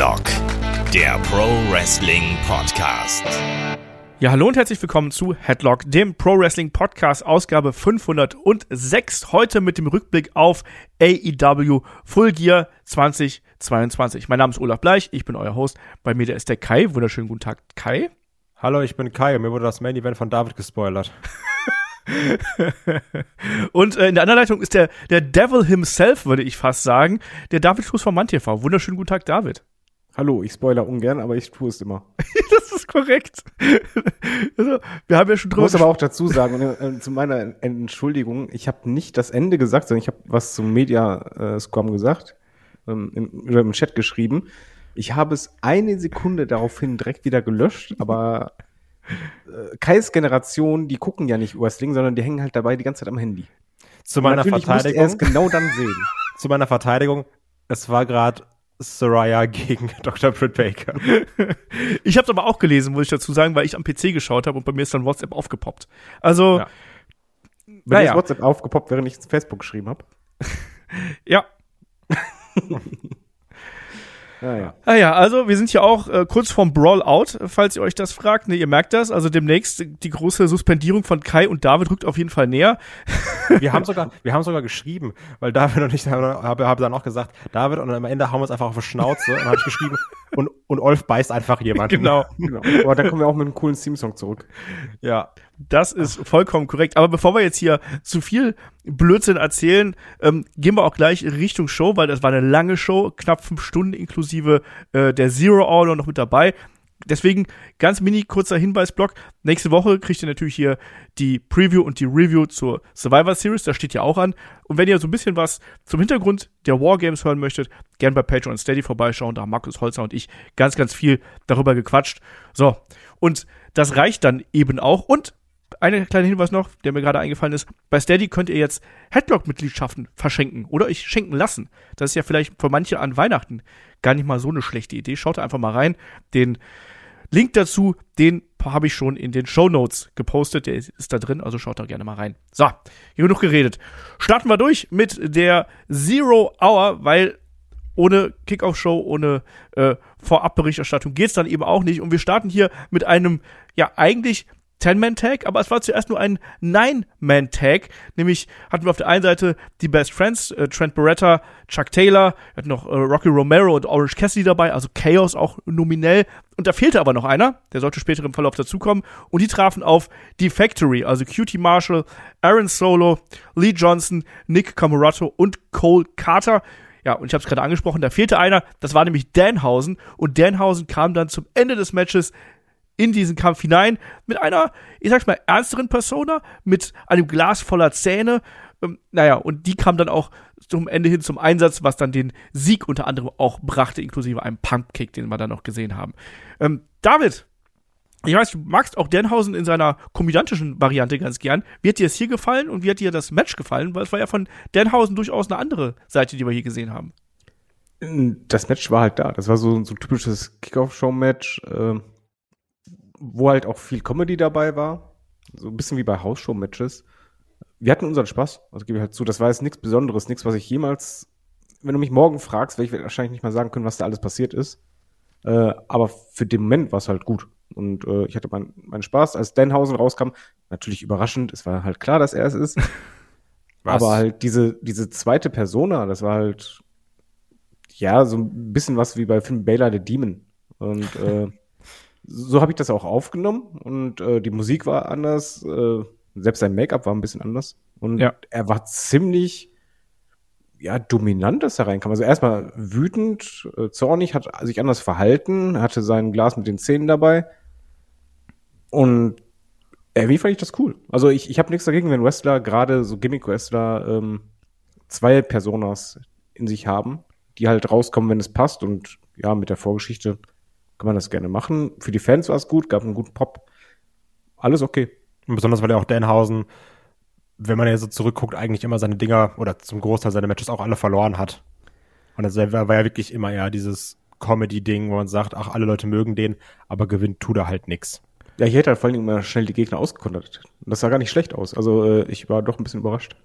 Headlock, der Pro Wrestling Podcast. Ja, hallo und herzlich willkommen zu Headlock, dem Pro Wrestling Podcast, Ausgabe 506. Heute mit dem Rückblick auf AEW Full Gear 2022. Mein Name ist Olaf Bleich, ich bin euer Host. Bei mir der ist der Kai. Wunderschönen guten Tag, Kai. Hallo, ich bin Kai. Mir wurde das Main Event von David gespoilert. und äh, in der anderen Leitung ist der, der Devil himself, würde ich fast sagen, der David Schluss von MannTV. Wunderschönen guten Tag, David. Hallo, ich spoiler ungern, aber ich tue es immer. das ist korrekt. also, wir haben ja schon drüber. Ich muss aber auch dazu sagen, äh, zu meiner Entschuldigung, ich habe nicht das Ende gesagt, sondern ich habe was zum Media äh, Scrum gesagt, ähm, im, im Chat geschrieben. Ich habe es eine Sekunde daraufhin direkt wieder gelöscht, aber äh, Kais Generation, die gucken ja nicht Wrestling, sondern die hängen halt dabei die ganze Zeit am Handy. Zu meiner Verteidigung. Er es genau dann sehen. Zu meiner Verteidigung, es war gerade Soraya gegen Dr. Britt Baker. ich habe es aber auch gelesen, muss ich dazu sagen, weil ich am PC geschaut habe und bei mir ist dann WhatsApp aufgepoppt. Also, ja. Wenn naja. WhatsApp aufgepoppt, während ich es Facebook geschrieben habe. ja. Ah ja. ah ja, also wir sind hier auch äh, kurz vorm Brawl-Out, falls ihr euch das fragt. Ne, ihr merkt das. Also demnächst die große Suspendierung von Kai und David rückt auf jeden Fall näher. wir haben sogar, wir haben sogar geschrieben, weil David und ich habe hab, hab dann auch gesagt, David und am Ende haben wir uns einfach auf die Schnauze und habe ich geschrieben und, und Olf beißt einfach jemanden. Genau. genau. Aber dann kommen wir auch mit einem coolen Theme-Song zurück. Ja. Das ist vollkommen korrekt. Aber bevor wir jetzt hier zu viel Blödsinn erzählen, ähm, gehen wir auch gleich Richtung Show, weil das war eine lange Show, knapp fünf Stunden inklusive äh, der Zero Hour noch mit dabei. Deswegen ganz mini kurzer Hinweisblock. Nächste Woche kriegt ihr natürlich hier die Preview und die Review zur Survivor Series. Das steht ja auch an. Und wenn ihr so ein bisschen was zum Hintergrund der Wargames hören möchtet, gern bei Patreon Steady vorbeischauen. Da haben Markus Holzer und ich ganz, ganz viel darüber gequatscht. So. Und das reicht dann eben auch. Und eine kleine Hinweis noch, der mir gerade eingefallen ist. Bei Steady könnt ihr jetzt Headlock-Mitgliedschaften verschenken oder euch schenken lassen. Das ist ja vielleicht für manche an Weihnachten gar nicht mal so eine schlechte Idee. Schaut einfach mal rein. Den Link dazu, den habe ich schon in den Show Notes gepostet. Der ist da drin, also schaut da gerne mal rein. So, genug geredet. Starten wir durch mit der Zero Hour, weil ohne Kickoff-Show, ohne äh, Vorabberichterstattung geht's dann eben auch nicht. Und wir starten hier mit einem, ja, eigentlich 10-Man-Tag, aber es war zuerst nur ein 9-Man-Tag. Nämlich hatten wir auf der einen Seite die Best Friends, äh, Trent Beretta, Chuck Taylor, wir hatten noch äh, Rocky Romero und Orange Cassidy dabei, also Chaos auch nominell. Und da fehlte aber noch einer, der sollte später im Verlauf dazukommen. Und die trafen auf die Factory, also QT Marshall, Aaron Solo, Lee Johnson, Nick Camorato und Cole Carter. Ja, und ich habe es gerade angesprochen, da fehlte einer, das war nämlich Danhausen. Und Danhausen kam dann zum Ende des Matches in diesen Kampf hinein mit einer, ich sag's mal, ernsteren Persona, mit einem Glas voller Zähne. Ähm, naja, und die kam dann auch zum Ende hin zum Einsatz, was dann den Sieg unter anderem auch brachte, inklusive einem Pumpkick, den wir dann noch gesehen haben. Ähm, David, ich weiß, du magst auch Denhausen in seiner komödiantischen Variante ganz gern. Hat dir es hier gefallen und wie hat dir das Match gefallen? Weil es war ja von Denhausen durchaus eine andere Seite, die wir hier gesehen haben. Das Match war halt da. Das war so, so ein typisches Kickoff-Show-Match. Äh, wo halt auch viel Comedy dabei war. So ein bisschen wie bei Hausshow-Matches. Wir hatten unseren Spaß, also gebe ich halt zu. Das war jetzt nichts Besonderes, nichts, was ich jemals, wenn du mich morgen fragst, werde ich wahrscheinlich nicht mal sagen können, was da alles passiert ist. Äh, aber für den Moment war es halt gut. Und äh, ich hatte meinen mein Spaß. Als Danhausen rauskam, natürlich überraschend, es war halt klar, dass er es ist. Was? Aber halt diese, diese zweite Persona, das war halt, ja, so ein bisschen was wie bei Film Baylor the Demon. Und äh, so habe ich das auch aufgenommen und äh, die Musik war anders, äh, selbst sein Make-up war ein bisschen anders und ja. er war ziemlich ja dominant, dass er reinkam. Also erstmal wütend, äh, zornig, hat sich anders verhalten, hatte sein Glas mit den Zähnen dabei und irgendwie fand ich das cool. Also ich, ich habe nichts dagegen, wenn Wrestler, gerade so Gimmick-Wrestler, ähm, zwei Personas in sich haben, die halt rauskommen, wenn es passt und ja, mit der Vorgeschichte kann man das gerne machen. Für die Fans war es gut, gab einen guten Pop. Alles okay. Und besonders, weil er auch Danhausen, wenn man ja so zurückguckt, eigentlich immer seine Dinger oder zum Großteil seine Matches auch alle verloren hat. Und das war, war ja wirklich immer eher dieses Comedy-Ding, wo man sagt, ach, alle Leute mögen den, aber gewinnt tut er halt nix. Ja, hier hätte er vor allen Dingen immer schnell die Gegner ausgekontert. Und das sah gar nicht schlecht aus. Also äh, ich war doch ein bisschen überrascht.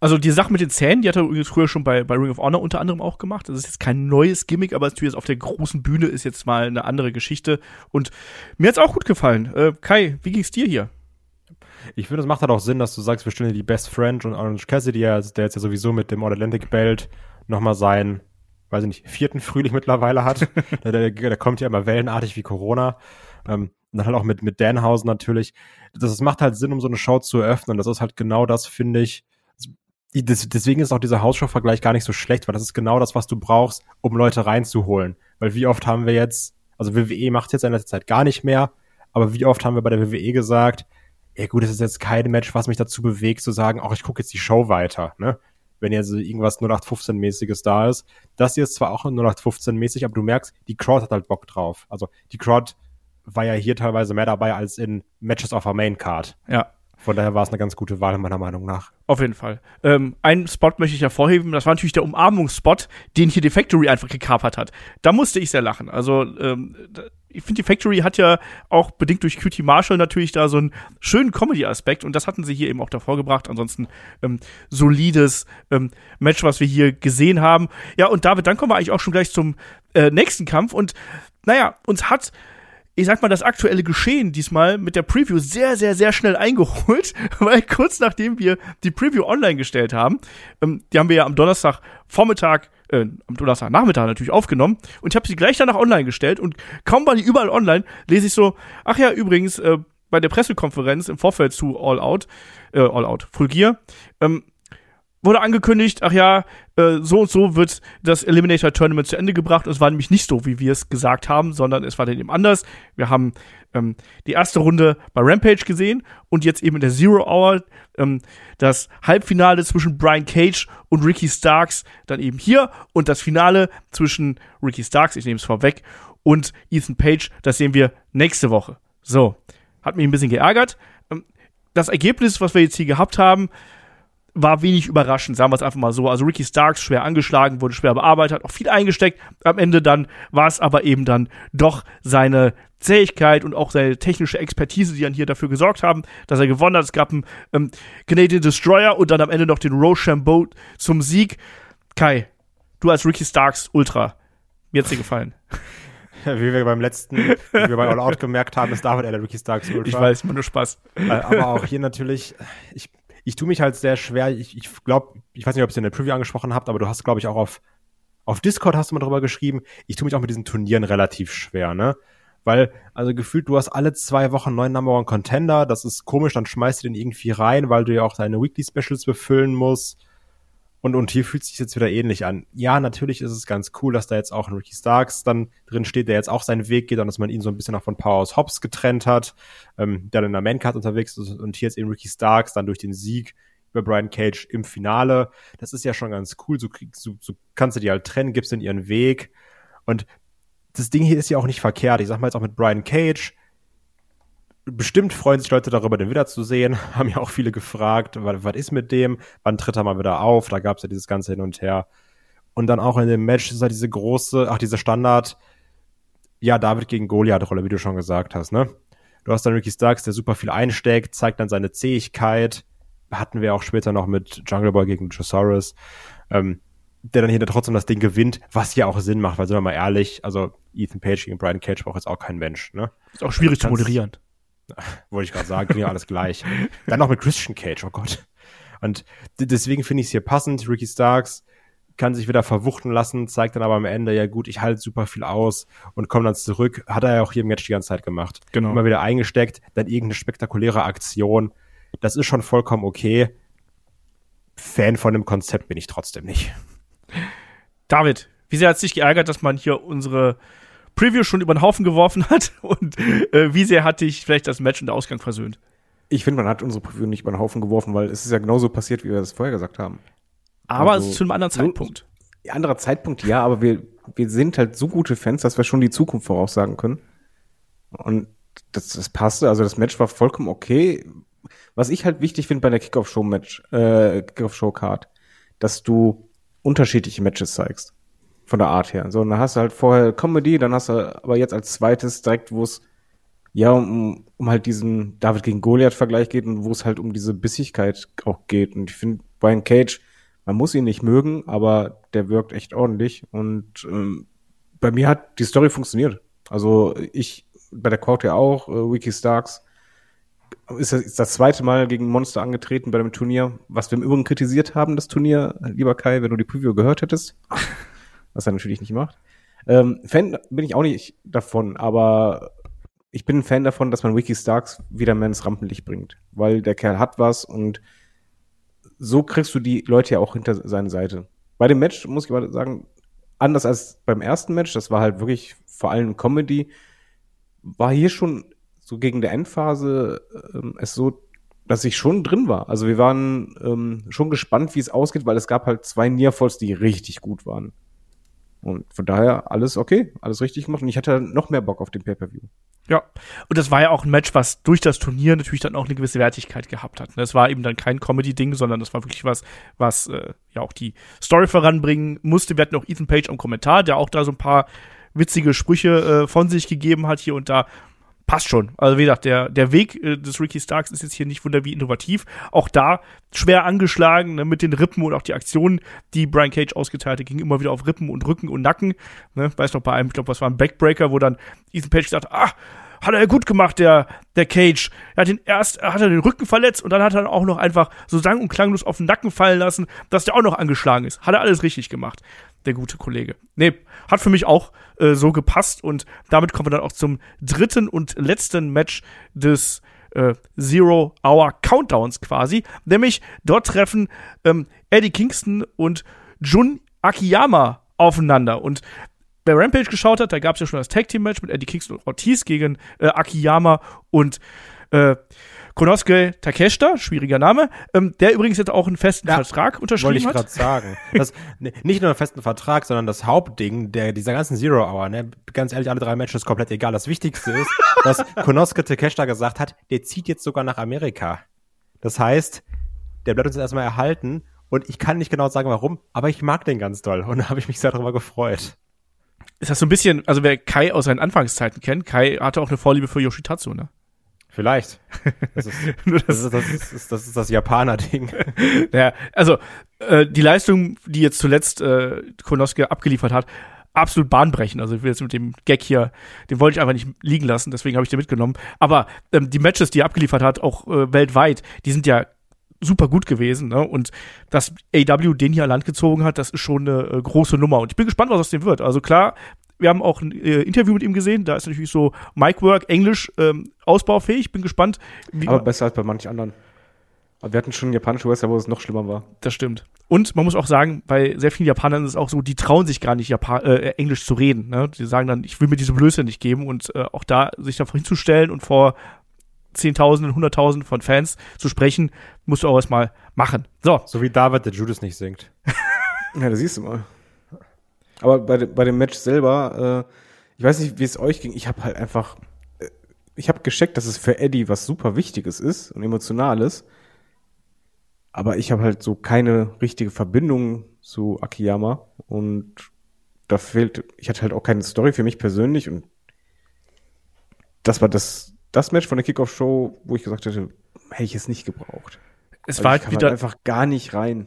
Also die Sache mit den Zähnen, die hat er übrigens früher schon bei, bei Ring of Honor unter anderem auch gemacht. Das ist jetzt kein neues Gimmick, aber natürlich jetzt auf der großen Bühne ist jetzt mal eine andere Geschichte. Und mir hat's auch gut gefallen. Äh, Kai, wie ging's dir hier? Ich finde, es macht halt auch Sinn, dass du sagst, wir stellen die Best Friend und Orange Cassidy, der jetzt ja sowieso mit dem All-Atlantic Belt nochmal seinen, weiß ich nicht, vierten Frühling mittlerweile hat. der, der, der kommt ja immer wellenartig wie Corona. Ähm, und dann halt auch mit, mit Danhausen natürlich. Das, das macht halt Sinn, um so eine Show zu eröffnen. Das ist halt genau das, finde ich. Deswegen ist auch dieser Hausshow-Vergleich gar nicht so schlecht, weil das ist genau das, was du brauchst, um Leute reinzuholen. Weil wie oft haben wir jetzt, also WWE macht jetzt in letzter Zeit gar nicht mehr, aber wie oft haben wir bei der WWE gesagt, ja gut, es ist jetzt kein Match, was mich dazu bewegt, zu sagen, ach, ich gucke jetzt die Show weiter, ne? Wenn jetzt irgendwas 0815-mäßiges da ist. Das hier ist zwar auch 0815-mäßig, aber du merkst, die Crowd hat halt Bock drauf. Also die Crowd war ja hier teilweise mehr dabei als in Matches of a Main Card. Ja. Von daher war es eine ganz gute Wahl, meiner Meinung nach. Auf jeden Fall. Ähm, einen Spot möchte ich hervorheben, das war natürlich der Umarmungsspot, den hier die Factory einfach gekapert hat. Da musste ich sehr lachen. Also, ähm, ich finde, die Factory hat ja auch bedingt durch QT Marshall natürlich da so einen schönen Comedy-Aspekt und das hatten sie hier eben auch davor gebracht. Ansonsten ähm, solides ähm, Match, was wir hier gesehen haben. Ja, und David, dann kommen wir eigentlich auch schon gleich zum äh, nächsten Kampf und naja, uns hat ich sag mal, das aktuelle Geschehen diesmal mit der Preview sehr, sehr, sehr schnell eingeholt, weil kurz nachdem wir die Preview online gestellt haben, ähm, die haben wir ja am Donnerstag Vormittag, äh, am Donnerstag Nachmittag natürlich aufgenommen und ich habe sie gleich danach online gestellt und kaum war die überall online, lese ich so, ach ja, übrigens, äh, bei der Pressekonferenz im Vorfeld zu All Out, äh, All Out, Full Gear, ähm, wurde angekündigt, ach ja, äh, so und so wird das Eliminator Tournament zu Ende gebracht. Es war nämlich nicht so, wie wir es gesagt haben, sondern es war dann eben anders. Wir haben ähm, die erste Runde bei Rampage gesehen und jetzt eben in der Zero Hour ähm, das Halbfinale zwischen Brian Cage und Ricky Starks dann eben hier und das Finale zwischen Ricky Starks, ich nehme es vorweg, und Ethan Page, das sehen wir nächste Woche. So, hat mich ein bisschen geärgert. Ähm, das Ergebnis, was wir jetzt hier gehabt haben, war wenig überraschend, sagen wir es einfach mal so. Also Ricky Starks schwer angeschlagen, wurde schwer bearbeitet, hat auch viel eingesteckt. Am Ende dann war es aber eben dann doch seine Zähigkeit und auch seine technische Expertise, die dann hier dafür gesorgt haben, dass er gewonnen hat. Es gab einen ähm, Canadian Destroyer und dann am Ende noch den Rochambeau zum Sieg. Kai, du als Ricky Starks Ultra, mir hat's dir gefallen. Wie wir beim letzten, wie wir bei All Out gemerkt haben, ist David der Ricky Starks Ultra. Ich weiß, nur Spaß. Äh, aber auch hier natürlich, ich ich tue mich halt sehr schwer. Ich, ich glaube, ich weiß nicht, ob ihr es in der Preview angesprochen habt, aber du hast, glaube ich, auch auf, auf Discord hast du mal drüber geschrieben. Ich tue mich auch mit diesen Turnieren relativ schwer, ne? Weil, also gefühlt, du hast alle zwei Wochen neuen Number One Contender. Das ist komisch, dann schmeißt du den irgendwie rein, weil du ja auch deine Weekly Specials befüllen musst. Und, und hier fühlt sich jetzt wieder ähnlich an. Ja, natürlich ist es ganz cool, dass da jetzt auch ein Ricky Starks dann drin steht, der jetzt auch seinen Weg geht und dass man ihn so ein bisschen auch von Powerhouse Hobbs getrennt hat, ähm, der dann in der Mancard unterwegs ist und hier jetzt eben Ricky Starks dann durch den Sieg über Brian Cage im Finale. Das ist ja schon ganz cool. So, so, so kannst du die halt trennen, gibst in ihren Weg. Und das Ding hier ist ja auch nicht verkehrt. Ich sag mal jetzt auch mit Brian Cage, bestimmt freuen sich Leute darüber, den wiederzusehen. Haben ja auch viele gefragt, was, was ist mit dem? Wann tritt er mal wieder auf? Da gab es ja dieses ganze Hin und Her. Und dann auch in dem Match ist halt diese große, ach, diese Standard, ja, David gegen Goliath-Rolle, wie du schon gesagt hast, ne? Du hast dann Ricky Starks, der super viel einsteckt, zeigt dann seine Zähigkeit. Hatten wir auch später noch mit Jungle Boy gegen Luchasaurus. Ähm, der dann hier trotzdem das Ding gewinnt, was ja auch Sinn macht, weil sind wir mal ehrlich, also Ethan Page gegen Brian Cage braucht jetzt auch kein Mensch, ne? Ist auch schwierig zu moderieren. Wollte ich gerade sagen, ja alles gleich. Dann noch mit Christian Cage, oh Gott. Und deswegen finde ich es hier passend. Ricky Starks kann sich wieder verwuchten lassen, zeigt dann aber am Ende, ja gut, ich halte super viel aus und komme dann zurück. Hat er ja auch hier im Match die ganze Zeit gemacht. Genau. Immer wieder eingesteckt, dann irgendeine spektakuläre Aktion. Das ist schon vollkommen okay. Fan von dem Konzept bin ich trotzdem nicht. David, wie sehr hat es dich geärgert, dass man hier unsere Preview schon über den Haufen geworfen hat und äh, wie sehr hat dich vielleicht das Match und der Ausgang versöhnt? Ich finde, man hat unsere Preview nicht über den Haufen geworfen, weil es ist ja genauso passiert, wie wir das vorher gesagt haben. Aber also, es ist zu einem anderen Zeitpunkt. So, anderer Zeitpunkt, ja, aber wir, wir sind halt so gute Fans, dass wir schon die Zukunft voraussagen können. Und das, das passte, also das Match war vollkommen okay. Was ich halt wichtig finde bei der Kickoff-Show-Match, äh, Kickoff-Show-Card, dass du unterschiedliche Matches zeigst von der Art her. So, und dann hast du halt vorher Comedy, dann hast du aber jetzt als zweites direkt, wo es ja um, um halt diesen David gegen Goliath Vergleich geht und wo es halt um diese Bissigkeit auch geht. Und ich finde, Brian Cage, man muss ihn nicht mögen, aber der wirkt echt ordentlich. Und ähm, bei mir hat die Story funktioniert. Also ich, bei der Court ja auch, äh, Wiki Starks, ist das, ist das zweite Mal gegen Monster angetreten bei dem Turnier, was wir im Übrigen kritisiert haben, das Turnier, lieber Kai, wenn du die Preview gehört hättest, was er natürlich nicht macht. Ähm, Fan bin ich auch nicht davon, aber ich bin ein Fan davon, dass man Wiki Starks wieder mehr ins Rampenlicht bringt, weil der Kerl hat was und so kriegst du die Leute ja auch hinter seine Seite. Bei dem Match muss ich aber sagen, anders als beim ersten Match, das war halt wirklich vor allem Comedy, war hier schon so gegen der Endphase ähm, es so, dass ich schon drin war. Also wir waren ähm, schon gespannt, wie es ausgeht, weil es gab halt zwei Nearfalls, die richtig gut waren. Und von daher alles okay, alles richtig gemacht. Und ich hatte noch mehr Bock auf den Pay-Per-View. Ja, und das war ja auch ein Match, was durch das Turnier natürlich dann auch eine gewisse Wertigkeit gehabt hat. Das war eben dann kein Comedy-Ding, sondern das war wirklich was, was äh, ja auch die Story voranbringen musste. Wir hatten auch Ethan Page am Kommentar, der auch da so ein paar witzige Sprüche äh, von sich gegeben hat hier und da passt schon. Also wie gesagt, der, der Weg äh, des Ricky Starks ist jetzt hier nicht wunder wie innovativ. Auch da schwer angeschlagen ne, mit den Rippen und auch die Aktionen, die Brian Cage ausgeteilt hat, gingen immer wieder auf Rippen und Rücken und Nacken. Ne, weiß noch bei einem, ich glaube, was war ein Backbreaker, wo dann Ethan Page gesagt, ah, hat er gut gemacht, der, der Cage. Er hat ihn erst, hat er den Rücken verletzt und dann hat er auch noch einfach so sang- und klanglos auf den Nacken fallen lassen, dass der auch noch angeschlagen ist. Hat er alles richtig gemacht, der gute Kollege. Nee, hat für mich auch äh, so gepasst und damit kommen wir dann auch zum dritten und letzten Match des äh, Zero Hour Countdowns quasi. Nämlich dort treffen ähm, Eddie Kingston und Jun Akiyama aufeinander. Und wer Rampage geschaut hat, da gab es ja schon das Tag Team Match mit Eddie Kingston und Ortiz gegen äh, Akiyama und äh, Konosuke Takeshita, schwieriger Name, ähm, der übrigens jetzt auch einen festen Ja, Vertrag Wollte unterschrieben ich hat. gerade sagen. Das, ne, nicht nur einen festen Vertrag, sondern das Hauptding der, dieser ganzen Zero Hour, ne? Ganz ehrlich, alle drei Matches komplett egal. Das Wichtigste ist, dass Konosuke Takeshita gesagt hat, der zieht jetzt sogar nach Amerika. Das heißt, der bleibt uns erstmal erhalten und ich kann nicht genau sagen, warum, aber ich mag den ganz doll und da habe ich mich sehr darüber gefreut. Ist das so ein bisschen, also wer Kai aus seinen Anfangszeiten kennt, Kai hatte auch eine Vorliebe für Yoshitatsu, ne? Vielleicht. Das ist das, ist, das, ist, das, ist das Japaner-Ding. Ja, also äh, die Leistung, die jetzt zuletzt äh, Konosuke abgeliefert hat, absolut bahnbrechend. Also ich will jetzt mit dem Gag hier, den wollte ich einfach nicht liegen lassen, deswegen habe ich den mitgenommen. Aber ähm, die Matches, die er abgeliefert hat, auch äh, weltweit, die sind ja super gut gewesen. Ne? Und dass AW den hier an Land gezogen hat, das ist schon eine äh, große Nummer. Und ich bin gespannt, was aus dem wird. Also klar, wir haben auch ein äh, Interview mit ihm gesehen. Da ist natürlich so Micwork, Englisch ähm, ausbaufähig. Bin gespannt, wie Aber besser als bei manch anderen. Aber wir hatten schon japanische Wrestler, wo es noch schlimmer war. Das stimmt. Und man muss auch sagen, bei sehr vielen Japanern ist es auch so, die trauen sich gar nicht, Japan äh, Englisch zu reden. Ne? Die sagen dann, ich will mir diese Blöße nicht geben und äh, auch da sich davor hinzustellen und vor Zehntausenden, Hunderttausenden von Fans zu sprechen, musst du auch erstmal machen. So, So wie David, der Judas nicht singt. Ja, da siehst du mal. Aber bei, bei dem Match selber, äh, ich weiß nicht, wie es euch ging. Ich habe halt einfach, äh, ich habe gescheckt, dass es für Eddie was super Wichtiges ist und Emotionales. Aber ich habe halt so keine richtige Verbindung zu Akiyama und da fehlt, ich hatte halt auch keine Story für mich persönlich und das war das, das Match von der Kickoff-Show, wo ich gesagt hätte, hätte ich es nicht gebraucht. Es Also war halt wieder, einfach gar nicht rein.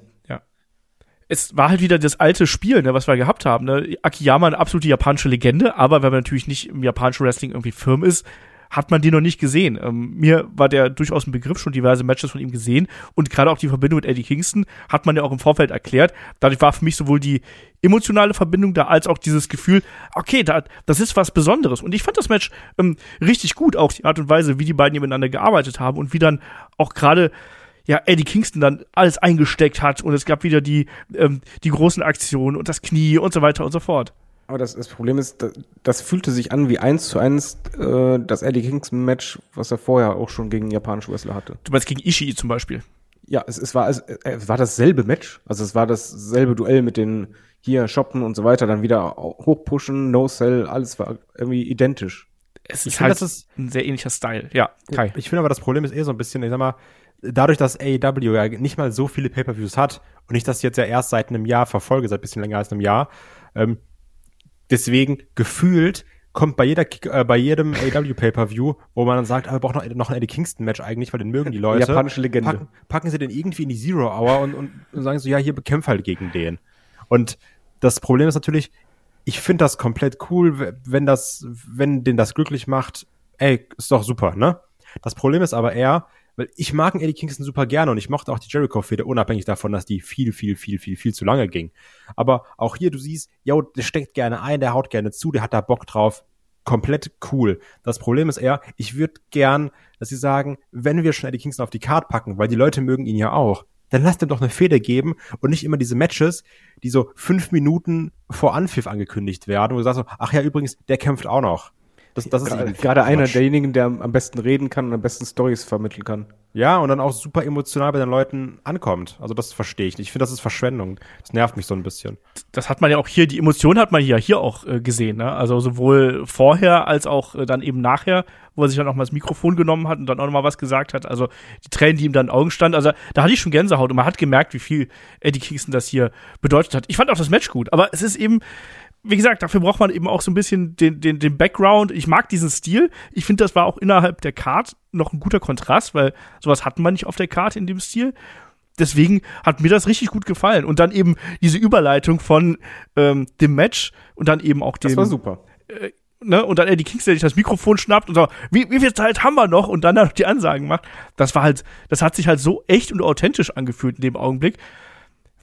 es war halt wieder das alte Spiel, ne, was wir gehabt haben. Ne? Akiyama eine absolute japanische Legende, aber wenn man natürlich nicht im japanischen Wrestling irgendwie firm ist, hat man den noch nicht gesehen. Ähm, mir war der durchaus ein Begriff, schon diverse Matches von ihm gesehen und gerade auch die Verbindung mit Eddie Kingston hat man ja auch im Vorfeld erklärt. Dadurch war für mich sowohl die emotionale Verbindung da, als auch dieses Gefühl, okay, da, das ist was Besonderes. Und ich fand das Match ähm, richtig gut, auch die Art und Weise, wie die beiden hier miteinander gearbeitet haben und wie dann auch gerade ja, Eddie Kingston dann alles eingesteckt hat und es gab wieder die, ähm, die großen Aktionen und das Knie und so weiter und so fort. Aber das, das Problem ist, das, das fühlte sich an wie eins zu eins äh, das Eddie Kingston Match, was er vorher auch schon gegen japanische Wrestler hatte. Du meinst gegen Ishii zum Beispiel. Ja, es, es war es, es war dasselbe Match, also es war dasselbe Duell mit den hier shoppen und so weiter, dann wieder hochpushen, No Sell, alles war irgendwie identisch. Es Ich ist finde, halt das ist, ein sehr ähnlicher Style. Ja, Kai. ich finde aber das Problem ist eh so ein bisschen, ich sag mal, dadurch, dass AEW ja nicht mal so viele Pay-Per-Views hat und ich das jetzt ja erst seit einem Jahr verfolge, seit ein bisschen länger als einem Jahr, ähm, deswegen gefühlt kommt bei jeder Kick, äh, bei jedem AW Pay-Per-View, wo man dann sagt, aber wir brauchen noch, noch ein Eddie Kingston Match eigentlich, weil den mögen die Leute. Japanische Legende. Packen, packen sie den irgendwie in die Zero Hour und, und, und sagen so, ja, hier bekämpf halt gegen den. Und das Problem ist natürlich, ich finde das komplett cool, wenn das, wenn den das glücklich macht, ey, ist doch super, ne? Das Problem ist aber eher, weil ich mag Eddie Kingston super gerne und ich mochte auch die Jericho-Fehde, unabhängig davon, dass die viel, viel, viel, viel, viel zu lange ging. Aber auch hier, du siehst, yo, der steckt gerne ein, der haut gerne zu, der hat da Bock drauf. Komplett cool. Das Problem ist eher, ich würde gern, dass sie sagen, wenn wir schon Eddie Kingston auf die Card packen, weil die Leute mögen ihn ja auch, dann lasst ihm doch eine Fehde geben und nicht immer diese Matches, die so fünf Minuten vor Anpfiff angekündigt werden, wo du sagst so, ach ja, übrigens, der kämpft auch noch. Das, das ist gerade, gerade einer derjenigen, der am besten reden kann und am besten Stories vermitteln kann. Ja, und dann auch super emotional bei den Leuten ankommt. Also das verstehe ich nicht. Ich finde, das ist Verschwendung. Das nervt mich so ein bisschen. Das hat man ja auch hier, die Emotion hat man ja hier auch äh, gesehen, ne? Also sowohl vorher als auch äh, dann eben nachher, wo er sich dann auch mal das Mikrofon genommen hat und dann auch noch mal was gesagt hat. Also die Tränen, die ihm dann in den Augen standen. Also da hatte ich schon Gänsehaut und man hat gemerkt, wie viel Eddie Kingston das hier bedeutet hat. Ich fand auch das Match gut, aber es ist eben, wie gesagt, dafür braucht man eben auch so ein bisschen den, den, den Background. Ich mag diesen Stil. Ich finde, das war auch innerhalb der Card noch ein guter Kontrast, weil sowas hatten wir nicht auf der Karte in dem Stil. Deswegen hat mir das richtig gut gefallen. Und dann eben diese Überleitung von ähm, dem Match und dann eben auch dem. Das war super. Äh, ne? Und dann Eddie Kingston sich das Mikrofon schnappt und sagt, wie, wie viel Zeit haben wir noch? Und dann noch die Ansagen macht. Das war halt, das hat sich halt so echt und authentisch angefühlt in dem Augenblick.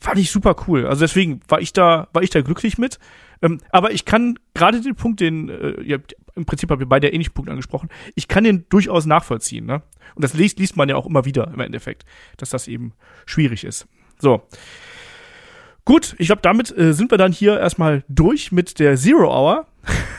Fand ich super cool. Also deswegen war ich da, war ich da glücklich mit. Ähm, aber ich kann gerade den Punkt, den, äh, ja, im Prinzip habt ihr beide ähnlichen Punkt angesprochen, ich kann den durchaus nachvollziehen. Ne? Und das liest, liest man ja auch immer wieder im Endeffekt, dass das eben schwierig ist. So. Gut, ich glaube, damit äh, sind wir dann hier erstmal durch mit der Zero Hour.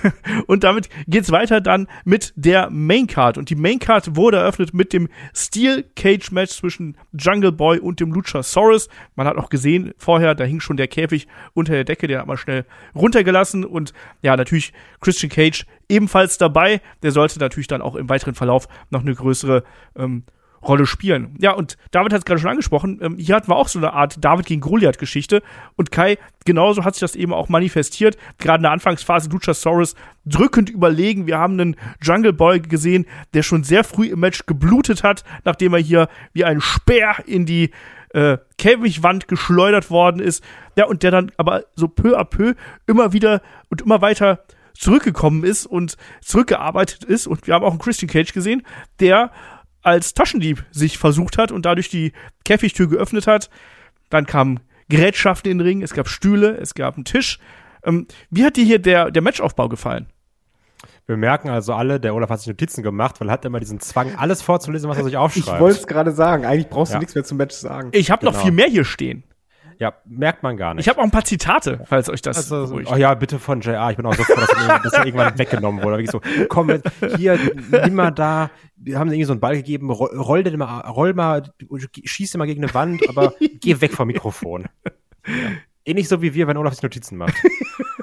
und damit geht's weiter dann mit der Main Card. Und die Main Card wurde eröffnet mit dem Steel Cage Match zwischen Jungle Boy und dem Luchasaurus. Man hat auch gesehen vorher, da hing schon der Käfig unter der Decke, den hat man schnell runtergelassen. Und ja, natürlich Christian Cage ebenfalls dabei. Der sollte natürlich dann auch im weiteren Verlauf noch eine größere ähm, Rolle spielen. Ja, und David hat es gerade schon angesprochen, ähm, hier hatten wir auch so eine Art David gegen Goliath-Geschichte. Und Kai, genauso hat sich das eben auch manifestiert. Gerade in der Anfangsphase Luchasaurus drückend überlegen. Wir haben einen Jungle Boy gesehen, der schon sehr früh im Match geblutet hat, nachdem er hier wie ein Speer in die äh, Käfigwand geschleudert worden ist. Ja, und der dann aber so peu à peu immer wieder und immer weiter zurückgekommen ist und zurückgearbeitet ist. Und wir haben auch einen Christian Cage gesehen, der als Taschendieb sich versucht hat und dadurch die Käfigtür geöffnet hat. Dann kamen Gerätschaften in den Ring, es gab Stühle, es gab einen Tisch. Ähm, wie hat dir hier der, der Matchaufbau gefallen? Wir merken also alle, der Olaf hat sich Notizen gemacht, weil er hat immer diesen Zwang, alles vorzulesen, was er sich aufschreibt. Ich wollte es gerade sagen. Eigentlich brauchst du ja. nichts mehr zum Match sagen. Ich habe genau. noch viel mehr hier stehen. Ja, merkt man gar nicht. Ich habe auch ein paar Zitate, falls euch das also, beruhigt. Oh ja, bitte von JR. Ich bin auch so froh, dass, das, dass irgendwann weggenommen wurde. so, komm, hier, nimm mal da. Wir haben irgendwie so einen Ball gegeben, roll, roll den mal, roll mal, schieß mal gegen eine Wand, aber geh weg vom Mikrofon. Ja. Ähnlich so wie wir, wenn Olaf sich Notizen macht.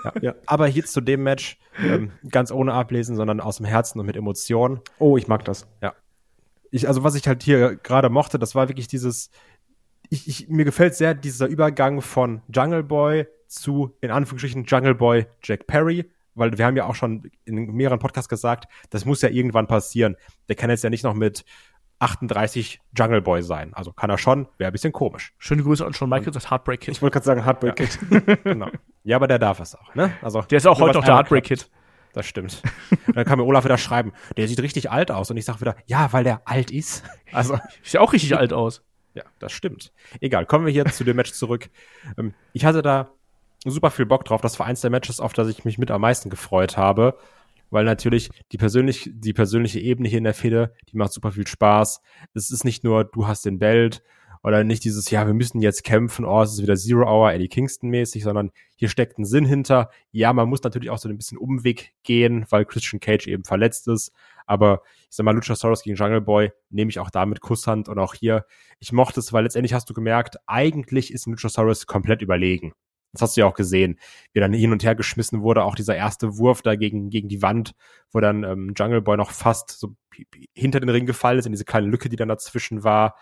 ja. ja. Aber jetzt zu dem Match, ähm, ganz ohne Ablesen, sondern aus dem Herzen und mit Emotionen. Oh, ich mag das. Ja. Ich, also was ich halt hier gerade mochte, das war wirklich dieses, ich, ich, mir gefällt sehr dieser Übergang von Jungle Boy zu, in Anführungsstrichen, Jungle Boy Jack Perry, weil wir haben ja auch schon in mehreren Podcasts gesagt, das muss ja irgendwann passieren. Der kann jetzt ja nicht noch mit 38 Jungle Boy sein. Also kann er schon, wäre ein bisschen komisch. Schöne Grüße an Shawn Michaels, das Heartbreak Kid. Ich wollte gerade sagen Heartbreak ja. Kid. genau. Ja, aber der darf es auch, ne? Also, der ist auch heute noch der Heartbreak Kid. Das stimmt. Und dann kann mir Olaf wieder schreiben, der sieht richtig alt aus. Und ich sage wieder, ja, weil der alt ist. Also, sieht auch richtig alt aus. Ja, das stimmt. Egal, kommen wir hier zu dem Match zurück. Ähm, ich hatte da super viel Bock drauf. Das war eins der Matches, auf das ich mich mit am meisten gefreut habe. Weil natürlich die, persönlich, die persönliche Ebene hier in der Fehde, die macht super viel Spaß. Es ist nicht nur, du hast den Belt oder nicht dieses, ja, wir müssen jetzt kämpfen, oh, es ist wieder Zero Hour, Eddie Kingston mäßig, sondern hier steckt ein Sinn hinter. Ja, man muss natürlich auch so ein bisschen Umweg gehen, weil Christian Cage eben verletzt ist. Aber ich sag mal, Luchasaurus gegen Jungle Boy nehme ich auch damit Kusshand und auch hier, ich mochte es, weil letztendlich hast du gemerkt, eigentlich ist Luchasaurus komplett überlegen. Das hast du ja auch gesehen, wie dann hin und her geschmissen wurde, auch dieser erste Wurf da gegen, gegen die Wand, wo dann ähm, Jungle Boy noch fast so hinter den Ring gefallen ist, in diese kleine Lücke, die dann dazwischen war.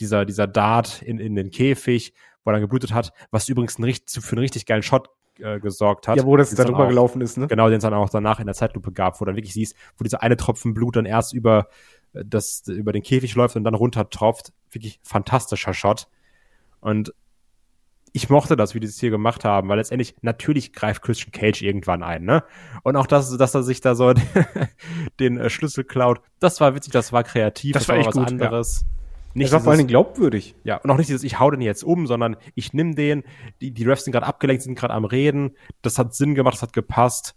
Dieser, dieser Dart in, in den Käfig, wo er dann geblutet hat, was übrigens ein, für einen richtig geilen Shot äh, gesorgt hat. Ja, wo das Den dann drüber gelaufen ist, ne? Genau, den es dann auch danach in der Zeitlupe gab, wo dann wirklich siehst, wo dieser eine Tropfen Blut dann erst über äh, das über den Käfig läuft und dann runter tropft. Wirklich fantastischer Shot. Und ich mochte das, wie die es hier gemacht haben, weil letztendlich natürlich greift Christian Cage irgendwann ein, ne? Und auch das, dass er sich da so den äh, Schlüssel klaut, das war witzig, das war kreativ, Das war mal echt gut, ja. anderes. Das Nicht war vor Dingen glaubwürdig. ja, und auch nicht dieses, ich hau den jetzt um, sondern ich nimm den, die, die Refs sind gerade abgelenkt, sind gerade am Reden, das hat Sinn gemacht, das hat gepasst.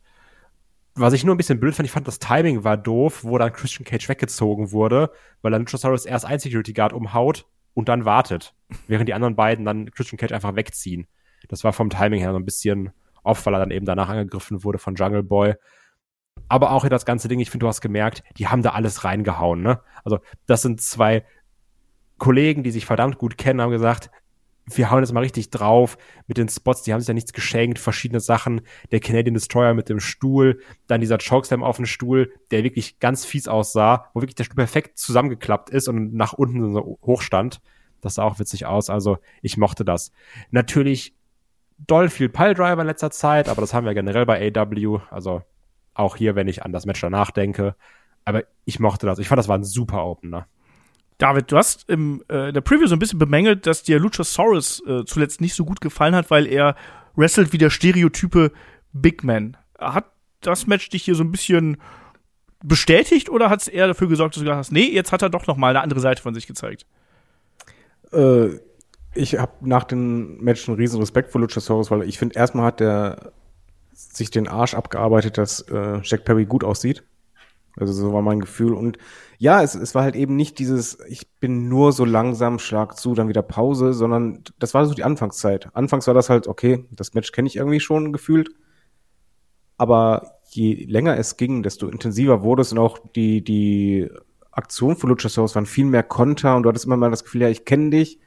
Was ich nur ein bisschen blöd fand, ich fand, das Timing war doof, wo dann Christian Cage weggezogen wurde, weil dann Luchasaurus erst ein Security Guard umhaut und dann wartet, während die anderen beiden dann Christian Cage einfach wegziehen. Das war vom Timing her so ein bisschen off, weil er dann eben danach angegriffen wurde von Jungle Boy. Aber auch hier das ganze Ding, ich finde, du hast gemerkt, die haben da alles reingehauen, ne? Also, das sind zwei Kollegen, die sich verdammt gut kennen, haben gesagt, wir hauen jetzt mal richtig drauf mit den Spots, die haben sich ja nichts geschenkt, verschiedene Sachen, der Canadian Destroyer mit dem Stuhl, dann dieser Chokeslam auf dem Stuhl, der wirklich ganz fies aussah, wo wirklich der Stuhl perfekt zusammengeklappt ist und nach unten so hoch stand. Das sah auch witzig aus, also ich mochte das. Natürlich doll viel Piledriver in letzter Zeit, aber das haben wir generell bei AW, also auch hier, wenn ich an das Match danach denke, aber ich mochte das. Ich fand, das war ein super Opener. David, du hast im, äh, in der Preview so ein bisschen bemängelt, dass dir Luchasaurus äh, zuletzt nicht so gut gefallen hat, weil er wrestelt wie der stereotype Big Man. Hat das Match dich hier so ein bisschen bestätigt oder hat es eher dafür gesorgt, dass du gesagt hast, nee, jetzt hat er doch noch mal eine andere Seite von sich gezeigt? Äh, ich habe nach dem Match einen riesen Respekt vor Luchasaurus, weil ich finde, erstmal hat der sich den Arsch abgearbeitet, dass äh, Jack Perry gut aussieht. Also so war mein Gefühl. Und ja, es, es war halt eben nicht dieses, ich bin nur so langsam, schlag zu, dann wieder Pause, sondern das war so die Anfangszeit. Anfangs war das halt, okay, das Match kenne ich irgendwie schon gefühlt. Aber je länger es ging, desto intensiver wurde es und auch die, die Aktion von Luchasaurus waren viel mehr Konter und du hattest immer mal das Gefühl, ja, ich kenne dich.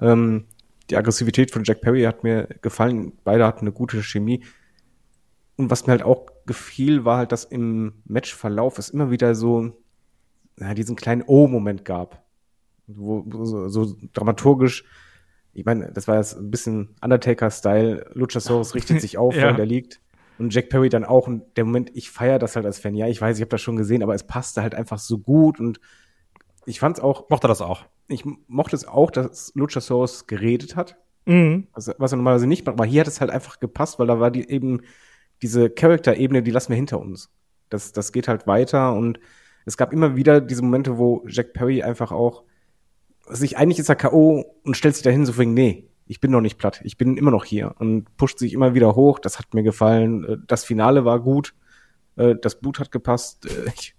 Ähm, die Aggressivität von Jack Perry hat mir gefallen. Beide hatten eine gute Chemie. Und was mir halt auch gefiel, war halt, dass im Matchverlauf es immer wieder so ja, diesen kleinen O-Moment gab. Wo, so, so dramaturgisch, ich meine, das war jetzt ein bisschen Undertaker-Style. Luchasaurus richtet sich auf, Ja. weil der liegt. Und Jack Perry dann auch. Und der Moment, ich feiere das halt als Fan. Ja, ich weiß, ich habe das schon gesehen, aber es passte halt einfach so gut. Und ich fand es auch, Mochte das auch. ich mochte es auch, dass Luchasaurus geredet hat. Mhm. Also, was er normalerweise nicht macht. Aber hier hat es halt einfach gepasst, weil da war die eben diese Charakter-Ebene, die lassen wir hinter uns. Das, das geht halt weiter und es gab immer wieder diese Momente, wo Jack Perry einfach auch sich eigentlich ist er K.O. und stellt sich dahin so wegen, nee, ich bin noch nicht platt, ich bin immer noch hier und pusht sich immer wieder hoch. Das hat mir gefallen. Äh, Das Finale war gut. Äh, Das Blut hat gepasst. Äh, Ich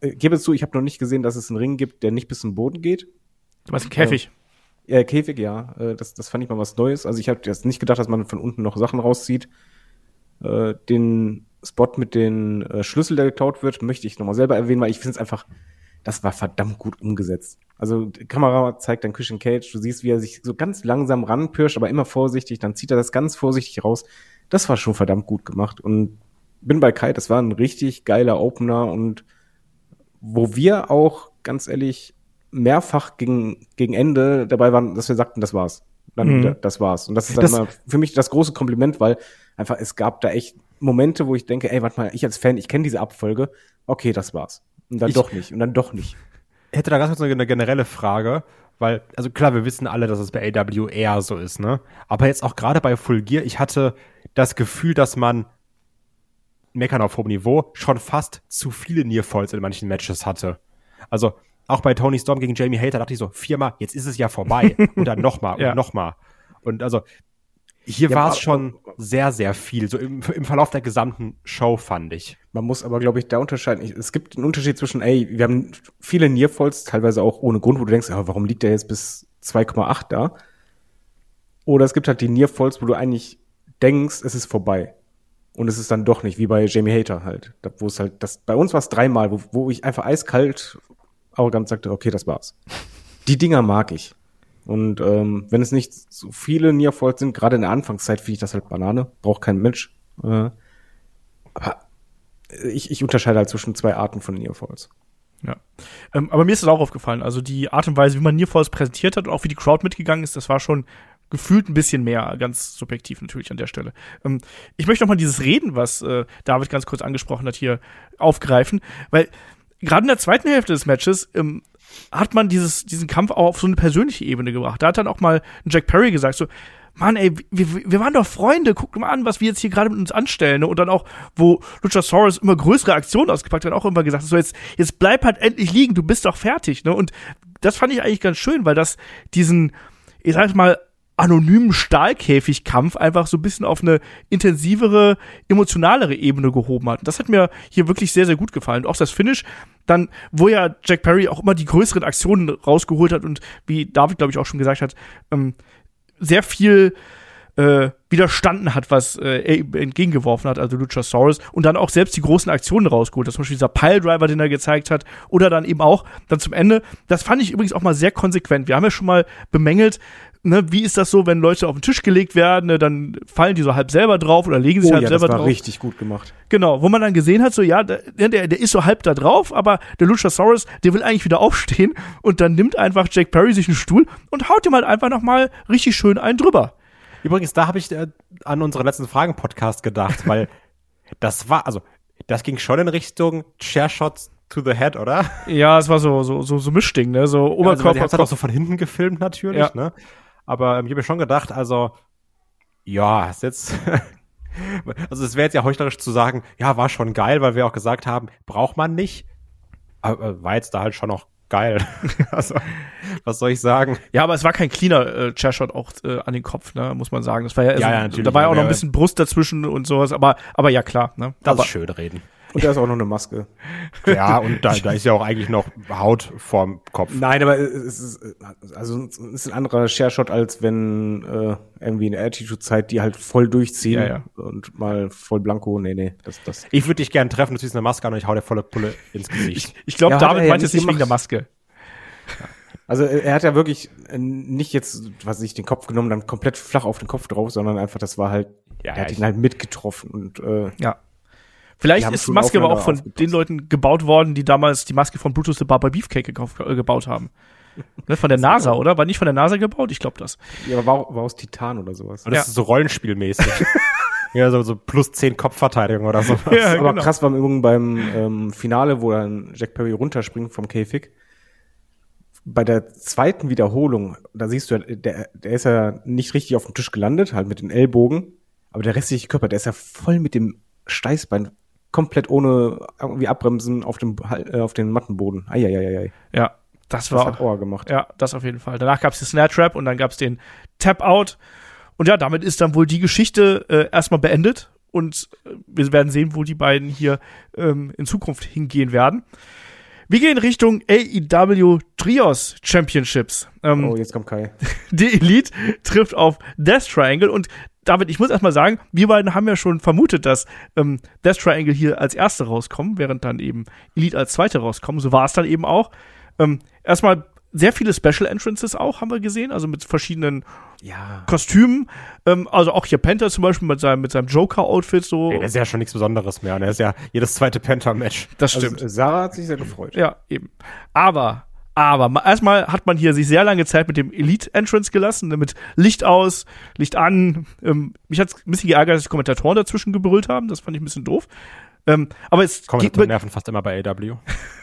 äh, gebe es zu, ich habe noch nicht gesehen, dass es einen Ring gibt, der nicht bis zum Boden geht. Du meinst Käfig. Ja, Käfig, ja. Äh, Das, das fand ich mal was Neues. Also ich habe jetzt nicht gedacht, dass man von unten noch Sachen rauszieht. Äh, Den Spot mit den äh, Schlüssel, der geklaut wird, möchte ich nochmal selber erwähnen, weil ich finde es einfach, das war verdammt gut umgesetzt. Also die Kamera zeigt dann Christian Cage, du siehst, wie er sich so ganz langsam ranpirscht, aber immer vorsichtig, dann zieht er das ganz vorsichtig raus. Das war schon verdammt gut gemacht und bin bei Kai, das war ein richtig geiler Opener und wo wir auch, ganz ehrlich, mehrfach gegen, gegen Ende dabei waren, dass wir sagten, das war's. Dann Mhm. wieder, das war's. Und das ist dann Das- für mich das große Kompliment, weil einfach es gab da echt Momente, wo ich denke, ey, warte mal, ich als Fan, ich kenne diese Abfolge. Okay, das war's. Und dann Ich- doch nicht. Und dann doch nicht. hätte da ganz kurz eine generelle Frage, weil, also klar, wir wissen alle, dass es bei AW eher so ist, ne? Aber jetzt auch gerade bei Full Gear, ich hatte das Gefühl, dass man meckern auf hohem Niveau schon fast zu viele Nearfalls in manchen Matches hatte. Also auch bei Tony Storm gegen Jamie Hater dachte ich so, viermal, jetzt ist es ja vorbei. und dann nochmal Ja. und nochmal. Und also hier Ja, war es schon sehr, sehr viel. So im, im Verlauf der gesamten Show fand ich. Man muss aber, glaube ich, da unterscheiden. Es gibt einen Unterschied zwischen, ey, wir haben viele Nearfalls, teilweise auch ohne Grund, wo du denkst, ja, warum liegt der jetzt bis 2,8 da? Oder es gibt halt die Nearfalls, wo du eigentlich denkst, es ist vorbei. Und es ist dann doch nicht, wie bei Jamie Hater halt. Da, wo es halt, das, bei uns war es dreimal, wo, wo ich einfach eiskalt arrogant sagte, okay, das war's. Die Dinger mag ich. Und ähm, wenn es nicht so viele Nearfalls sind, gerade in der Anfangszeit finde ich das halt Banane, braucht kein Mensch. Äh, aber ich, ich unterscheide halt zwischen zwei Arten von Nearfalls. Ja. Ähm, aber mir ist das auch aufgefallen. Also die Art und Weise, wie man Nearfalls präsentiert hat und auch wie die Crowd mitgegangen ist, das war schon gefühlt ein bisschen mehr, ganz subjektiv natürlich an der Stelle. Ähm, ich möchte noch mal dieses Reden, was äh, David ganz kurz angesprochen hat, hier aufgreifen, weil gerade in der zweiten Hälfte des Matches ähm, hat man dieses, diesen Kampf auch auf so eine persönliche Ebene gebracht. Da hat dann auch mal Jack Perry gesagt, so, Mann, ey, wir, wir waren doch Freunde, guck mal an, was wir jetzt hier gerade mit uns anstellen. Ne? Und dann auch, wo Luchasaurus immer größere Aktionen ausgepackt hat, auch immer gesagt, so jetzt, jetzt bleib halt endlich liegen, du bist doch fertig. Ne? Und das fand ich eigentlich ganz schön, weil das diesen, ich sag mal, anonymen Stahlkäfigkampf einfach so ein bisschen auf eine intensivere, emotionalere Ebene gehoben hat. Das hat mir hier wirklich sehr, sehr gut gefallen. Und auch das Finish, dann, wo ja Jack Perry auch immer die größeren Aktionen rausgeholt hat und wie David, glaube ich, auch schon gesagt hat, ähm, sehr viel äh, widerstanden hat, was äh, er entgegengeworfen hat, also Luchasaurus, und dann auch selbst die großen Aktionen rausgeholt, das zum Beispiel dieser Piledriver, den er gezeigt hat, oder dann eben auch dann zum Ende, das fand ich übrigens auch mal sehr konsequent. Wir haben ja schon mal bemängelt, ne, wie ist das so, wenn Leute auf den Tisch gelegt werden, ne, dann fallen die so halb selber drauf oder legen sich Oh halb ja, das selber war drauf. richtig gut gemacht. Genau, wo man dann gesehen hat, so ja, der, der, der ist so halb da drauf, aber der Luchasaurus, der will eigentlich wieder aufstehen und dann nimmt einfach Jack Perry sich einen Stuhl und haut ihm halt einfach noch mal richtig schön einen drüber. Übrigens, da habe ich äh, an unseren letzten Fragen-Podcast gedacht, weil das war, also, das ging schon in Richtung Chair-Shots to the head, oder? Ja, es war so so so, so Mischding, ne, so Also, Oberkörper, haben es halt auch so von hinten gefilmt natürlich, Ja. ne? Aber ähm, ich habe mir schon gedacht, also, ja, ist jetzt, also es wäre jetzt ja heuchlerisch zu sagen, ja, war schon geil, weil wir auch gesagt haben, braucht man nicht. Aber äh, war jetzt da halt schon noch geil. also, was soll ich sagen? Ja, aber es war kein cleaner äh, Chairshot auch äh, an den Kopf, ne, muss man sagen. Das war ja, Ja, ja, natürlich, da war ja auch noch ein bisschen Brust dazwischen und sowas, aber aber ja klar, ne. Das aber, ist schön reden. Und da ist auch noch eine Maske. Ja, und da, da ist ja auch eigentlich noch Haut vorm Kopf. Nein, aber es ist, also es ist ein anderer Share-Shot, als wenn äh, irgendwie eine Attitude-Zeit, die halt voll durchziehen Ja, ja. und mal voll blanko, nee, nee, das, das. Ich würde dich gern treffen, du ziehst eine Maske an und ich hau dir volle Pulle ins Gesicht. ich glaube, Ja, ja meint jetzt nicht wegen der. Maske. Also er hat ja wirklich äh, nicht jetzt, was weiß ich, den Kopf genommen, dann komplett flach auf den Kopf drauf, sondern einfach, das war halt, Ja, er hat ich- ihn halt mitgetroffen und äh, Ja. Vielleicht ist Maske aber auch von aufgepasst. den Leuten gebaut worden, die damals die Maske von Brutus the Barber Beefcake gekauft, äh, gebaut haben. ne, von der NASA, oder? War nicht von der NASA gebaut? Ich glaube das. ja, aber war, war aus Titan oder sowas. Und das Ja. ist so rollenspielmäßig. ja, so, so plus 10 Kopfverteidigung oder so. Ja, aber genau. krass war im Übrigen beim ähm, Finale, wo dann Jack Perry runterspringt vom Käfig. Bei der zweiten Wiederholung, da siehst du, der, der ist ja nicht richtig auf dem Tisch gelandet, halt mit den Ellbogen, aber der restliche Körper, der ist ja voll mit dem Steißbein komplett ohne irgendwie abbremsen auf dem äh, auf den Mattenboden. Eieieiei. Ja, das Das war hat Ohr gemacht. Ja, das auf jeden Fall. Danach gab es den Snare Trap und dann gab es den Tap Out. Und ja, damit ist dann wohl die Geschichte äh, erstmal beendet. Und äh, wir werden sehen, wo die beiden hier ähm, in Zukunft hingehen werden. Wir gehen Richtung AEW Trios Championships. Ähm, Oh, jetzt kommt Kai. die Elite trifft auf Death Triangle und David, ich muss erstmal sagen, wir beiden haben ja schon vermutet, dass ähm, Death Triangle hier als erste rauskommen, während dann eben Elite als zweite rauskommen. So war es dann eben auch. Ähm, erstmal sehr viele Special Entrances auch, haben wir gesehen, also mit verschiedenen Ja. Kostümen. Ähm, also auch hier Penta zum Beispiel mit seinem, mit seinem Joker-Outfit so. Ey, das ist ja schon nichts Besonderes mehr. Das ist ja jedes zweite Penta-Match. das stimmt. Also, Sarah hat sich sehr gefreut. Ja, eben. Aber, aber, ma- erstmal hat man hier sich sehr lange Zeit mit dem Elite-Entrance gelassen, ne, mit Licht aus, Licht an. Ähm, mich hat's ein bisschen geärgert, dass die Kommentatoren dazwischen gebrüllt haben. Das fand ich ein bisschen doof. Ähm, aber jetzt, Kommentatoren nerven fast immer bei AW.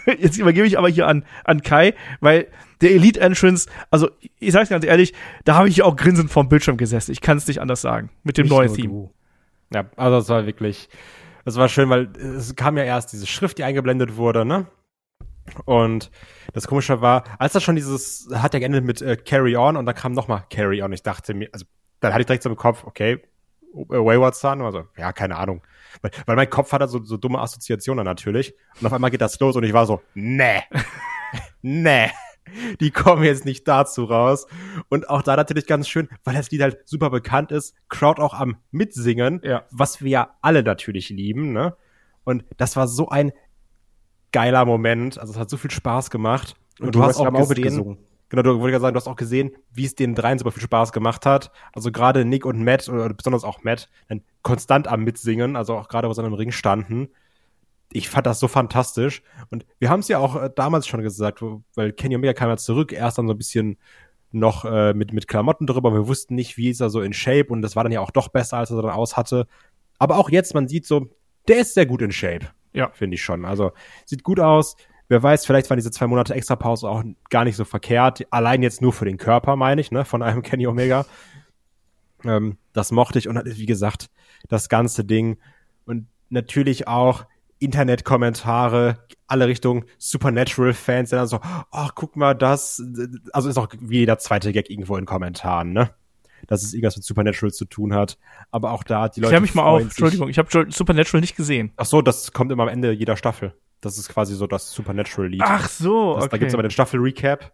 jetzt übergebe ich aber hier an, an Kai, weil der Elite-Entrance, also ich sag's ganz ehrlich, da habe ich auch grinsend vorm Bildschirm gesessen. Ich kann es nicht anders sagen. Mit dem Nicht neuen Theme. du. Ja, also es war wirklich, es war schön, weil es kam ja erst diese Schrift, die eingeblendet wurde, ne? Und das Komische war, als das schon dieses, hat ja geendet mit äh, Carry On und dann kam nochmal Carry On. Ich dachte mir, also dann hatte ich direkt so im Kopf, okay, äh, Wayward Son, also ja, keine Ahnung. Weil, weil mein Kopf hatte so, so dumme Assoziationen natürlich. Und auf einmal geht das los und ich war so, nee, nee, die kommen jetzt nicht dazu raus. Und auch da natürlich ganz schön, weil das Lied halt super bekannt ist, Crowd auch am Mitsingen, Ja. was wir ja alle natürlich lieben, ne? Und das war so ein geiler Moment. Also es hat so viel Spaß gemacht. Und, du hast auch gesehen, genau, du wollte ja sagen, du hast auch gesehen, wie es den dreien super viel Spaß gemacht hat. Also gerade Nick und Matt, oder besonders auch Matt, dann konstant am Mitsingen, also auch gerade, wo sie an dem Ring standen. Ich fand das so fantastisch. Und wir haben es ja auch äh, damals schon gesagt, weil Kenny Omega kam ja zurück, erst dann so ein bisschen noch äh, mit, mit Klamotten drüber. Wir wussten nicht, wie ist er so in Shape und das war dann ja auch doch besser, als er dann aus hatte. Aber auch jetzt, man sieht so, der ist sehr gut in Shape. Ja. Finde ich schon. Also sieht gut aus. Wer weiß, vielleicht waren diese zwei Monate extra Pause auch gar nicht so verkehrt. Allein jetzt nur für den Körper, meine ich, ne, von einem Kenny Omega. Ähm, das mochte ich und wie gesagt, das ganze Ding und natürlich auch Internetkommentare, alle Richtung Supernatural-Fans, die dann so, ach, guck mal, das, also ist auch wie jeder zweite Gag irgendwo in Kommentaren, ne? Dass es irgendwas mit Supernatural zu tun hat. Aber auch da, die Leute. Klär mich mal auf, Entschuldigung, ich habe Supernatural nicht gesehen. Ach so, das kommt immer am Ende jeder Staffel. Das ist quasi so das Supernatural-Lied. Ach so, Das, okay. Da gibt's aber den Staffel-Recap.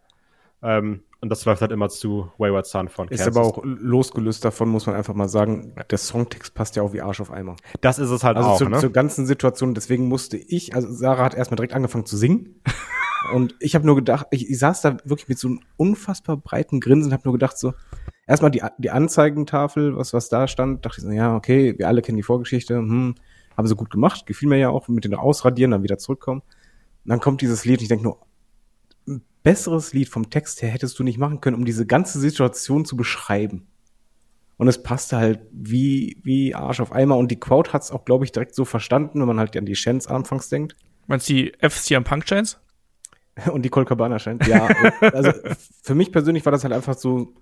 Ähm, und das läuft halt immer zu Wayward Son von Ist Kansas. aber auch losgelöst davon, muss man einfach mal sagen, der Songtext passt ja auch wie Arsch auf Eimer. Das ist es halt Also auch, zu, ne? zur ganzen Situation, deswegen musste ich, also Sarah hat erstmal direkt angefangen zu singen. und ich habe nur gedacht, ich, ich saß da wirklich mit so einem unfassbar breiten Grinsen, habe nur gedacht so, erstmal die, die Anzeigentafel, was, was da stand, dachte ich so, ja, okay, wir alle kennen die Vorgeschichte, hm, haben sie gut gemacht, gefiel mir ja auch, mit den Ausradieren, dann wieder zurückkommen. Und dann kommt dieses Lied und ich denke nur, ein besseres Lied vom Text her hättest du nicht machen können, um diese ganze Situation zu beschreiben. Und es passte halt wie, wie Arsch auf Eimer. Und die Crowd hat es auch, glaube ich, direkt so verstanden, wenn man halt an die Shans anfangs denkt. Meinst du die FCM Punk Chains? Und die Cole Cabana scheint. Ja, also für mich persönlich war das halt einfach so,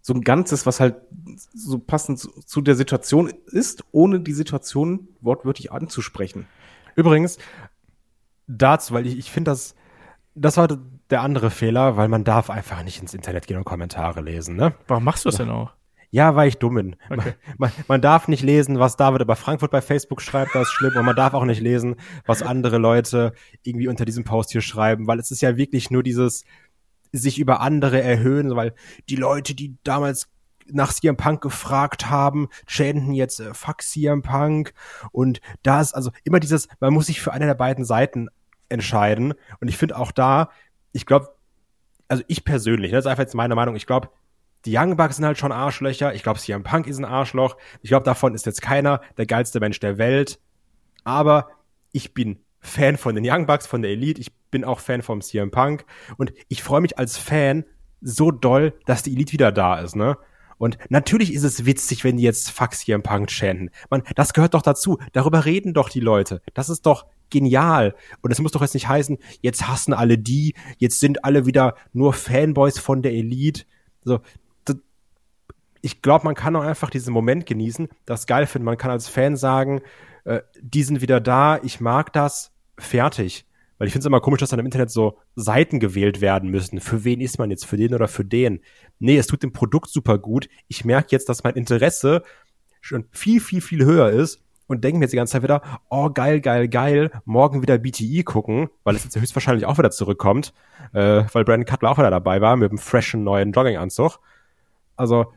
so ein Ganzes, was halt so passend zu, zu der Situation ist, ohne die Situation wortwörtlich anzusprechen. Übrigens, dazu, weil ich, ich finde, das, das war der andere Fehler, weil man darf einfach nicht ins Internet gehen und Kommentare lesen, ne? Warum machst du das denn auch? Ja, weil ich dumm bin. Okay. Man, man darf nicht lesen, was David über Frankfurt bei Facebook schreibt, das ist schlimm. Und man darf auch nicht lesen, was andere Leute irgendwie unter diesem Post hier schreiben, weil es ist ja wirklich nur dieses sich über andere erhöhen, weil die Leute, die damals nach CM Punk gefragt haben, chanten jetzt äh, fuck CM Punk und da ist also immer dieses, man muss sich für eine der beiden Seiten entscheiden und ich finde auch da, ich glaube, also ich persönlich, das ist einfach jetzt meine Meinung, ich glaube, die Young Bucks sind halt schon Arschlöcher. Ich glaube, CM Punk ist ein Arschloch. Ich glaube, davon ist jetzt keiner der geilste Mensch der Welt. Aber ich bin Fan von den Young Bucks, von der Elite. Ich bin auch Fan vom CM Punk. Und ich freue mich als Fan so doll, dass die Elite wieder da ist, ne? Und natürlich ist es witzig, wenn die jetzt Fuck CM Punk chanten. Man, das gehört doch dazu. Darüber reden doch die Leute. Das ist doch genial. Und es muss doch jetzt nicht heißen, jetzt hassen alle die, jetzt sind alle wieder nur Fanboys von der Elite. So, d- ich glaube, man kann auch einfach diesen Moment genießen, das geil finden. Man kann als Fan sagen, äh, die sind wieder da, ich mag das, fertig. Weil ich finde es immer komisch, dass dann im Internet so Seiten gewählt werden müssen. Für wen ist man jetzt? Für den oder für den? Nee, es tut dem Produkt super gut. Ich merke jetzt, dass mein Interesse schon viel, viel, viel höher ist und denke mir jetzt die ganze Zeit wieder, oh geil, geil, geil, morgen wieder BTI gucken, weil es jetzt höchstwahrscheinlich auch wieder zurückkommt, äh, weil Brandon Cutler auch wieder dabei war mit einem freshen neuen Jogginganzug. Also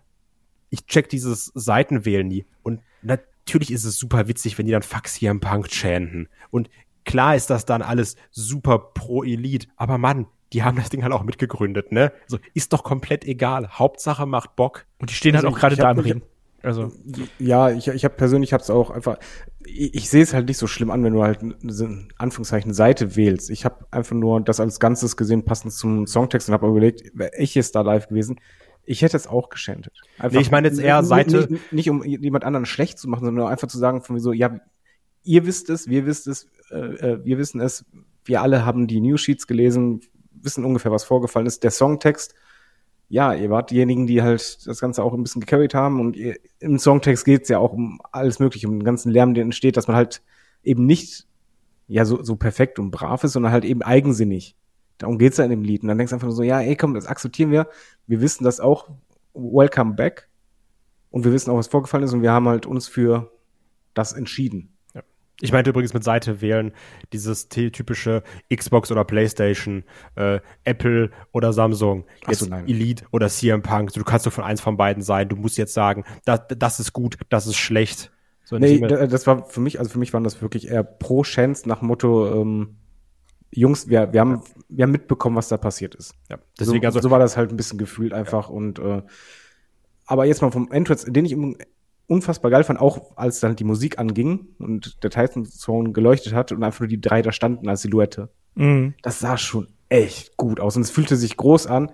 ich check dieses Seitenwählen nie. Und natürlich ist es super witzig, wenn die dann Fax hier im Punk chanten. Und klar ist das dann alles super pro Elite, aber Mann, die haben das Ding halt auch mitgegründet, ne? So, ist doch komplett egal. Hauptsache macht Bock. Und die stehen halt Also auch gerade da im Ring. Also, Ja, ich, ich habe persönlich hab's auch einfach. Ich, ich sehe es halt nicht so schlimm an, wenn du halt so in Anführungszeichen Seite wählst. Ich habe einfach nur das als Ganzes gesehen, passend zum Songtext und habe überlegt, wäre ich jetzt da live gewesen, ich hätte es auch geschändet. Einfach, Nee, ich meine jetzt eher nicht- Seite- Nicht, nicht um jemand anderen schlecht zu machen, sondern einfach zu sagen, von mir so, ja, ihr wisst es, wir wisst es, äh, äh, wir wissen es, wir alle haben die News-Sheets gelesen, wissen ungefähr, was vorgefallen ist. Der Songtext, ja, ihr wart diejenigen, die halt das Ganze auch ein bisschen gecarried haben und ihr, im Songtext geht's ja auch um alles Mögliche, um den ganzen Lärm, der entsteht, dass man halt eben nicht ja so, so perfekt und brav ist, sondern halt eben eigensinnig. Darum geht's ja in dem Lied. Und dann denkst du einfach nur so, ja, ey, komm, das akzeptieren wir. Wir wissen das auch. Welcome back. Und wir wissen auch, was vorgefallen ist und wir haben halt uns für das entschieden. Ich meinte übrigens mit Seite wählen, dieses typische Xbox oder Playstation, äh, Apple oder Samsung, jetzt so. Elite oder CM Punk. Du kannst doch von eins von beiden sein. Du musst jetzt sagen, das, das ist gut, das ist schlecht. So Nee, das war für mich, also für mich waren das wirklich eher pro Chance nach Motto, ähm, Jungs, wir, wir haben, wir haben mitbekommen, was da passiert ist. ja. Deswegen so, also, so war das halt ein bisschen gefühlt einfach und äh, aber jetzt mal vom Entrance, den ich im- unfassbar geil fand, auch als dann die Musik anging und der Titan Zone geleuchtet hat und einfach nur die drei da standen als Silhouette. mhm. Das sah schon echt gut aus und es fühlte sich groß an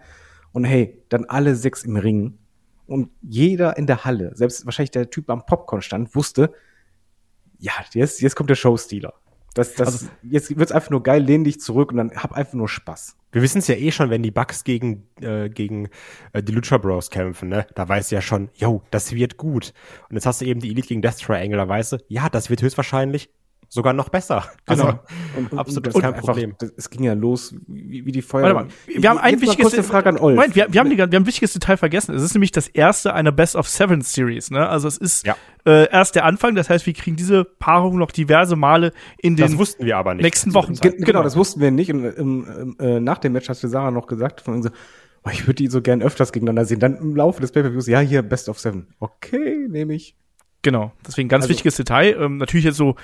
Und hey, dann alle sechs im Ring. Und jeder in der Halle, selbst wahrscheinlich der Typ am Popcorn stand, wusste, ja, jetzt, jetzt kommt der Showstealer. Das, das, Also- jetzt wird's einfach nur geil, lehn dich zurück und dann hab einfach nur Spaß. Wir wissen es ja eh schon, wenn die Bucks gegen, äh, gegen äh, die Lucha Bros kämpfen, ne? Da weißt du ja schon, yo, das wird gut. Und jetzt hast du eben die Elite gegen Death Triangle, da weißt du, ja, das wird höchstwahrscheinlich sogar noch besser. Genau. Also, Und, absolut das kein einfach, Problem. Das, es ging ja los wie, wie die Warte Feuer. mal, wir haben ein wichtiges kurz eine Frage an Olf. Moment, wir, wir, haben die, wir haben ein wichtiges Detail vergessen. Es ist nämlich das erste einer Best of Seven Series. Ne? Also es ist Ja. äh, erst der Anfang. Das heißt, wir kriegen diese Paarung noch diverse Male in den das wussten wir aber nicht. nächsten Wochen. dem Ge Zeitpunkt. genau, das wussten wir nicht. Und ähm, ähm, äh, nach dem Match hat dir Sarah noch gesagt, von so, oh, ich würde die so gern öfters gegeneinander sehen. Dann im Laufe des Pay-Per-Views, ja, hier Best of Seven. Okay, nehme ich. Genau, deswegen ganz Also- wichtiges Detail. Ähm, natürlich jetzt so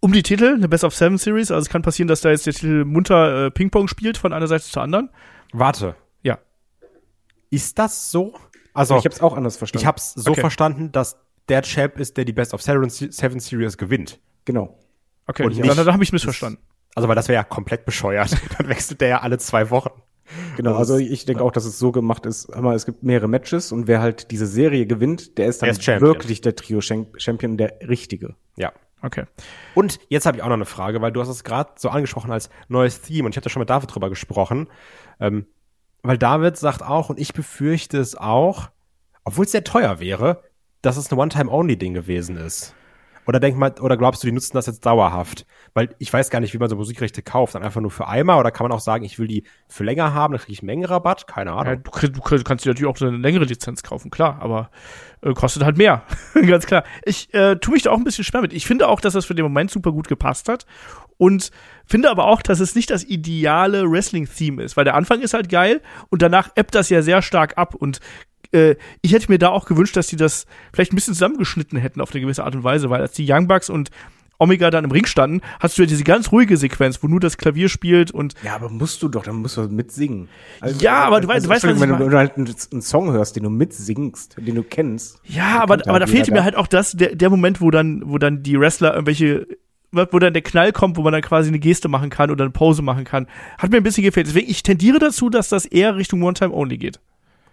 um die Titel, eine Best of Seven Series. Also es kann passieren, dass da jetzt der Titel munter äh, Ping-Pong spielt von einer Seite zur anderen. Warte. Ja. Ist das so? Also, ich habe es auch anders verstanden. ich hab's so Okay. verstanden, dass der Champ ist, der die Best of Seven, Seven Series gewinnt. genau. Okay, Und dann, dann habe ich missverstanden. Also, weil das wäre ja komplett bescheuert. Dann wechselt der ja alle zwei Wochen. Genau, also ich denke auch, dass es so gemacht ist, aber es gibt mehrere Matches und wer halt diese Serie gewinnt, der ist dann Der ist Champion. wirklich der Trio-Champion, der richtige. Ja. Okay. Und jetzt habe ich auch noch eine Frage, weil du hast es gerade so angesprochen als neues Theme und ich habe da schon mit David drüber gesprochen. Ähm, weil David sagt auch, und ich befürchte es auch, obwohl es sehr teuer wäre, dass es ein One-Time-Only-Ding gewesen ist. Oder denk mal, oder glaubst du, die nutzen das jetzt dauerhaft? Weil ich weiß gar nicht, wie man so Musikrechte kauft. Dann einfach nur für einmal oder kann man auch sagen, ich will die für länger haben, dann kriege ich Mengenrabatt? Keine Ja, Ahnung. du, krieg- du krieg- kannst dir natürlich auch eine längere Lizenz kaufen, klar, aber äh, kostet halt mehr. Ganz klar. Ich äh, tue mich da auch ein bisschen schwer mit. Ich finde auch, dass das für den Moment super gut gepasst hat. Und finde aber auch, dass es nicht das ideale Wrestling-Theme ist, weil der Anfang ist halt geil und danach ebbt das ja sehr stark ab. Und äh, ich hätte mir da auch gewünscht, dass die das vielleicht ein bisschen zusammengeschnitten hätten auf eine gewisse Art und Weise, weil als die Young Bucks und Omega dann im Ring standen, hast du ja diese ganz ruhige Sequenz, wo nur das Klavier spielt und Ja, aber musst du doch, dann musst du mitsingen. Also, Ja, aber du weißt- du weißt, was ich Entschuldigung, wenn meine. du halt einen, einen Song hörst, den du mitsingst, den du kennst. Ja, aber, aber da fehlte mir halt auch das, der, der Moment, wo dann, wo dann die Wrestler irgendwelche, wo dann der Knall kommt, wo man dann quasi eine Geste machen kann oder eine Pose machen kann. Hat mir ein bisschen gefehlt. Deswegen, ich tendiere dazu, dass das eher Richtung One-Time-Only geht.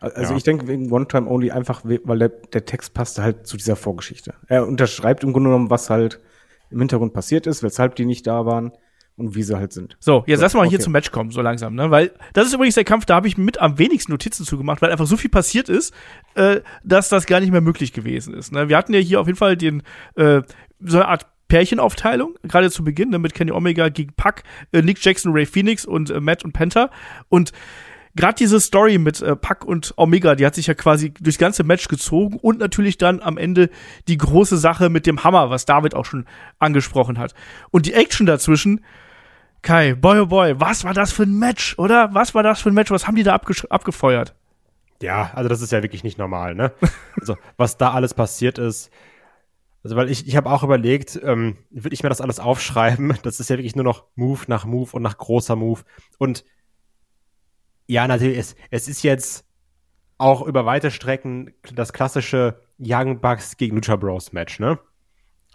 Also Ja. ich denke wegen One Time Only einfach, we- weil der, der Text passte halt zu dieser Vorgeschichte. Er unterschreibt im Grunde genommen, was halt im Hintergrund passiert ist, weshalb die nicht da waren und wie sie halt sind. So, jetzt So, lass mal hier okay. zum Match kommen, so langsam, ne? Weil das ist übrigens der Kampf, da habe ich mit am wenigsten Notizen zugemacht, weil einfach so viel passiert ist, äh, dass das gar nicht mehr möglich gewesen ist. Ne? Wir hatten ja hier auf jeden Fall den, äh, so eine Art Pärchenaufteilung, gerade zu Beginn, ne, mit Kenny Omega gegen Puck, äh, Nick Jackson, Ray Phoenix und äh, Matt und Penta. Und gerade diese Story mit äh, Puck und Omega, die hat sich ja quasi durchs ganze Match gezogen und natürlich dann am Ende die große Sache mit dem Hammer, was David auch schon angesprochen hat. Und die Action dazwischen, Kai, boy oh boy, was war das für ein Match, oder? Was war das für ein Match? Was haben die da abgefeuert? Ja, also das ist ja wirklich nicht normal, ne? Also, was da alles passiert ist. Also, weil ich, ich habe auch überlegt, ähm, will ich mir das alles aufschreiben? Das ist ja wirklich nur noch Move nach Move und nach großer Move. Und ja, natürlich, es, es ist jetzt auch über weite Strecken das klassische Young Bucks gegen Lucha Bros Match, ne?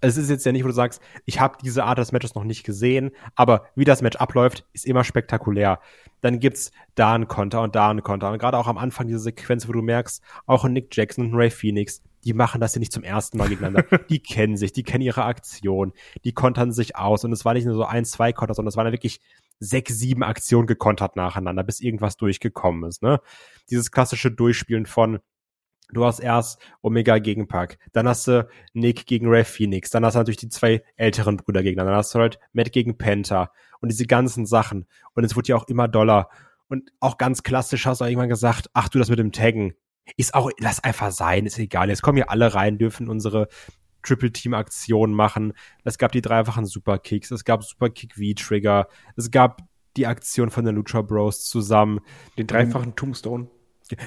Es ist jetzt ja nicht, wo du sagst, ich habe diese Art des Matches noch nicht gesehen, aber wie das Match abläuft, ist immer spektakulär. Dann gibt's da einen Konter und da einen Konter. Und gerade auch am Anfang diese Sequenz, wo du merkst, auch Nick Jackson und Ray Phoenix, die machen das ja nicht zum ersten Mal gegeneinander. die kennen sich, die kennen ihre Aktion, die kontern sich aus. Und es war nicht nur so ein, zwei Konter, sondern es waren ja wirklich sechs, sieben Aktionen gekontert nacheinander, bis irgendwas durchgekommen ist. Ne? Dieses klassische Durchspielen von Du hast erst Omega gegen Pac, dann hast du Nick gegen Ray Phoenix, dann hast du natürlich die zwei älteren Brüder gegeneinander, dann hast du halt Matt gegen Penta und diese ganzen Sachen. Und es wurde ja auch immer doller. Und auch ganz klassisch hast du irgendwann gesagt, ach du, das mit dem Taggen ist auch, lass einfach sein, ist egal. Jetzt kommen hier alle rein, dürfen unsere Triple Team Aktion machen. Es gab die dreifachen Superkicks, es gab Superkick V-Trigger, es gab die Aktion von den Lucha Bros zusammen. Den dreifachen Tombstone.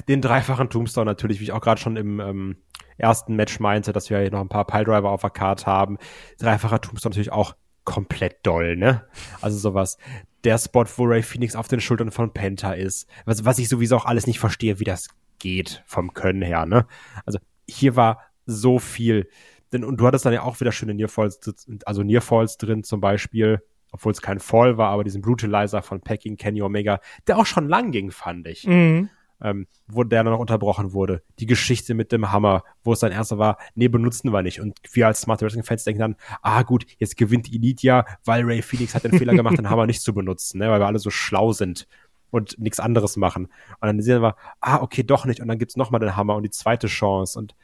Den dreifachen Tombstone natürlich, wie ich auch gerade schon im ähm, ersten Match meinte, dass wir hier noch ein paar Piledriver auf der Karte haben. Dreifacher Tombstone natürlich auch komplett doll, ne? Also sowas. Der Spot, wo Ray Phoenix auf den Schultern von Penta ist. Was, was ich sowieso auch alles nicht verstehe, wie das geht vom Können her, ne? Also hier war so viel. Denn, und du hattest dann ja auch wieder schöne Nearfalls, also Nearfalls drin zum Beispiel, obwohl es kein Fall war, aber diesen Brutalizer von Packing Kenny Omega, der auch schon lang ging, fand ich. Mhm. ähm, wo der noch unterbrochen wurde. Die Geschichte mit dem Hammer, wo es dann erster war, nee, benutzen wir nicht. Und wir als Smart Wrestling-Fans denken dann, ah gut, jetzt gewinnt Elite ja, weil Ray Phoenix hat den Fehler gemacht, den Hammer nicht zu benutzen, ne, weil wir alle so schlau sind und nichts anderes machen. Und dann sehen wir, ah, okay, doch nicht. Und dann gibt's nochmal den Hammer und die zweite Chance. Und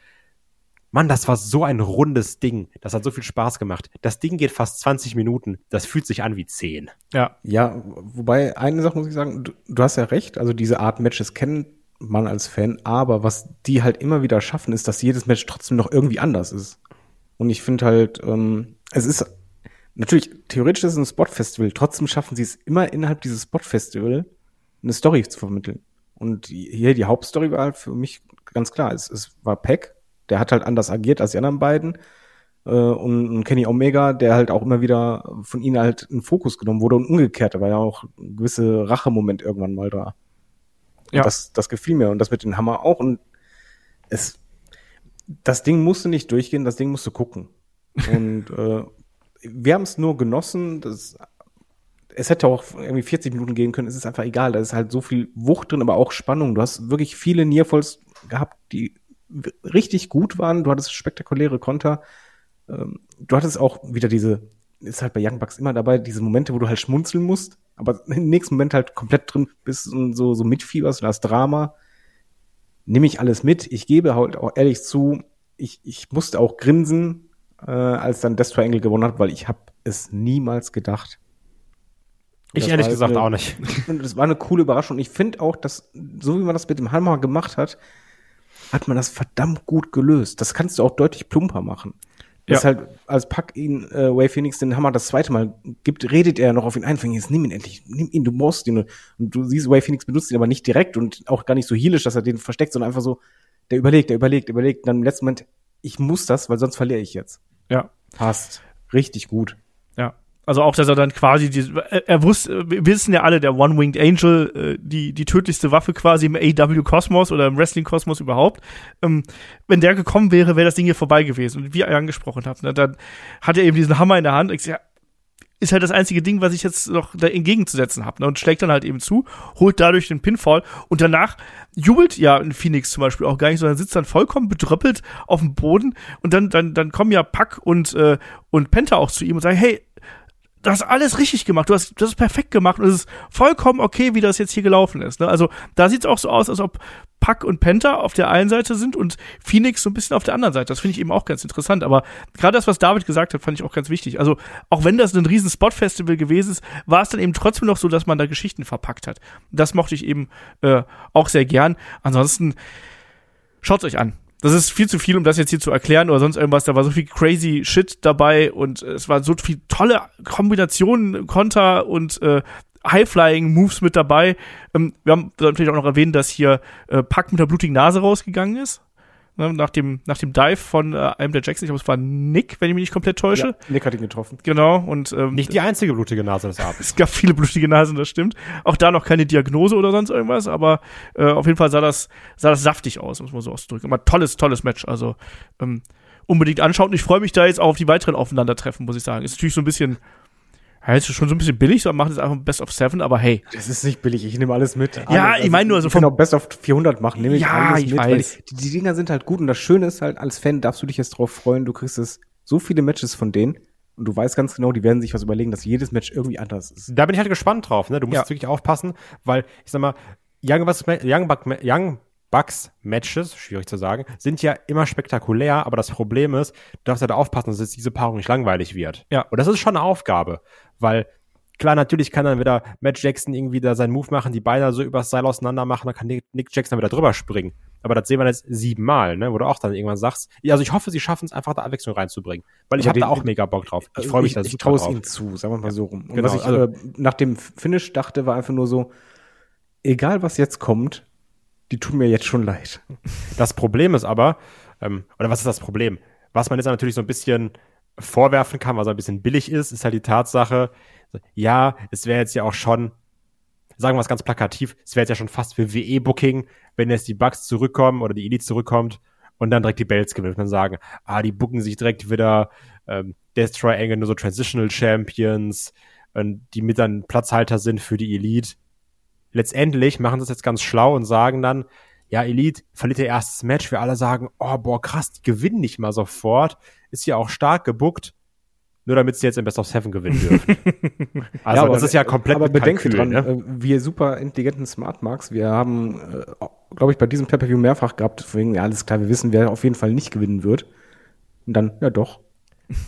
Mann, das war so ein rundes Ding. Das hat so viel Spaß gemacht. Das Ding geht fast 20 Minuten. Das fühlt sich an wie 10. Ja. Ja, wobei eine Sache muss ich sagen, du, du hast ja recht, also diese Art Matches kennt man als Fan, aber was die halt immer wieder schaffen, ist, dass jedes Match trotzdem noch irgendwie anders ist. Und ich finde halt, ähm, es ist natürlich, theoretisch ist es ein Spot-Festival, trotzdem schaffen sie es immer innerhalb dieses Spot-Festival eine Story zu vermitteln. Und hier die Hauptstory war halt für mich ganz klar, es, es war Peck, der hat halt anders agiert als die anderen beiden. Äh, und, und Kenny Omega, der halt auch immer wieder von ihnen halt in Fokus genommen wurde und umgekehrt, da war ja auch ein gewisse Rachemoment irgendwann mal da. Ja. Das, das gefiel mir und das mit dem Hammer auch und es, das Ding musste nicht durchgehen, das Ding musste gucken. Und äh, wir haben es nur genossen, das, es hätte auch irgendwie 40 Minuten gehen können, es ist einfach egal, da ist halt so viel Wucht drin, aber auch Spannung. Du hast wirklich viele Nearfalls gehabt, die richtig gut waren. Du hattest spektakuläre Konter. Ähm, du hattest auch wieder diese, ist halt bei Young Bucks immer dabei, diese Momente, wo du halt schmunzeln musst, aber im nächsten Moment halt komplett drin bist und so, so mitfieberst und das Drama. Nehme ich alles mit. Ich gebe halt auch ehrlich zu, ich, ich musste auch grinsen, äh, als dann Death Triangle gewonnen hat, weil ich habe es niemals gedacht. Ich ehrlich gesagt eine- auch nicht. Das war eine coole Überraschung. Ich finde auch, dass, so wie man das mit dem Hammer gemacht hat, hat man das verdammt gut gelöst. Das kannst du auch deutlich plumper machen. Ja. Das halt, als Pack ihn, äh, Way Phoenix den Hammer das zweite Mal gibt, redet er noch auf ihn ein, fängt, jetzt nimm ihn endlich, nimm ihn, du musst ihn. Und du siehst, Way Phoenix benutzt ihn aber nicht direkt und auch gar nicht so heelisch, dass er den versteckt, sondern einfach so, der überlegt, der überlegt, überlegt. Und dann im letzten Moment, ich muss das, weil sonst verliere ich jetzt. Ja. Passt. Richtig gut. Also auch, dass er dann quasi, die, er, wusste, wir wissen ja alle, der One-Winged Angel, äh, die, die tödlichste Waffe quasi im AW-Kosmos oder im Wrestling-Kosmos überhaupt. Ähm, wenn der gekommen wäre, wäre das Ding hier vorbei gewesen. Und wie ihr angesprochen habt, ne, dann hat er eben diesen Hammer in der Hand. Ich, ja, ist halt das einzige Ding, was ich jetzt noch da entgegenzusetzen habe. Ne? Und schlägt dann halt eben zu, holt dadurch den Pinfall und danach jubelt ja ein Phoenix zum Beispiel auch gar nicht, sondern sitzt dann vollkommen bedröppelt auf dem Boden und dann, dann, dann kommen ja Pack und, äh, und Penta auch zu ihm und sagen, hey, du hast alles richtig gemacht, du hast das ist perfekt gemacht und es ist vollkommen okay, wie das jetzt hier gelaufen ist. Ne? Also da sieht es auch so aus, als ob Pack und Penta auf der einen Seite sind und Phoenix so ein bisschen auf der anderen Seite. Das finde ich eben auch ganz interessant. Aber gerade das, was David gesagt hat, fand ich auch ganz wichtig. Also auch wenn das ein riesen Spot-Festival gewesen ist, war es dann eben trotzdem noch so, dass man da Geschichten verpackt hat. Das mochte ich eben äh, auch sehr gern. Ansonsten schaut's euch an. Das ist viel zu viel, um das jetzt hier zu erklären oder sonst irgendwas. Da war so viel crazy Shit dabei und es war so viel tolle Kombinationen, Konter und äh, High-Flying-Moves mit dabei. Ähm, wir haben natürlich auch noch erwähnt, dass hier äh, Pack mit der blutigen Nase rausgegangen ist. Ne, nach, dem, nach dem Dive von äh, einem der Jackson, ich glaube, es war Nick, wenn ich mich nicht komplett täusche. Ja, Nick hat ihn getroffen. Genau. Und ähm, Nicht die einzige blutige Nase des Abends. es gab viele blutige Nasen, das stimmt. Auch da noch keine Diagnose oder sonst irgendwas, aber äh, auf jeden Fall sah das, sah das saftig aus, muss man so auszudrücken. Aber tolles, tolles Match. Also ähm, unbedingt anschauen. Und ich freue mich da jetzt auch auf die weiteren Aufeinandertreffen, muss ich sagen. Ist natürlich so ein bisschen, ja, ist schon so ein bisschen billig, so macht jetzt einfach ein Best of Seven, aber hey. Das ist nicht billig, ich nehme alles mit. Ja, alles. ich meine nur, also ich kann vom- auch Best of 400 machen, nehme ich Ja, alles ich mit. weiß. weil Die, die Dinger sind halt gut und das Schöne ist halt, als Fan darfst du dich jetzt drauf freuen, du kriegst es so viele Matches von denen und du weißt ganz genau, die werden sich was überlegen, dass jedes Match irgendwie anders ist. Da bin ich halt gespannt drauf, ne? Du musst Ja. wirklich aufpassen, weil, ich sag mal, Young Bucks, Young, Buck, Young Bucks Matches, schwierig zu sagen, sind ja immer spektakulär, aber das Problem ist, du darfst halt aufpassen, dass jetzt diese Paarung nicht langweilig wird. Ja. Und das ist schon eine Aufgabe, weil klar, natürlich kann dann wieder Matt Jackson irgendwie da seinen Move machen, die Beine so übers Seil auseinander machen, dann kann Nick Nick Jackson dann wieder drüber springen. Aber das sehen wir jetzt siebenmal, ne? Wo du auch dann irgendwann sagst, ja, also ich hoffe, sie schaffen es einfach da Abwechslung reinzubringen. Weil ich habe da auch mega Bock drauf. Ich freue mich da ich, ich super traue es ihnen zu, sagen wir mal so rum. Und Genau, was ich also- äh, nach dem Finish dachte, war einfach nur so, egal was jetzt kommt, die tun mir jetzt schon leid. Das Problem ist aber, ähm, oder was ist das Problem? Was man jetzt natürlich so ein bisschen vorwerfen kann, was ein bisschen billig ist, ist halt die Tatsache, ja, es wäre jetzt ja auch schon, sagen wir es ganz plakativ, es wäre jetzt ja schon fast für WE-Booking, wenn jetzt die Bugs zurückkommen oder die Elite zurückkommt und dann direkt die Belts gewinnt und sagen, ah, die booken sich direkt wieder ähm, Death Triangle, nur so Transitional Champions, und die mit dann Platzhalter sind für die Elite. Letztendlich machen sie es jetzt ganz schlau und sagen dann, ja, Elite verliert ihr erstes Match. Wir alle sagen, oh, boah, krass, die gewinnen nicht mal sofort. Ist ja auch stark gebuckt. Nur damit sie jetzt im Best of Seven gewinnen dürfen. also, aber, das ist ja komplett Aber bedenke dran, ne? äh, wir super intelligenten Smart Marks, wir haben, äh, glaube ich, bei diesem Pay-Per-View mehrfach gehabt, deswegen, ja, alles klar, wir wissen, wer auf jeden Fall nicht gewinnen wird. Und dann, ja doch.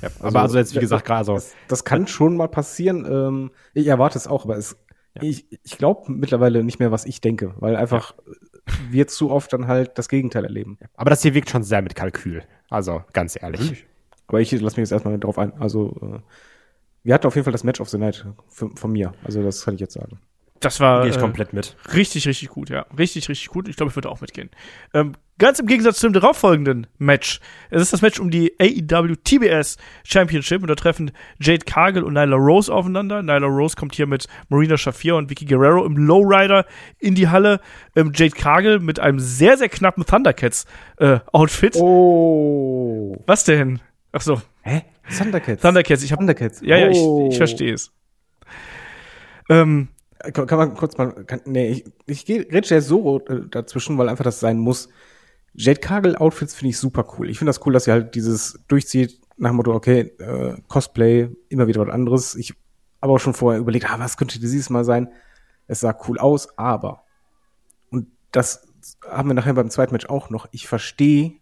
Ja, aber also jetzt, wie gesagt, gerade so. Das, das kann schon mal passieren. Ähm, ich erwarte es auch, aber es, ich, ich glaube mittlerweile nicht mehr, was ich denke, weil einfach wir zu oft dann halt das Gegenteil erleben. Aber das hier wirkt schon sehr mit Kalkül. Also, ganz ehrlich. Aber ich lasse mich jetzt erstmal drauf ein. Also, äh, wir hatten auf jeden Fall das Match of the Night von, von mir. Also, das kann ich jetzt sagen. Das war Gehe ich äh, komplett mit. richtig, richtig gut, ja. Richtig, richtig gut. Ich glaube, ich würde auch mitgehen. Ähm, ganz im Gegensatz zu dem darauffolgenden Match. Es ist das Match um die AEW TBS Championship und da treffen Jade Cargill und Nyla Rose aufeinander. Nyla Rose kommt hier mit Marina Shafir und Vicky Guerrero im Lowrider in die Halle. Ähm, Jade Cargill mit einem sehr, sehr knappen Thundercats äh. Oh. Was denn? Ach so, Hä? Thundercats. Thundercats. Ich habe Thundercats. ja, ja, Oh. ich, ich verstehe es. Ähm, Kann, man kurz mal, kann, nee, ich, ich gehe rede jetzt so dazwischen, weil einfach das sein muss. Jade Cargill Outfits finde ich super cool. Ich finde das cool, dass sie halt dieses durchzieht nach dem Motto, okay, äh, Cosplay, immer wieder was anderes. Ich habe auch schon vorher überlegt, ah, was könnte dieses Mal sein? Es sah cool aus, aber und das haben wir nachher beim zweiten Match auch noch. Ich verstehe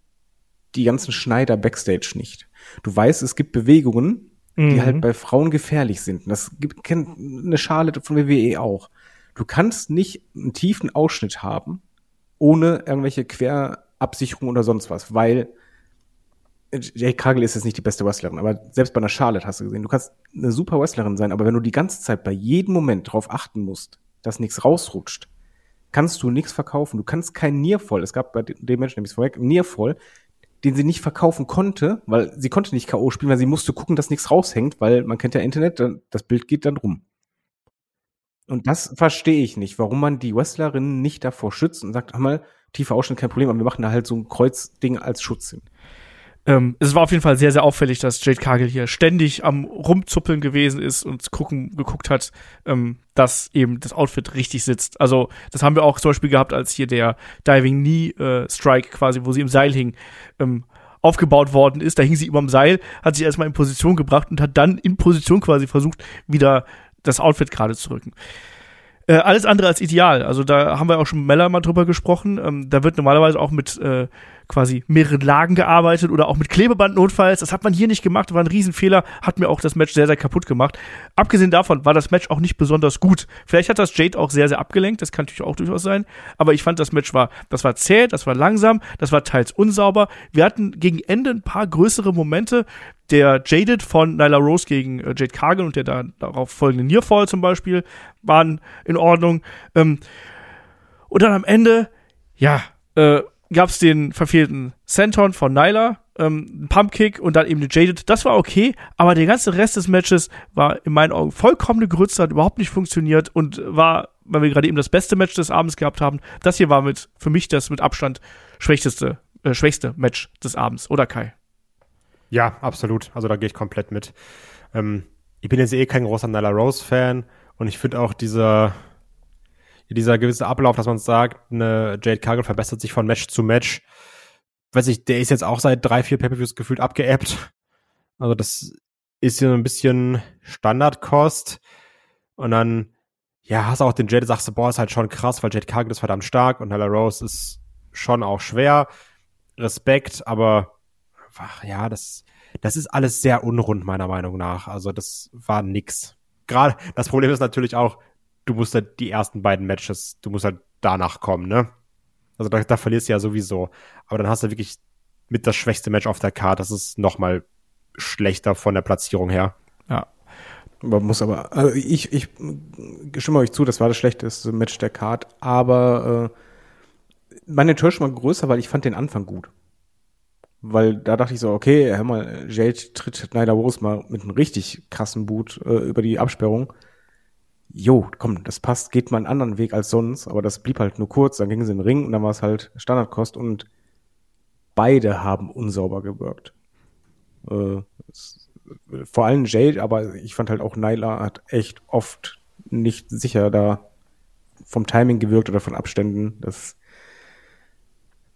die ganzen Schneider Backstage nicht. Du weißt, es gibt Bewegungen, die Mhm. halt bei Frauen gefährlich sind. Und Das gibt kennt eine Schale von WWE auch. Du kannst nicht einen tiefen Ausschnitt haben, ohne irgendwelche Querabsicherungen oder sonst was, weil Jay Cargill ist jetzt nicht die beste Wrestlerin, aber selbst bei einer Charlotte hast du gesehen, du kannst eine super Wrestlerin sein, aber wenn du die ganze Zeit bei jedem Moment darauf achten musst, dass nichts rausrutscht, kannst du nichts verkaufen. Du kannst kein Nearfall. Es gab bei dem Menschen nämlich vorweg einen Nearfall, den sie nicht verkaufen konnte, weil sie konnte nicht K.O. spielen, weil sie musste gucken, dass nichts raushängt, weil man kennt ja Internet, das Bild geht dann rum. Und das verstehe ich nicht, warum man die Wrestlerinnen nicht davor schützt und sagt, hör mal, tiefer Ausschnitt kein Problem, aber wir machen da halt so ein Kreuzding als Schutz hin. Ähm, es war auf jeden Fall sehr, sehr auffällig, dass Jade Cargill hier ständig am Rumzuppeln gewesen ist und gucken, geguckt hat, ähm, dass eben das Outfit richtig sitzt. Also, das haben wir auch zum Beispiel gehabt, als hier der Diving Knee äh, Strike quasi, wo sie im Seil hing, ähm, aufgebaut worden ist. Da hing sie über dem Seil, hat sich erstmal in Position gebracht und hat dann in Position quasi versucht, wieder das Outfit gerade zu rücken. Äh, alles andere als ideal. Also da haben wir auch schon Mella mal drüber gesprochen. Ähm, da wird normalerweise auch mit äh, quasi mehreren Lagen gearbeitet oder auch mit Klebeband notfalls. Das hat man hier nicht gemacht, war ein Riesenfehler, hat mir auch das Match sehr, sehr kaputt gemacht. Abgesehen davon war das Match auch nicht besonders gut. Vielleicht hat das Jade auch sehr, sehr abgelenkt, das kann natürlich auch durchaus sein. Aber ich fand, das Match war, das war zäh, das war langsam, das war teils unsauber. Wir hatten gegen Ende ein paar größere Momente. Der Jaded von Nyla Rose gegen äh, Jade Cargill und der da, darauf folgende Nearfall zum Beispiel waren in Ordnung. Ähm, und dann am Ende, ja, äh, gab es den verfehlten Senton von Nyla, ähm, Pumpkick und dann eben den Jaded. Das war okay, aber der ganze Rest des Matches war in meinen Augen vollkommene Grütze, hat überhaupt nicht funktioniert und war, weil wir gerade eben das beste Match des Abends gehabt haben, das hier war mit für mich das mit Abstand schwächste, äh, schwächste Match des Abends, oder Kai? Ja, absolut. Also da gehe ich komplett mit. Ähm, ich bin jetzt eh kein großer Nyla Rose-Fan und ich finde auch dieser, dieser gewisse Ablauf, dass man sagt, eine Jade Cargill verbessert sich von Match zu Match. Weiß ich, der ist jetzt auch seit drei, vier Pay-Per-Views gefühlt abgeebbt. Also das ist ja ein bisschen Standardkost. Und dann, ja, hast auch den Jade, sagst du, boah, ist halt schon krass, weil Jade Cargill ist verdammt stark und Nyla Rose ist schon auch schwer. Respekt, aber ach, ja, das, das ist alles sehr unrund, meiner Meinung nach. Also, das war nix. Gerade, das Problem ist natürlich auch, du musst halt die ersten beiden Matches, du musst halt danach kommen, ne? Also, da, da verlierst du ja sowieso. Aber dann hast du wirklich mit das schwächste Match auf der Karte. Das ist nochmal schlechter von der Platzierung her. Ja. Man muss aber, also ich, ich stimme euch zu, das war das schlechteste Match der Card, aber äh, meine Enttäuschung war größer, weil ich fand den Anfang gut. Weil da dachte ich so, okay, hör mal, Jade tritt Nyla Rose mal mit einem richtig krassen Boot äh, über die Absperrung. Jo, komm, das passt, geht mal einen anderen Weg als sonst, aber das blieb halt nur kurz, dann gingen sie in den Ring und dann war es halt Standardkost und beide haben unsauber gewirkt. Äh, vor allem Jade, aber ich fand halt auch Nyla hat echt oft nicht sicher da vom Timing gewirkt oder von Abständen. Das ist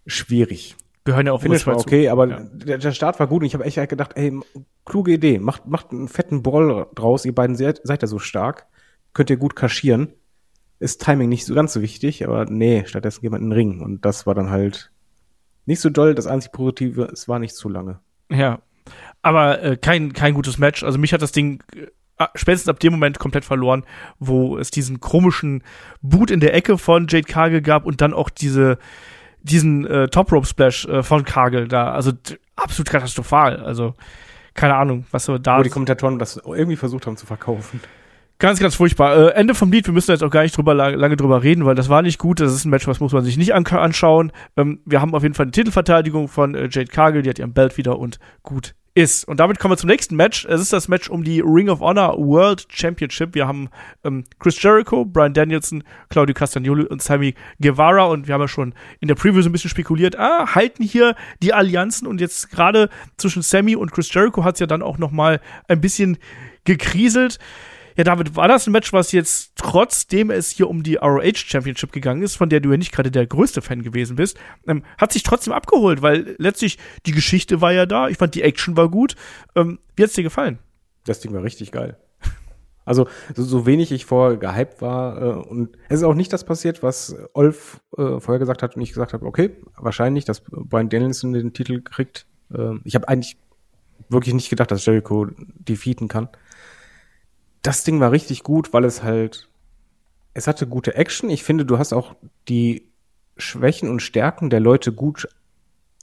schwierig. Gehören ja auch Finish war zwei zu. okay, aber Ja. der, der Start war gut und ich habe echt gedacht, ey, kluge Idee, macht, macht einen fetten Brawl draus, ihr beiden seid, seid ja so stark, könnt ihr gut kaschieren. Ist Timing nicht so ganz so wichtig, aber nee, stattdessen geht man in den Ring und das war dann halt nicht so doll. Das einzig Positive, es war nicht zu lange. Ja. Aber äh, kein, kein gutes Match. Also mich hat das Ding äh, spätestens ab dem Moment komplett verloren, wo es diesen komischen Boot in der Ecke von Jade Cargill gab und dann auch diese diesen äh, Top Rope Splash äh, von Cargill da. Also absolut katastrophal. Also keine Ahnung, was so da Wo die Kommentatoren das irgendwie versucht haben zu verkaufen. Ganz, ganz furchtbar. Äh, Ende vom Lied, wir müssen jetzt auch gar nicht drüber la- lange drüber reden, weil das war nicht gut. Das ist ein Match, was muss man sich nicht an anschauen. Ähm, wir haben auf jeden Fall eine Titelverteidigung von äh, Jade Cargill, die hat ihren Belt wieder und gut ist. Und damit kommen wir zum nächsten Match. Es ist das Match um die Ring of Honor World Championship. Wir haben ähm, Chris Jericho, Brian Danielson, Claudio Castagnoli und Sammy Guevara. Und wir haben ja schon in der Preview so ein bisschen spekuliert, ah, halten hier die Allianzen. Und jetzt gerade zwischen Sammy und Chris Jericho hat es ja dann auch noch mal ein bisschen gekriselt. Ja, David, war das ein Match, was jetzt trotzdem es hier um die ROH Championship gegangen ist, von der du ja nicht gerade der größte Fan gewesen bist, ähm, hat sich trotzdem abgeholt, weil letztlich die Geschichte war ja da. Ich fand die Action war gut. Ähm, wie hat's dir gefallen? Das Ding war richtig geil. Also, so, so wenig ich vorher gehypt war, äh, und es ist auch nicht das passiert, was Olf äh, vorher gesagt hat und ich gesagt habe, okay, wahrscheinlich, dass Brian Danielson den Titel kriegt. Äh, ich habe eigentlich wirklich nicht gedacht, dass Jericho defeaten kann. Das Ding war richtig gut, weil es halt, es hatte gute Action. Ich finde, du hast auch die Schwächen und Stärken der Leute gut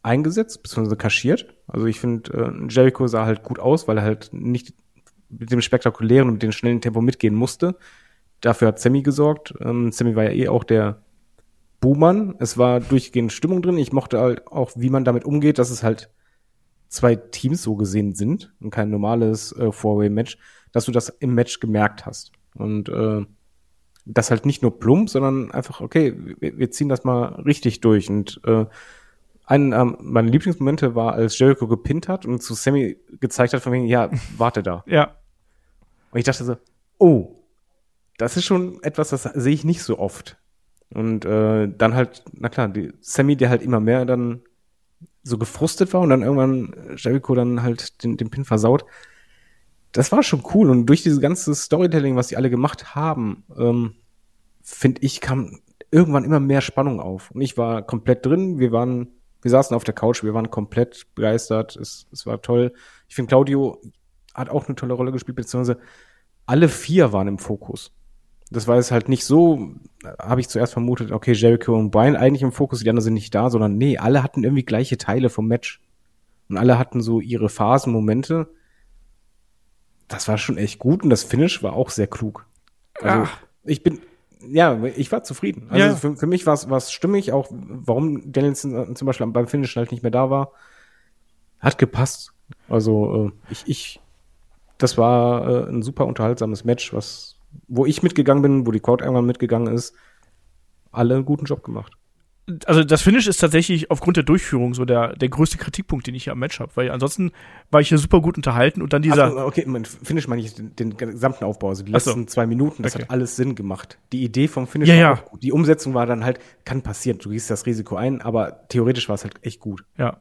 eingesetzt, beziehungsweise kaschiert. Also ich finde, äh, Jericho sah halt gut aus, weil er halt nicht mit dem spektakulären und mit dem schnellen Tempo mitgehen musste. Dafür hat Sammy gesorgt. Ähm, Sammy war ja eh auch der Buhmann. Es war durchgehend Stimmung drin. Ich mochte halt auch, wie man damit umgeht, dass es halt zwei Teams so gesehen sind und kein normales äh, Four-Way-Match, dass du das im Match gemerkt hast. Und äh, das halt nicht nur plump, sondern einfach, okay, wir, wir ziehen das mal richtig durch. Und äh, ein ähm, meiner Lieblingsmomente war, als Jericho gepinnt hat und zu Sammy gezeigt hat, von wegen, ja, warte da. Ja. Und ich dachte so, oh, das ist schon etwas, das sehe ich nicht so oft. Und äh, dann halt, na klar, die Sammy, der halt immer mehr dann so gefrustet war und dann irgendwann Jericho dann halt den, den Pin versaut. Das war schon cool. Und durch dieses ganze Storytelling, was die alle gemacht haben, ähm, finde ich, kam irgendwann immer mehr Spannung auf. Und ich war komplett drin. Wir waren, wir saßen auf der Couch, wir waren komplett begeistert. Es, es war toll. Ich finde, Claudio hat auch eine tolle Rolle gespielt, beziehungsweise alle vier waren im Fokus. Das war jetzt halt nicht so, habe ich zuerst vermutet, okay, Jericho und Brian eigentlich im Fokus, die anderen sind nicht da, sondern nee, alle hatten irgendwie gleiche Teile vom Match. Und alle hatten so ihre Phasen, Momente. Das war schon echt gut und das Finish war auch sehr klug. Also, Ah. ich bin, ja, ich war zufrieden. Also Ja. für, für mich war es stimmig, auch warum Danielson zum Beispiel beim Finish halt nicht mehr da war. Hat gepasst. Also, äh, ich, ich, das war äh, ein super unterhaltsames Match, was, wo ich mitgegangen bin, wo die Crowd irgendwann mitgegangen ist. Alle einen guten Job gemacht. Also das Finish ist tatsächlich aufgrund der Durchführung so der, der größte Kritikpunkt, den ich hier am Match habe, weil ansonsten war ich hier super gut unterhalten und dann dieser. Ach, okay, Finish meine ich den, den gesamten Aufbau, also die Ach so. letzten zwei Minuten, das Okay. hat alles Sinn gemacht. Die Idee vom Finish Ja, war ja. auch gut. Die Umsetzung war dann halt, kann passieren, du gehst das Risiko ein, aber theoretisch war es halt echt gut. Ja.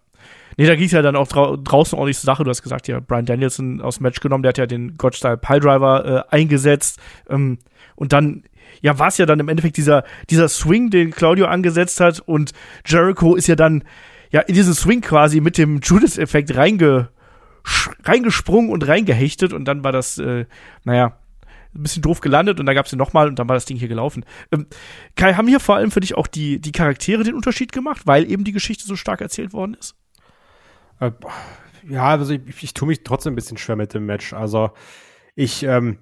Nee, da ging es ja dann auch drau draußen ordentlich zur Sache. Du hast gesagt, ja, Brian Danielson aus dem Match genommen, der hat ja den God-Style Piledriver äh, eingesetzt. Ähm, und dann, ja, war es ja dann im Endeffekt dieser, dieser Swing, den Claudio angesetzt hat. Und Jericho ist ja dann, ja, in diesen Swing quasi mit dem Judas-Effekt reinge, reingesprungen und reingehechtet. Und dann war das, äh, naja, ein bisschen doof gelandet und dann gab es den nochmal und dann war das Ding hier gelaufen. Ähm, Kai, haben hier vor allem für dich auch die, die Charaktere den Unterschied gemacht, weil eben die Geschichte so stark erzählt worden ist? Äh, ja, also ich, ich tue mich trotzdem ein bisschen schwer mit dem Match. Also ich ähm,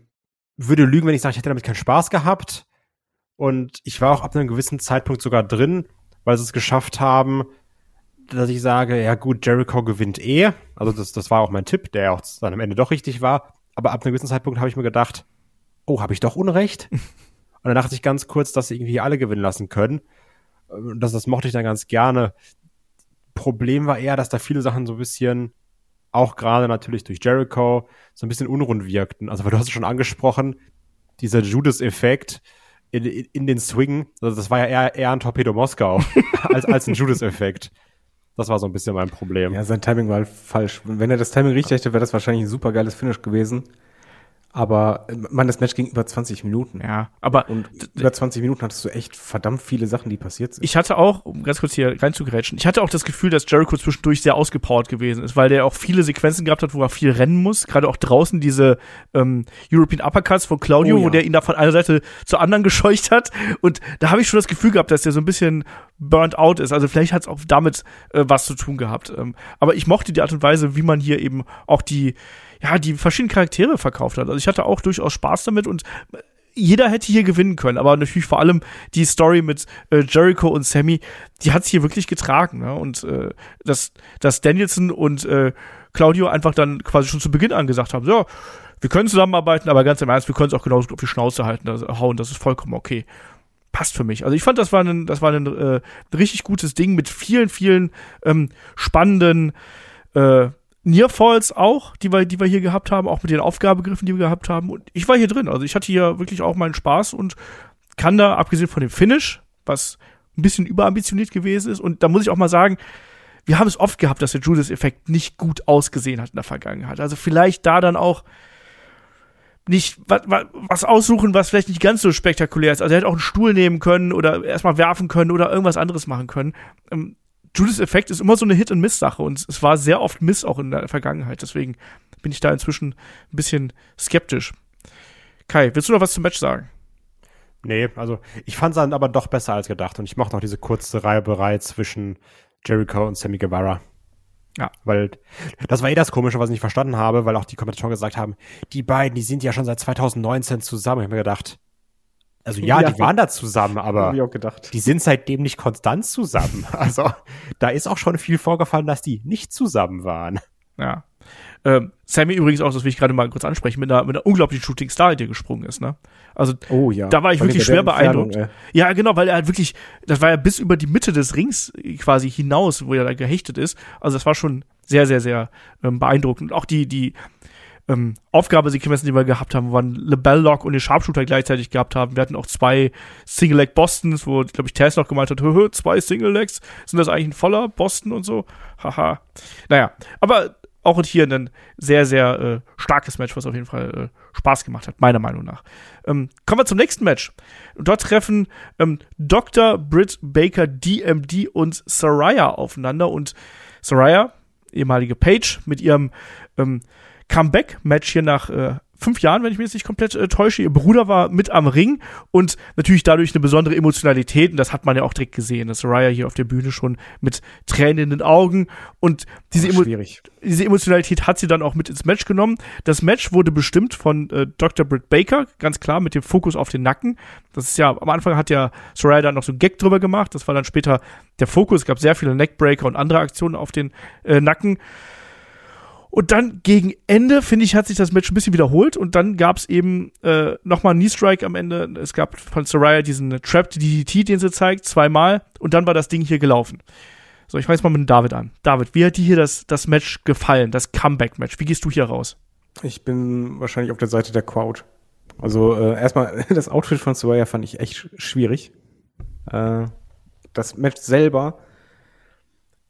würde lügen, wenn ich sage, ich hätte damit keinen Spaß gehabt. Und ich war auch ab einem gewissen Zeitpunkt sogar drin, weil sie es geschafft haben, dass ich sage, ja gut, Jericho gewinnt eh. Also das, das war auch mein Tipp, der auch dann am Ende doch richtig war. Aber ab einem gewissen Zeitpunkt habe ich mir gedacht, oh, habe ich doch Unrecht? Und dann dachte ich ganz kurz, dass sie irgendwie alle gewinnen lassen können. Und Das, das mochte ich dann ganz gerne. Problem war eher, dass da viele Sachen so ein bisschen, auch gerade natürlich durch Jericho, so ein bisschen unrund wirkten. Also, weil du hast es schon angesprochen, dieser Judas-Effekt, in, in, den Swing. Also das war ja eher, eher ein Torpedo Moskau als, als ein Judas-Effekt. Das war so ein bisschen mein Problem. Ja, sein Timing war falsch. Wenn er das Timing richtig hätte, wäre das wahrscheinlich ein super geiles Finish gewesen. Aber äh, man, das Match ging über 20 Minuten. Ja, aber Und über 20 Minuten hattest du echt verdammt viele Sachen, die passiert sind. ich hatte auch, um ganz kurz hier reinzugrätschen, ich hatte auch das Gefühl, dass Jericho zwischendurch sehr ausgepowert gewesen ist, weil der auch viele Sequenzen gehabt hat, wo er viel rennen muss. Gerade auch draußen diese ähm, European Uppercuts von Claudio, Oh ja. wo der ihn da von einer Seite zur anderen gescheucht hat. Und da habe ich schon das Gefühl gehabt, dass der so ein bisschen burnt out ist. Also vielleicht hat es auch damit äh, was zu tun gehabt. Ähm, aber ich mochte die Art und Weise, wie man hier eben auch die, ja, die verschiedenen Charaktere verkauft hat. Also ich hatte auch durchaus Spaß damit und jeder hätte hier gewinnen können, aber natürlich vor allem die Story mit äh, Jericho und Sammy, die hat hier wirklich getragen. Ne? Und äh, dass, dass Danielson und äh, Claudio einfach dann quasi schon zu Beginn an gesagt haben, ja, wir können zusammenarbeiten, aber ganz im Ernst, wir können es auch genauso auf die Schnauze halten, also hauen, das ist vollkommen okay. Passt für mich. Also ich fand, das war ein, das war ein, äh, richtig gutes Ding mit vielen, vielen ähm, spannenden äh, Nearfalls auch, die wir, die wir hier gehabt haben, auch mit den Aufgabegriffen, die wir gehabt haben. Und ich war hier drin. Also ich hatte hier wirklich auch meinen Spaß und kann da, abgesehen von dem Finish, was ein bisschen überambitioniert gewesen ist, und da muss ich auch mal sagen, wir haben es oft gehabt, dass der Judas-Effekt nicht gut ausgesehen hat in der Vergangenheit. Also vielleicht da dann auch nicht was, was, aussuchen, was vielleicht nicht ganz so spektakulär ist. Also er hätte auch einen Stuhl nehmen können oder erstmal werfen können oder irgendwas anderes machen können. Ähm, Judas-Effekt ist immer so eine Hit-and-Miss-Sache und es war sehr oft Miss auch in der Vergangenheit. Deswegen bin ich da inzwischen ein bisschen skeptisch. Kai, willst du noch was zum Match sagen? Nee, also ich fand es dann aber doch besser als gedacht und ich mochte auch diese kurze Reiberei zwischen Jericho und Sammy Guevara. Ja. Weil das war eh das Komische, was ich nicht verstanden habe, weil auch die Kommentatoren gesagt haben, die beiden, die sind ja schon seit 2019 zusammen. Ich habe mir gedacht, also ja, Ja. die waren da zusammen, aber die sind seitdem nicht konstant zusammen. Also da ist auch schon viel vorgefallen, dass die nicht zusammen waren. Ja. Ähm, Sammy übrigens auch, das will ich gerade mal kurz ansprechen, mit einer, mit einer unglaublichen Shooting Star, die gesprungen ist, ne? Also Oh ja. Da war ich allem wirklich schwer der Entfernung, beeindruckt. Ja, genau, weil er halt wirklich, das war ja bis über die Mitte des Rings quasi hinaus, wo er da gehechtet ist. Also das war schon sehr, sehr, sehr ähm, beeindruckend. Und auch die, die ähm, Aufgabesequenzen, die wir gehabt haben, waren LeBell Lock und den Sharpshooter gleichzeitig gehabt haben. Wir hatten auch zwei Single Leg Bostons, wo, glaube ich, Tess noch gemeint hat, "Hö, zwei Single Legs, sind das eigentlich ein voller Boston und so? Haha. Naja, aber auch hier ein sehr, sehr äh, starkes Match, was auf jeden Fall äh, Spaß gemacht hat, meiner Meinung nach. Ähm, kommen wir zum nächsten Match. Dort treffen ähm, Dr. Britt Baker, DMD und Saraya aufeinander. Und Saraya, ehemalige Paige, mit ihrem ähm, Comeback-Match hier nach äh, fünf Jahren, wenn ich mich jetzt nicht komplett äh, täusche. Ihr Bruder war mit am Ring und natürlich dadurch eine besondere Emotionalität. Und das hat man ja auch direkt gesehen. Dass Saraya hier auf der Bühne schon mit Tränen in den Augen. Und diese, Emo diese Emotionalität hat sie dann auch mit ins Match genommen. Das Match wurde bestimmt von äh, Dr. Britt Baker, ganz klar, mit dem Fokus auf den Nacken. Das ist ja, am Anfang hat ja Soraya dann noch so einen Gag drüber gemacht. Das war dann später der Fokus. Es gab sehr viele Neckbreaker und andere Aktionen auf den äh, Nacken. Und dann gegen Ende, finde ich, hat sich das Match ein bisschen wiederholt. Und dann gab es eben äh, nochmal einen Knee-Strike am Ende. Es gab von Soraya diesen Trapped DDT, den sie zeigt, zweimal. Und dann war das Ding hier gelaufen. So, ich fange jetzt mal mit David an. David, wie hat dir hier das, das Match gefallen, das Comeback-Match? Wie gehst du hier raus? Ich bin wahrscheinlich auf der Seite der Crowd. Also äh, erstmal, das Outfit von Soraya fand ich echt sch- schwierig. Äh, das Match selber,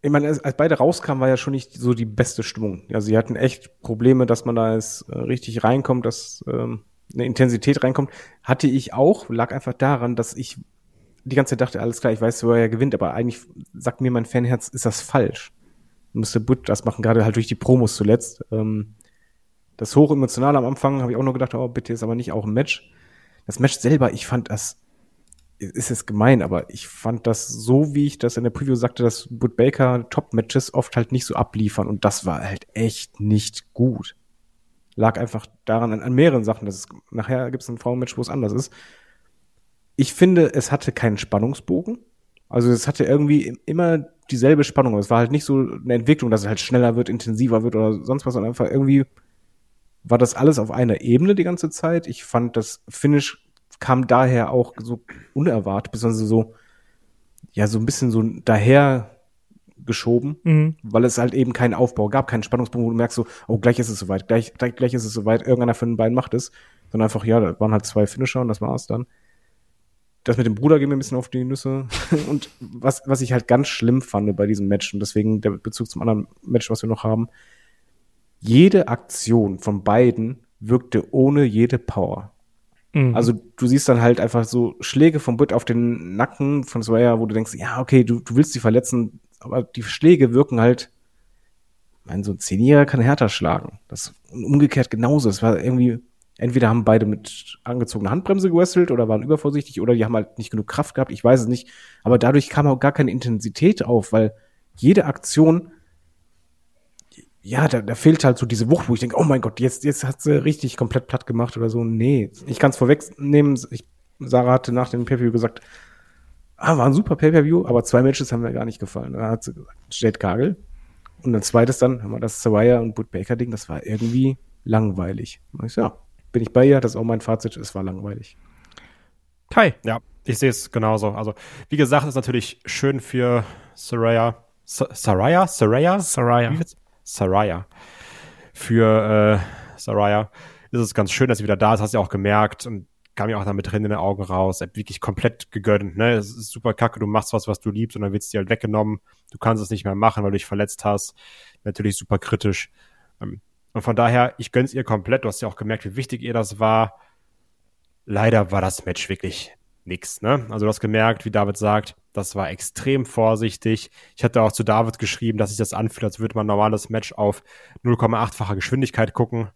ich meine, als, als beide rauskamen, war ja schon nicht so die beste Stimmung. Ja, sie hatten echt Probleme, dass man da jetzt äh, richtig reinkommt, dass ähm, eine Intensität reinkommt. Hatte ich auch, lag einfach daran, dass ich die ganze Zeit dachte, alles klar, ich weiß, Soraya gewinnt, aber eigentlich sagt mir mein Fanherz, ist das falsch. Müsste Butt das machen, gerade halt durch die Promos zuletzt. Ähm, das hochemotionale am Anfang habe ich auch nur gedacht, oh, bitte ist aber nicht auch ein Match. Das Match selber, ich fand das, ist jetzt gemein, aber ich fand das so, wie ich das in der Preview sagte, dass Bud Baker Top-Matches oft halt nicht so abliefern und das war halt echt nicht gut. Lag einfach daran, an, an mehreren Sachen. Das ist, nachher gibt es ein Frauenmatch, wo es anders ist. Ich finde, es hatte keinen Spannungsbogen. Also es hatte irgendwie immer dieselbe Spannung. Es war halt nicht so eine Entwicklung, dass es halt schneller wird, intensiver wird oder sonst was, sondern einfach irgendwie war das alles auf einer Ebene die ganze Zeit. Ich fand, das Finish kam daher auch so unerwartet, beziehungsweise so, ja, so ein bisschen so daher geschoben, Mhm. weil es halt eben keinen Aufbau gab, keinen Spannungspunkt, wo du merkst so, oh, gleich ist es soweit, gleich, gleich, gleich ist es soweit, irgendeiner von den beiden macht es, sondern einfach, ja, da waren halt zwei Finisher und das war's dann. das mit dem Bruder geht mir ein bisschen auf die Nüsse. Und was, was ich halt ganz schlimm fand bei diesem Match, und deswegen der Bezug zum anderen Match, was wir noch haben, jede Aktion von beiden wirkte ohne jede Power. Mhm. Also du siehst dann halt einfach so Schläge vom Britt auf den Nacken von Sawyer, wo du denkst, ja, okay, du, du willst sie verletzen, aber die Schläge wirken halt, ich meine, so ein Zehnjähriger kann härter schlagen. Das umgekehrt genauso. Es war irgendwie, entweder haben beide mit angezogener Handbremse gewrestelt oder waren übervorsichtig oder die haben halt nicht genug Kraft gehabt, ich weiß es nicht. Aber dadurch kam auch gar keine Intensität auf, weil jede Aktion ja, da, da fehlt halt so diese Wucht, wo ich denke, oh mein Gott, jetzt, jetzt hat sie richtig komplett platt gemacht oder so. Nee, ich kann es vorwegnehmen. Ich, Sarah hatte nach dem Pay-Per-View gesagt, ah, war ein super Pay-Per-View, aber zwei Matches haben mir gar nicht gefallen. Dann hat sie gesagt, Jade Kagel. Und ein zweites dann, haben wir das Sawaya und Bud Baker Ding, das war irgendwie langweilig. Und ich so, ja, bin ich bei ihr, das ist auch mein Fazit, es war langweilig. Kai. Ja, ich sehe es genauso. Also, wie gesagt, ist natürlich schön für Saraya. Sa- Saraya? Saraya? Saraya. Saraya. Für äh, Saraya ist es ganz schön, dass sie wieder da ist, hast du ja auch gemerkt und kam ja auch damit drin in den Augen raus. Wirklich komplett gegönnt. Ne? Es ist super kacke, du machst was, was du liebst und dann wird's dir halt weggenommen. Du kannst es nicht mehr machen, weil du dich verletzt hast. Natürlich super kritisch. Ähm, Und von daher, ich gönn's ihr komplett. Du hast ja auch gemerkt, wie wichtig ihr das war. Leider war das Match wirklich nix. Ne? Also du hast gemerkt, wie David sagt, das war extrem vorsichtig. Ich hatte auch zu David geschrieben, dass sich das anfühlt, als würde man normales Match auf 0,8-facher Geschwindigkeit gucken.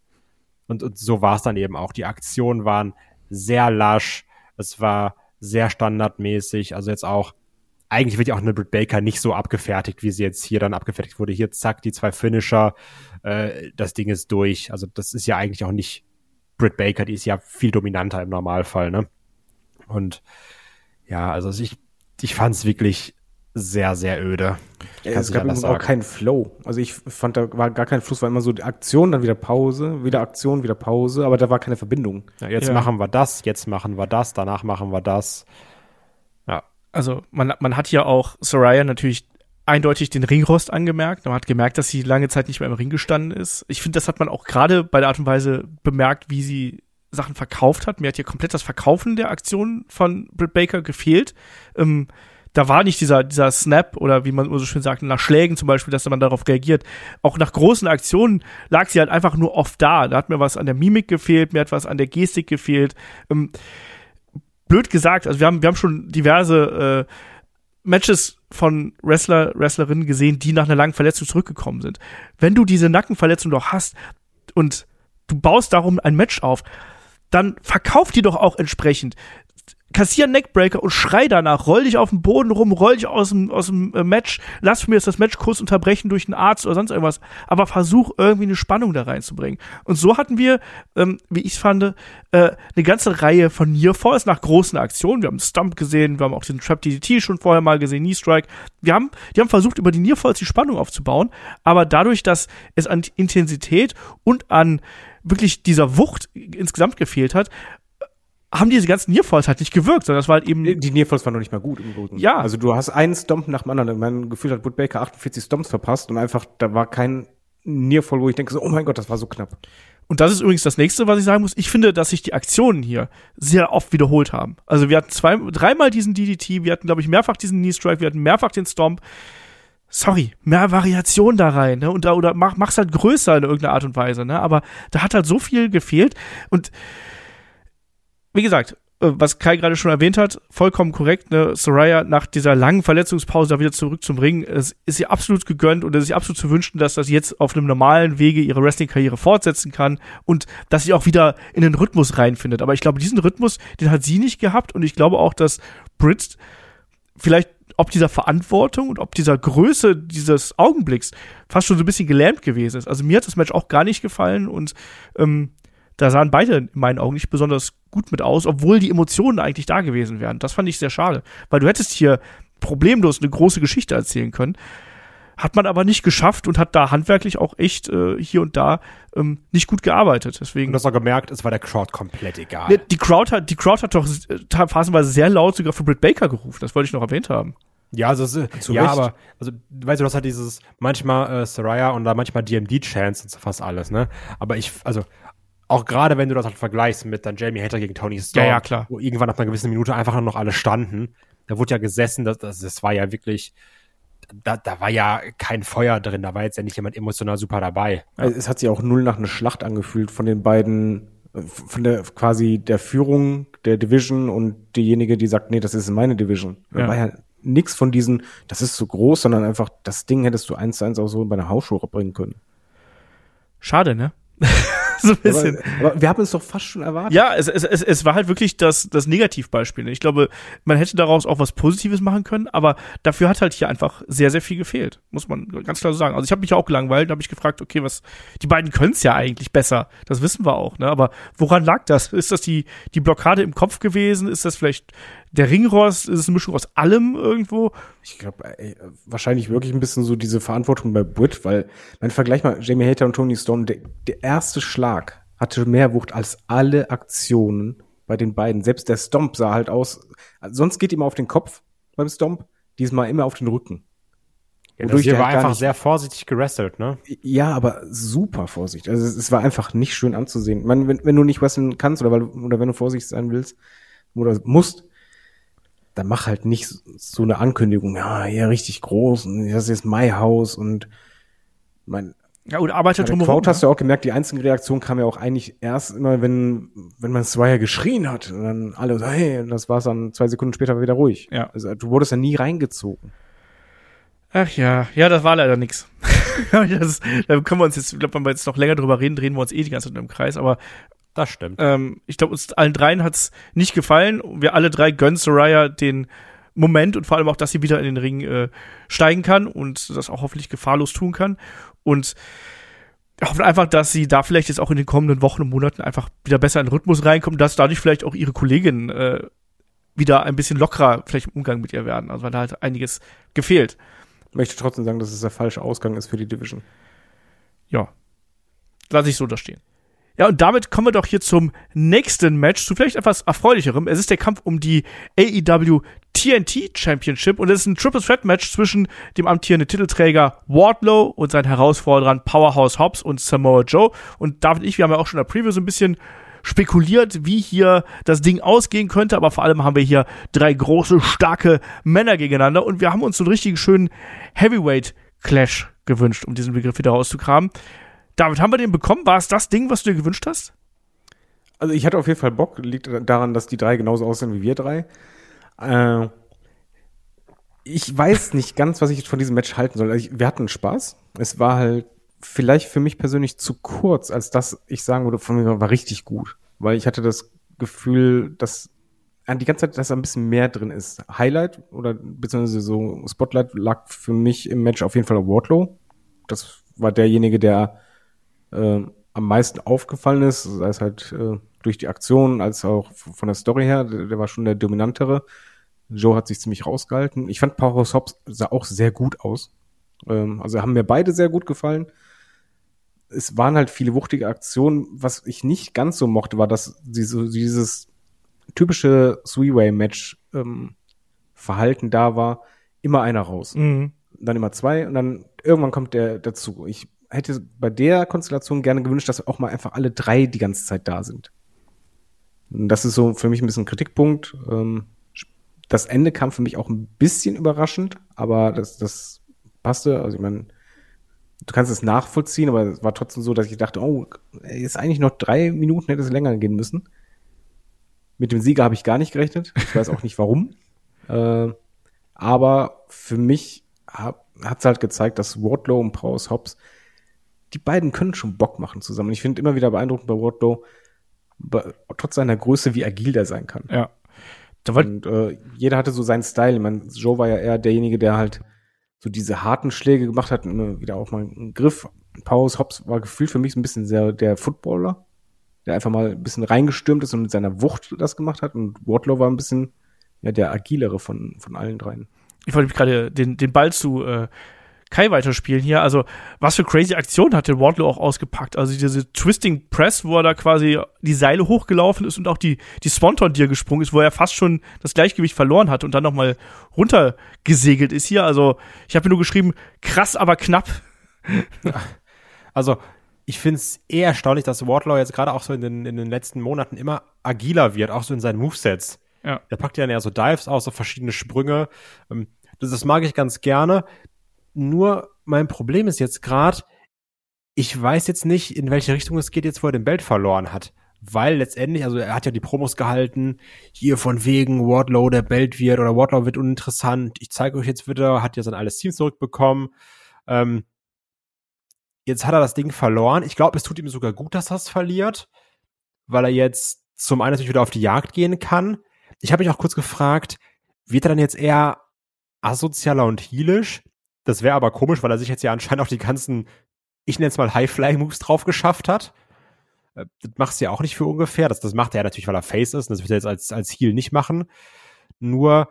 Und, und so war es dann eben auch. Die Aktionen waren sehr lasch. Es war sehr standardmäßig. Also jetzt auch, eigentlich wird ja auch eine Britt Baker nicht so abgefertigt, wie sie jetzt hier dann abgefertigt wurde. Hier zack, die zwei Finisher, äh, das Ding ist durch. Also das ist ja eigentlich auch nicht Britt Baker, die ist ja viel dominanter im Normalfall, ne? Und ja, also ich, ich fand es wirklich sehr, sehr öde. Ja, es nicht gab auch keinen Flow. Also ich fand, da war gar kein Fluss, war immer so die Aktion, dann wieder Pause, wieder Aktion, wieder Pause, aber da war keine Verbindung. Ja, jetzt Ja. machen wir das, jetzt machen wir das, danach machen wir das. Ja, Also man, man hat ja auch Soraya natürlich eindeutig den Ringrost angemerkt. Man hat gemerkt, dass sie lange Zeit nicht mehr im Ring gestanden ist. Ich finde, das hat man auch gerade bei der Art und Weise bemerkt, wie sie Sachen verkauft hat. Mir hat hier komplett das Verkaufen der Aktion von Britt Baker gefehlt. Ähm, da war nicht dieser, dieser Snap oder wie man so schön sagt, nach Schlägen zum Beispiel, dass man darauf reagiert. Auch nach großen Aktionen lag sie halt einfach nur oft da. Da hat mir was an der Mimik gefehlt, mir hat was an der Gestik gefehlt. Ähm, blöd gesagt, also wir haben, wir haben schon diverse äh, Matches von Wrestler, Wrestlerinnen gesehen, die nach einer langen Verletzung zurückgekommen sind. Wenn du diese Nackenverletzung doch hast und du baust darum ein Match auf, dann verkauf die doch auch entsprechend. Kassier einen Neckbreaker und schrei danach, roll dich auf den Boden rum, roll dich aus dem, aus dem äh, Match, lass mir jetzt das Match kurz unterbrechen durch einen Arzt oder sonst irgendwas, aber versuch irgendwie eine Spannung da reinzubringen. Und so hatten wir, ähm, wie ich fand, äh, eine ganze Reihe von Nearfalls nach großen Aktionen. Wir haben Stump gesehen, wir haben auch den Trap DDT schon vorher mal gesehen, Knee Strike. Wir haben, die haben versucht, über die Nearfalls die Spannung aufzubauen, aber dadurch, dass es an Intensität und an wirklich dieser Wucht insgesamt gefehlt hat, haben diese ganzen Nearfalls halt nicht gewirkt, sondern das war halt eben Die Nearfalls waren noch nicht mal gut im Übrigen. Ja. Also du hast einen Stomp nach dem anderen. Mein Gefühl hat Wood Baker 48 Stomps verpasst und einfach, da war kein Nearfall, wo ich denke so, oh mein Gott, das war so knapp. Und das ist übrigens das nächste, was ich sagen muss. Ich finde, dass sich die Aktionen hier sehr oft wiederholt haben. Also wir hatten zwei, dreimal diesen DDT, wir hatten, glaube ich, mehrfach diesen Knee Strike, wir hatten mehrfach den Stomp. Sorry, mehr Variation da rein, ne? Und da, oder mach, mach's halt größer in irgendeiner Art und Weise, ne? Aber da hat halt so viel gefehlt. Und wie gesagt, äh, was Kai gerade schon erwähnt hat, vollkommen korrekt, ne? Soraya nach dieser langen Verletzungspause da wieder zurück zum Ring, es ist ihr absolut gegönnt und es ist ihr absolut zu wünschen, dass das jetzt auf einem normalen Wege ihre Wrestling-Karriere fortsetzen kann und dass sie auch wieder in den Rhythmus reinfindet. Aber ich glaube, diesen Rhythmus, den hat sie nicht gehabt und ich glaube auch, dass Britt vielleicht ob dieser Verantwortung und ob dieser Größe dieses Augenblicks fast schon so ein bisschen gelähmt gewesen ist. Also mir hat das Match auch gar nicht gefallen und ähm, da sahen beide in meinen Augen nicht besonders gut mit aus, obwohl die Emotionen eigentlich da gewesen wären. Das fand ich sehr schade, weil du hättest hier problemlos eine große Geschichte erzählen können. Hat man aber nicht geschafft und hat da handwerklich auch echt äh, hier und da ähm, nicht gut gearbeitet. Deswegen du hast auch gemerkt, es war der Crowd komplett egal. Ne, die Crowd hat, die Crowd hat doch äh, phasenweise sehr laut sogar für Britt Baker gerufen. Das wollte ich noch erwähnt haben. Ja, also es ist, Zu ja, Recht. aber also weißt du, das hat dieses manchmal äh, Saraya und da manchmal DMD Chance und so fast alles, ne? Aber ich also Auch gerade wenn du das halt vergleichst mit dann Jamie Hater gegen Tony Storm, Ja, ja, klar. wo irgendwann nach einer gewissen Minute einfach nur noch alle standen. Da wurde ja gesessen, das, das, das war ja wirklich, da, da war ja kein Feuer drin, da war jetzt ja nicht jemand emotional super dabei. Also Es hat sich auch null nach einer Schlacht angefühlt von den beiden, äh, von der quasi der Führung der Division und diejenige, die sagt, nee, das ist meine Division. Da Ja. war ja nix von diesen, das ist zu groß, sondern einfach, das Ding hättest du eins zu eins auch so bei einer Hausshow bringen können. Schade, ne? so ein bisschen. Aber, aber wir haben es doch fast schon erwartet. Ja, es, es, es, es war halt wirklich das, das Negativbeispiel. Ich glaube, man hätte daraus auch was Positives machen können, aber dafür hat halt hier einfach sehr, sehr viel gefehlt, muss man ganz klar so sagen. Also ich habe mich auch gelangweilt, habe ich gefragt, okay, was, die beiden können es ja eigentlich besser, das wissen wir auch, ne? Aber woran lag das? Ist das die, die Blockade im Kopf gewesen? Ist das vielleicht der Ringrost? Ist es eine Mischung aus allem irgendwo? Ich glaube, wahrscheinlich wirklich ein bisschen so diese Verantwortung bei Britt, weil, mein Vergleich mal, Jamie Hater und Tony Stone, der, der erste Schlag hatte mehr Wucht als alle Aktionen bei den beiden. Selbst der Stomp sah halt aus, also sonst geht immer auf den Kopf beim Stomp, diesmal immer auf den Rücken. Ja, Wodurch das hier der war halt einfach nicht- sehr vorsichtig gerestelt, ne? Ja, aber super Vorsicht. Also es, es war einfach nicht schön anzusehen. Ich meine, wenn, wenn du nicht wresteln kannst oder, weil, oder wenn du vorsichtig sein willst oder musst, dann mach halt nicht so- eine Ankündigung, ja, hier richtig groß und das ist jetzt my house und mein, Ja, und arbeitet drumherum. Crowd hast du auch gemerkt, die einzige Reaktion kam ja auch eigentlich erst immer, wenn, wenn man Swire geschrien hat und dann alle so, hey, und das war's dann zwei Sekunden später wieder ruhig. Ja. Also du wurdest ja nie reingezogen. Ach ja, ja, das war leider nix. das, da können wir uns jetzt, ich glaube, wenn wir jetzt noch länger drüber reden, drehen wir uns eh die ganze Zeit im Kreis, aber Das stimmt. Ähm, ich glaube, uns allen dreien hat's nicht gefallen. Wir alle drei gönnen Soraya den Moment und vor allem auch, dass sie wieder in den Ring äh, steigen kann und das auch hoffentlich gefahrlos tun kann. Und hoffen einfach, dass sie da vielleicht jetzt auch in den kommenden Wochen und Monaten einfach wieder besser in den Rhythmus reinkommt, dass dadurch vielleicht auch ihre Kolleginnen äh, wieder ein bisschen lockerer vielleicht im Umgang mit ihr werden. Also weil da hat einiges gefehlt. Ich möchte trotzdem sagen, dass es der falsche Ausgang ist für die Division. Ja. Lass ich so da stehen. Ja, und damit kommen wir doch hier zum nächsten Match, zu vielleicht etwas erfreulicherem. Es ist der Kampf um die AEW TNT Championship und es ist ein Triple Threat Match zwischen dem amtierenden Titelträger Wardlow und seinen Herausforderern Powerhouse Hobbs und Samoa Joe. Und David und ich, wir haben ja auch schon in der Preview so ein bisschen spekuliert, wie hier das Ding ausgehen könnte, aber vor allem haben wir hier drei große, starke Männer gegeneinander und wir haben uns so einen richtigen schönen Heavyweight Clash gewünscht, um diesen Begriff wieder rauszukramen. David, haben wir den bekommen? War es das Ding, was du dir gewünscht hast? Also ich hatte auf jeden Fall Bock, liegt daran, dass die drei genauso aussehen wie wir drei. Äh, ich weiß nicht ganz, was ich von diesem Match halten soll. Also ich, wir hatten Spaß. Es war halt vielleicht für mich persönlich zu kurz, als dass ich sagen würde, von mir war richtig gut. Weil ich hatte das Gefühl, dass die ganze Zeit, dass da ein bisschen mehr drin ist. Highlight oder beziehungsweise so Spotlight lag für mich im Match auf jeden Fall auf Wardlow. Das war derjenige, der äh, am meisten aufgefallen ist, sei es halt äh, durch die Aktion als auch von der Story her, der, der war schon der dominantere. Joe hat sich ziemlich rausgehalten. Ich fand Powerhouse Hobbs sah auch sehr gut aus. Ähm, also haben mir beide sehr gut gefallen. Es waren halt viele wuchtige Aktionen. Was ich nicht ganz so mochte, war, dass sie so dieses typische Three-Way-Match ähm, Verhalten da war. Immer einer raus Mhm. dann immer zwei und dann irgendwann kommt der dazu. Ich hätte bei der Konstellation gerne gewünscht, dass auch mal einfach alle drei die ganze Zeit da sind. Und das ist so für mich ein bisschen ein Kritikpunkt. Ähm, Das Ende kam für mich auch ein bisschen überraschend, aber das, das passte. Also ich meine, du kannst es nachvollziehen, aber es war trotzdem so, dass ich dachte, oh, ist eigentlich noch drei Minuten, hätte es länger gehen müssen. Mit dem Sieger habe ich gar nicht gerechnet. Ich weiß auch nicht warum. Äh, aber für mich hat es halt gezeigt, dass Wardlow und Prowse Hobbs, die beiden können schon Bock machen zusammen. Und ich finde immer wieder beeindruckend bei Wardlow, trotz seiner Größe, wie agil der sein kann. Ja. Da war, Und äh, jeder hatte so seinen Style. Ich meine, Joe war ja eher derjenige, der halt so diese harten Schläge gemacht hat und immer wieder auch mal einen Griff. Powers Hobbs war gefühlt für mich so ein bisschen sehr der Footballer, der einfach mal ein bisschen reingestürmt ist und mit seiner Wucht das gemacht hat. Und Wardlow war ein bisschen ja der agilere von, von allen dreien. ich wollte gerade den, den Ball zu äh, Kai weiterspielen hier. Also, was für crazy Aktionen hat der Wardlow auch ausgepackt? Also, diese Twisting Press, wo er da quasi die Seile hochgelaufen ist und auch die, die Swanton dir gesprungen ist, wo er fast schon das Gleichgewicht verloren hat und dann nochmal runtergesegelt ist hier. Also, ich habe mir nur geschrieben, krass, aber knapp. Also, ich finde es eher erstaunlich, dass Wardlaw jetzt gerade auch so in den, in den letzten Monaten immer agiler wird, auch so in seinen Movesets. Ja. Der packt ja dann eher so Dives aus, so verschiedene Sprünge. Ähm, Das, das mag ich ganz gerne. Nur mein Problem ist jetzt gerade, ich weiß jetzt nicht, in welche Richtung es geht, jetzt wo er den Belt verloren hat. Weil letztendlich, also er hat ja die Promos gehalten, hier von wegen Wardlow der Belt wird oder Wardlow wird uninteressant. Ich zeige euch jetzt wieder, hat ja sein alles Team zurückbekommen. Ähm, jetzt hat er das Ding verloren. Ich glaube, es tut ihm sogar gut, dass er es verliert, weil er jetzt zum einen natürlich wieder auf die Jagd gehen kann. Ich habe mich auch kurz gefragt, wird er dann jetzt eher asozialer und heelisch? Das wäre aber komisch, weil er sich jetzt ja anscheinend auch die ganzen, ich nenne es mal High-Fly-Moves drauf geschafft hat. Äh, Das macht ja auch nicht für ungefähr. Das, das macht er natürlich, weil er Face ist. Und das wird er jetzt als, als Heel nicht machen. Nur,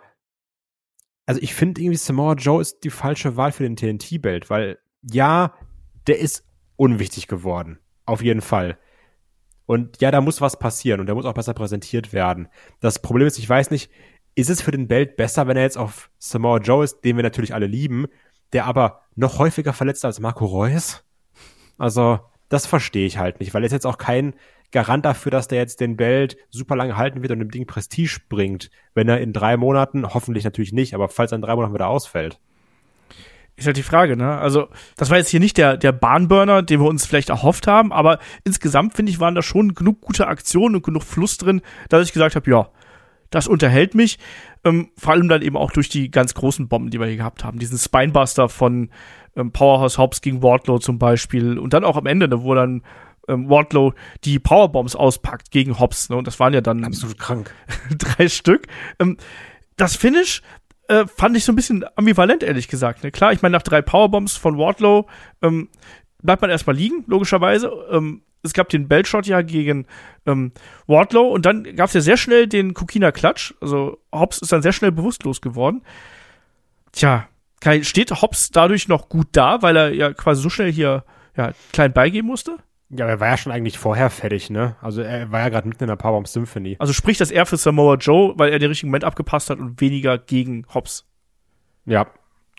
also ich finde irgendwie Samoa Joe ist die falsche Wahl für den TNT-Belt, weil ja, der ist unwichtig geworden. Auf jeden Fall. Und ja, da muss was passieren und der muss auch besser präsentiert werden. Das Problem ist, ich weiß nicht, ist es für den Belt besser, wenn er jetzt auf Samoa Joe ist, den wir natürlich alle lieben, der aber noch häufiger verletzt als Marco Reus? Also, das verstehe ich halt nicht, weil er ist jetzt auch kein Garant dafür, dass der jetzt den Belt super lange halten wird und dem Ding Prestige bringt, wenn er in drei Monaten, hoffentlich natürlich nicht, aber falls er in drei Monaten wieder ausfällt. Ist halt die Frage, ne? Also, das war jetzt hier nicht der, der Bahnburner, den wir uns vielleicht erhofft haben, aber insgesamt, finde ich, waren da schon genug gute Aktionen und genug Fluss drin, dass ich gesagt habe, ja, das unterhält mich. Ähm, vor allem dann eben auch durch die ganz großen Bomben, die wir hier gehabt haben. Diesen Spinebuster von ähm, Powerhouse Hobbs gegen Wardlow zum Beispiel. Und dann auch am Ende, ne, wo dann ähm, Wardlow die Powerbombs auspackt gegen Hobbs. Ne? Und das waren ja dann Absolut krank. drei Stück. Ähm, das Finish äh, fand ich so ein bisschen ambivalent, ehrlich gesagt. Ne? Klar, ich meine, nach drei Powerbombs von Wardlow ähm, bleibt man erstmal liegen, logischerweise. Ähm, es gab den Beltshot ja gegen ähm, Wardlow und dann gab es ja sehr schnell den Kukina Klatsch. Also Hobbs ist dann sehr schnell bewusstlos geworden. Tja, Kai, steht Hobbs dadurch noch gut da, weil er ja quasi so schnell hier ja, klein beigeben musste? Ja, aber er war ja schon eigentlich vorher fertig, ne? Also er war ja gerade mitten in der Powerbomb Symphony. Also spricht das eher für Samoa Joe, weil er den richtigen Moment abgepasst hat und weniger gegen Hobbs. Ja.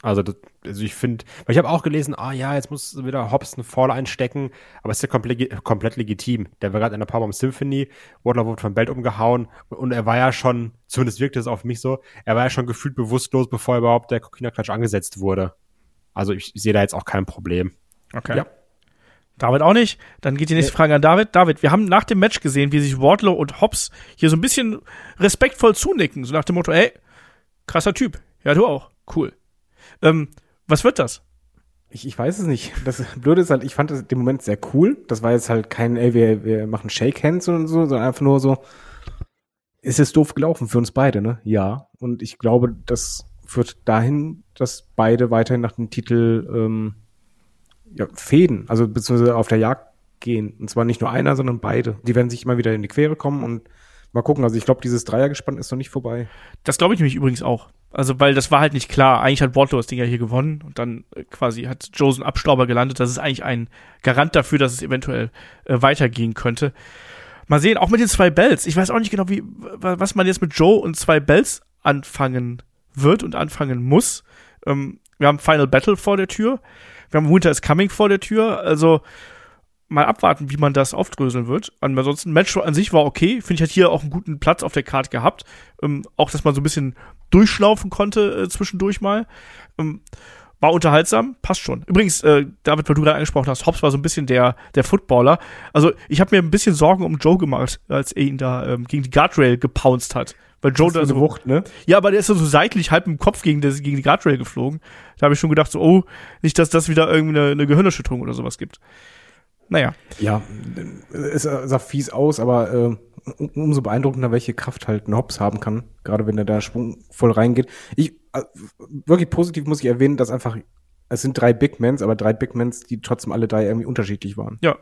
Also, das, also ich finde, weil ich habe auch gelesen, ah ja, jetzt muss wieder Hobbs einen Fall einstecken, aber es ist ja komplett, komplett legitim. Der war gerade in der Powerbomb Symphony, Wardlow wurde vom Belt umgehauen und er war ja schon, zumindest wirkte es auf mich so, er war ja schon gefühlt bewusstlos, bevor überhaupt der Kokina-Klatsch angesetzt wurde. Also ich sehe da jetzt auch kein Problem. Okay. Ja. David auch nicht. Dann geht die nächste Frage an David. David, wir haben nach dem Match gesehen, wie sich Wardlow und Hobbs hier so ein bisschen respektvoll zunicken. So nach dem Motto, ey, krasser Typ. Ja, du auch. Cool. Ähm, was wird das? Ich, ich weiß es nicht. Das Blöde ist halt, ich fand das den Moment sehr cool. Das war jetzt halt kein, ey, wir, wir machen Shake Hands und so, sondern einfach nur so, ist es doof gelaufen für uns beide, ne? Ja. Und ich glaube, das führt dahin, dass beide weiterhin nach dem Titel ähm, ja, fäden, also beziehungsweise auf der Jagd gehen. Und zwar nicht nur einer, sondern beide. Die werden sich immer wieder in die Quere kommen und mal gucken. Also ich glaube, dieses Dreiergespann ist noch nicht vorbei. Das glaube ich nämlich übrigens auch. Also, weil das war halt nicht klar. Eigentlich hat Wardlow das Ding ja hier gewonnen und dann äh, quasi hat Joe einen Abstauber gelandet. Das ist eigentlich ein Garant dafür, dass es eventuell äh, weitergehen könnte. Mal sehen, auch mit den zwei Bells. Ich weiß auch nicht genau, wie, wa- was man jetzt mit Joe und zwei Bells anfangen wird und anfangen muss. Ähm, wir haben Final Battle vor der Tür. Wir haben Winter is Coming vor der Tür. Also mal abwarten, wie man das aufdröseln wird. Ansonsten, Match an sich war okay. Finde ich, hat hier auch einen guten Platz auf der Karte gehabt. Ähm, auch, dass man so ein bisschen durchschlaufen konnte äh, zwischendurch mal. Ähm, war unterhaltsam, passt schon. Übrigens, äh, David, weil du gerade angesprochen hast, Hobbs war so ein bisschen der, der Footballer. Also, ich habe mir ein bisschen Sorgen um Joe gemacht, als er ihn da ähm, gegen die Guardrail gepounced hat. Weil Joe da so, Wucht, ne? ja, aber der ist so seitlich halb im Kopf gegen, das, gegen die Guardrail geflogen. Da habe ich schon gedacht, so, oh, nicht, dass das wieder irgendwie eine, eine Gehirnerschütterung oder sowas gibt. Naja, Ja, es sah fies aus, aber äh, um- umso beeindruckender, welche Kraft halt ein Hobbs haben kann, gerade wenn er da schwungvoll reingeht. Ich äh, wirklich positiv muss ich erwähnen, dass einfach es sind drei Big Mans, aber drei Big Mans, die trotzdem alle drei irgendwie unterschiedlich waren. ja.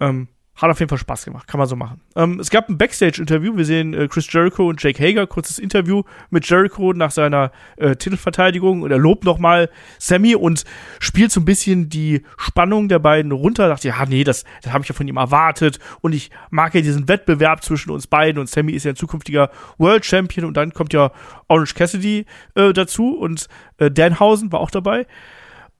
Ähm, hat auf jeden Fall Spaß gemacht, kann man so machen. Ähm, es gab ein Backstage-Interview, wir sehen äh, Chris Jericho und Jake Hager, kurzes Interview mit Jericho nach seiner äh, Titelverteidigung. Und er lobt nochmal Sammy und spielt so ein bisschen die Spannung der beiden runter. Dachte, ja, nee, das, das habe ich ja von ihm erwartet. Und ich mag ja diesen Wettbewerb zwischen uns beiden. Und Sammy ist ja ein zukünftiger World Champion. Und dann kommt ja Orange Cassidy äh, dazu. Und äh, Danhausen war auch dabei.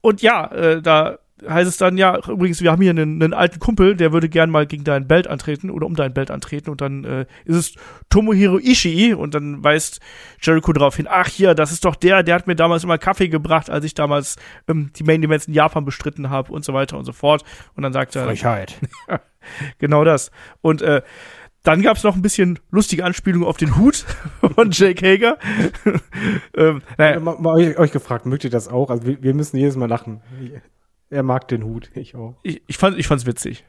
Und ja, äh, da heißt es dann, ja, übrigens, wir haben hier einen, einen alten Kumpel, der würde gern mal gegen dein Belt antreten oder um dein Belt antreten und dann äh, ist es Tomohiro Ishii und dann weist Jericho darauf hin, ach hier, das ist doch der, der hat mir damals immer Kaffee gebracht, als ich damals ähm, die Main Events in Japan bestritten habe und so weiter und so fort. Und dann sagt er, Frechheit. genau das. Und äh, dann gab es noch ein bisschen lustige Anspielungen auf den Hut von Jake Hager. ähm, naja, Mal, mal euch, euch gefragt, mögt ihr das auch? Also wir, wir müssen jedes Mal lachen. Er mag den Hut, ich auch. ich, ich fand ich fand's witzig.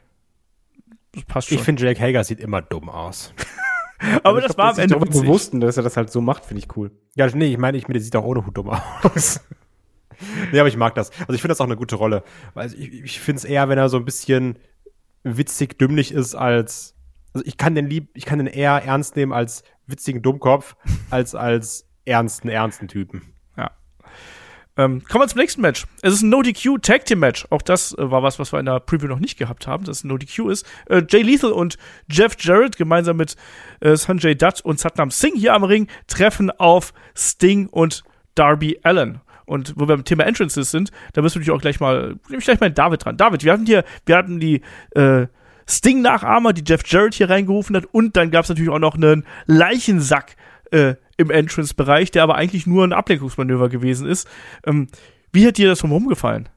Das passt schon. Ich finde, Jake Hager sieht immer dumm aus. Aber Ich das glaub, war am Ende witzig. bewusst, und dass er das halt so macht, finde ich cool. Ja, nee, ich meine, ich mir, der sieht auch ohne Hut dumm aus. nee, aber ich mag das. Also ich finde das auch eine gute Rolle. Weil ich, ich finde es eher, wenn er so ein bisschen witzig dümmlich ist als also ich kann den lieb, ich kann den eher ernst nehmen als witzigen Dummkopf als als ernsten ernsten Typen. Ähm, kommen wir zum nächsten Match. Es ist ein No-DQ Tag Team Match. Auch das äh, war was, was wir in der Preview noch nicht gehabt haben, dass es ein No-DQ ist. Äh, Jay Lethal und Jeff Jarrett gemeinsam mit äh, Sanjay Dutt und Satnam Singh hier am Ring treffen auf Sting und Darby Allen. Und wo wir beim Thema Entrances sind, da müssen wir natürlich auch gleich mal, nehme ich gleich mal David dran. David, wir hatten hier, wir hatten die äh, Sting-Nachahmer, die Jeff Jarrett hier reingerufen hat, und dann gab es natürlich auch noch einen Leichensack äh, im Entrance-Bereich, der aber eigentlich nur ein Ablenkungsmanöver gewesen ist. Ähm, wie hat dir das drumherum gefallen?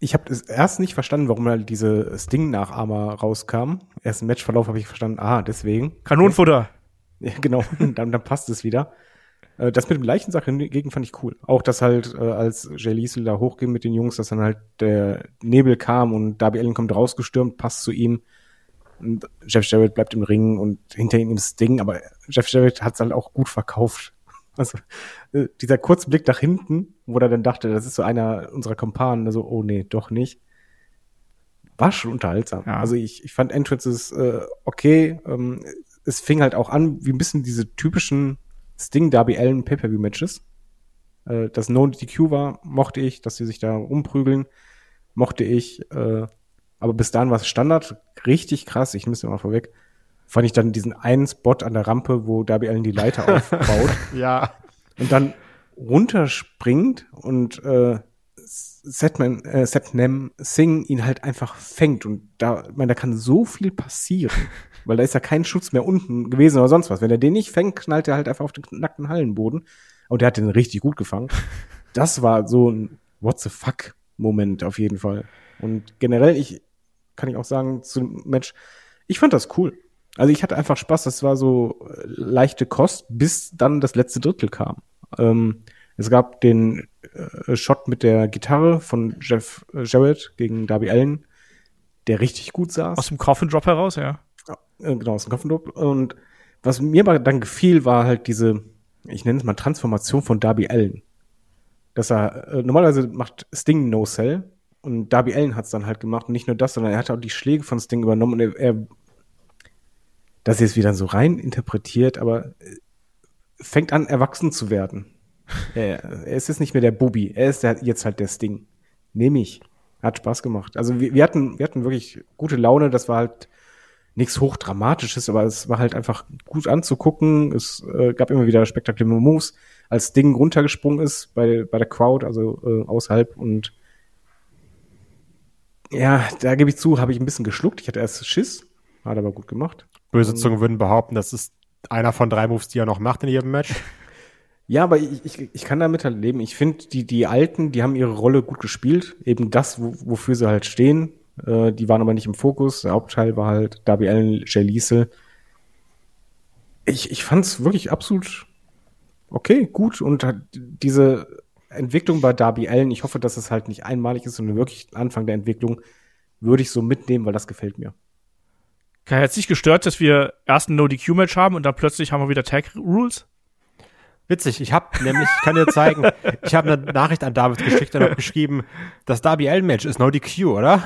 Ich habe es erst nicht verstanden, warum halt diese Sting-Nachahmer rauskamen. Erst im Matchverlauf habe ich verstanden, ah, deswegen. Kanonenfutter. Ja, genau, dann, dann passt es wieder. Äh, Das mit dem Leichensack hingegen fand ich cool. Auch, dass halt, äh, als Jay Liesel da hochging mit den Jungs, dass dann halt der Nebel kam und Darby Allen kommt rausgestürmt, passt zu ihm. Und Jeff Jarrett bleibt im Ring und hinter ihm ist Sting, aber Jeff Jarrett hat es halt auch gut verkauft. Also, äh, dieser kurze Blick nach hinten, wo er dann dachte, das ist so einer unserer Kumpanen, also, oh nee, doch nicht. War schon unterhaltsam. Ja. Also ich, ich fand Entrances äh, okay. Ähm, es fing halt auch an, wie ein bisschen diese typischen Sting Darby Allen Pay-Per-View Matches. Äh, das No DQ war, mochte ich, dass sie sich da umprügeln, mochte ich. Äh, aber bis dahin war es Standard, richtig krass. Ich müsste mal vorweg. Fand ich dann diesen einen Spot an der Rampe, wo Darby Allen die Leiter aufbaut Ja. und dann runterspringt und äh, Setman, äh, Setnam Singh ihn halt einfach fängt. Und da, ich meine, da kann so viel passieren. Weil da ist ja kein Schutz mehr unten gewesen oder sonst was. Wenn er den nicht fängt, knallt er halt einfach auf den nackten Hallenboden. Und der hat den richtig gut gefangen. Das war so ein What the fuck Moment auf jeden Fall. Und generell, ich kann ich auch sagen, zum Match, ich fand das cool. Also ich hatte einfach Spaß, das war so äh, leichte Kost, bis dann das letzte Drittel kam. Ähm, es gab den äh, Shot mit der Gitarre von Jeff äh, Jarrett gegen Darby Allen, der richtig gut saß. Aus dem Coffin Drop heraus, ja. Äh, genau, aus dem Kopfendruck. Und was mir aber dann gefiel, war halt diese, ich nenne es mal Transformation von Darby Allen. Dass er, äh, normalerweise macht Sting No Cell und Darby Allen hat es dann halt gemacht. Und nicht nur das, sondern er hat auch die Schläge von Sting übernommen und er, er das ist wieder so rein interpretiert, aber äh, fängt an, erwachsen zu werden. er, er ist jetzt nicht mehr der Bubi, er ist der, jetzt halt der Sting. Nehme ich. Hat Spaß gemacht. Also wir, wir hatten, wir hatten wirklich gute Laune, das war halt nichts hochdramatisches, aber es war halt einfach gut anzugucken. Es äh, gab immer wieder spektakuläre Moves, als Ding runtergesprungen ist bei, bei der Crowd, also äh, außerhalb und ja, da gebe ich zu, habe ich ein bisschen geschluckt. Ich hatte erst Schiss, hat aber gut gemacht. Böse Zungen würden behaupten, das ist einer von drei Moves, die er noch macht in jedem Match. Ja, aber ich, ich, ich kann damit halt leben. Ich finde, die, die Alten, die haben ihre Rolle gut gespielt. Eben das, wo, wofür sie halt stehen. Äh, die waren aber nicht im Fokus. Der Hauptteil war halt Darby Allen, Jay Liesel. Ich, ich fand es wirklich absolut okay, gut. Und diese Entwicklung bei Darby Allen, ich hoffe, dass es halt nicht einmalig ist, sondern wirklich Anfang der Entwicklung, würde ich so mitnehmen, weil das gefällt mir. Kai hat sich gestört, dass wir erst ein No-DQ-Match haben und dann plötzlich haben wir wieder Tag-Rules? Witzig, ich habe nämlich, ich kann dir zeigen, ich habe eine Nachricht an David geschickt und habe geschrieben, das Darby Allen Match ist No DQ, oder?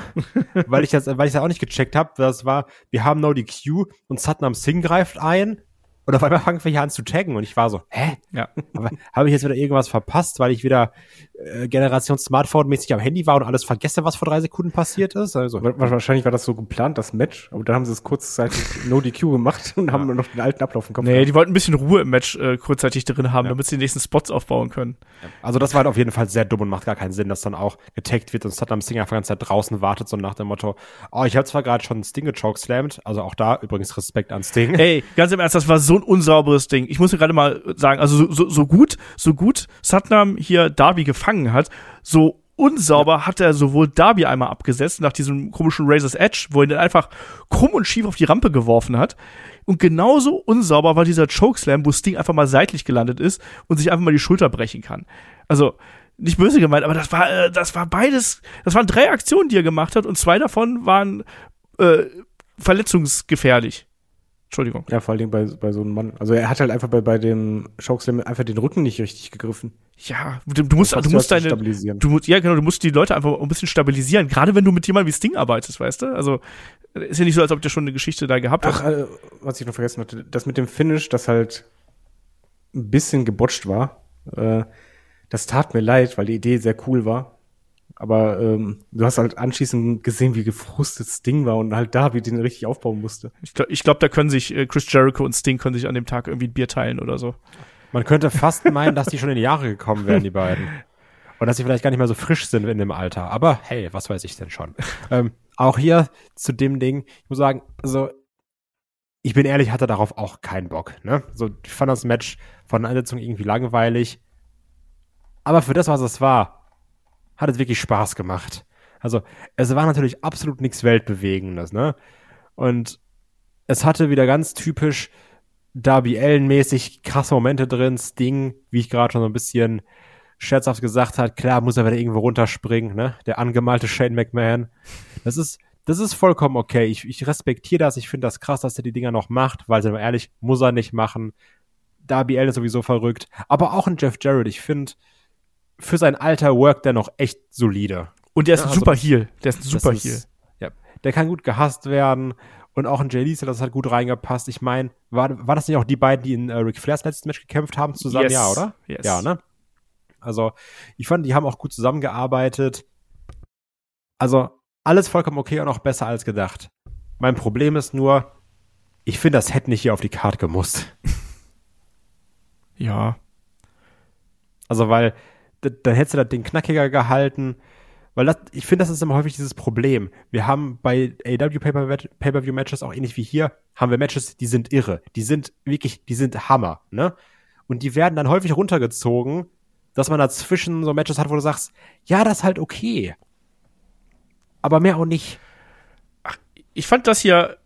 weil ich das, weil ich das auch nicht gecheckt habe. Das war, wir haben No DQ und Satnam Singh greift ein und auf einmal fangen wir hier an zu taggen und ich war so, hä? Ja. Aber habe ich jetzt wieder irgendwas verpasst, weil ich wieder Generation Smartphone-mäßig am Handy war und alles vergesse, was vor drei Sekunden passiert ist. Also Wa- Wahrscheinlich war das so geplant, das Match, aber dann haben sie es kurzzeitig No DQ gemacht und haben nur noch den alten Ablauf im Kopf. Nee, gehabt. die wollten ein bisschen Ruhe im Match äh, kurzzeitig drin haben, damit sie die nächsten Spots aufbauen können. Also das war halt auf jeden Fall sehr dumm und macht gar keinen Sinn, dass dann auch getaggt wird und Saddam Singh einfach die ganze Zeit draußen wartet, so nach dem Motto, oh, ich habe zwar gerade schon Sting gechokeslammt, also auch da übrigens Respekt an Sting. Ey, ganz im Ernst, das war so ein unsauberes Ding. Ich muss mir gerade mal sagen, also so, so, so gut, so gut Satnam hier Darby gefangen hat, so unsauber hat er sowohl Darby einmal abgesetzt nach diesem komischen Razor's Edge, wo er ihn dann einfach krumm und schief auf die Rampe geworfen hat. Und genauso unsauber war dieser Chokeslam, wo Sting einfach mal seitlich gelandet ist und sich einfach mal die Schulter brechen kann. Also, nicht böse gemeint, aber das war, äh, das war beides, das waren drei Aktionen, die er gemacht hat und zwei davon waren äh, verletzungsgefährlich. Entschuldigung. Ja, vor allen Dingen bei, bei so einem Mann. Also er hat halt einfach bei, bei dem Chokeslam einfach den Rücken nicht richtig gegriffen. Ja, du, du musst, du musst deine, du musst, ja genau, du musst die Leute einfach ein bisschen stabilisieren. Gerade wenn du mit jemandem wie Sting arbeitest, weißt du? Also ist ja nicht so, als ob der schon eine Geschichte da gehabt Ach, hat. äh, was ich noch vergessen hatte, das mit dem Finish, das halt ein bisschen gebotcht war. Äh, das tat mir leid, weil die Idee sehr cool war. Aber ähm, du hast halt anschließend gesehen, wie gefrustet Sting war und halt da, wie den richtig aufbauen musste. Ich glaube, ich glaub, da können sich äh, Chris Jericho und Sting können sich an dem Tag irgendwie ein Bier teilen oder so. Man könnte fast meinen, dass die schon in die Jahre gekommen wären, die beiden. Und dass sie vielleicht gar nicht mehr so frisch sind in dem Alter. Aber hey, was weiß ich denn schon. ähm, auch hier zu dem Ding, ich muss sagen, also ich bin ehrlich, hatte darauf auch keinen Bock. Ne? So, ich fand das Match von der Einsetzung irgendwie langweilig. Aber für das, was es war, hat es wirklich Spaß gemacht. Also, es war natürlich absolut nichts Weltbewegendes, ne? Und es hatte wieder ganz typisch Darby Allen-mäßig krasse Momente drin. Sting, wie ich gerade schon so ein bisschen scherzhaft gesagt hat, klar muss er wieder irgendwo runterspringen, ne? Der angemalte Shane McMahon. Das ist, das ist vollkommen okay. Ich, ich respektiere das. Ich finde das krass, dass er die Dinger noch macht, weil, sind wir ehrlich, muss er nicht machen. Darby Allen ist sowieso verrückt. Aber auch ein Jeff Jarrett, ich finde, für sein Alter workt er noch echt solide. Und der ist Ja, ein also- super Heel. Der ist ein super Heel. Ja, der kann gut gehasst werden. Und auch ein Jay Lethal, das hat gut reingepasst. Ich meine, war, war das nicht auch die beiden, die in äh, Ric Flairs letztes Match gekämpft haben zusammen? Yes. Ja, oder? Yes. Ja, ne? Also, ich fand, die haben auch gut zusammengearbeitet. Also, alles vollkommen okay und auch besser als gedacht. Mein Problem ist nur, ich finde, das hätte nicht hier auf die Karte gemusst. Ja. Also, weil dann hättest du das Ding knackiger gehalten. Weil das, ich finde, das ist immer häufig dieses Problem. Wir haben bei AW Pay-Per-View-Matches auch ähnlich wie hier, haben wir Matches, die sind irre. Die sind wirklich, die sind Hammer, ne? Und die werden dann häufig runtergezogen, dass man dazwischen so Matches hat, wo du sagst, ja, das ist halt okay. Aber mehr auch nicht. ich fand das hier,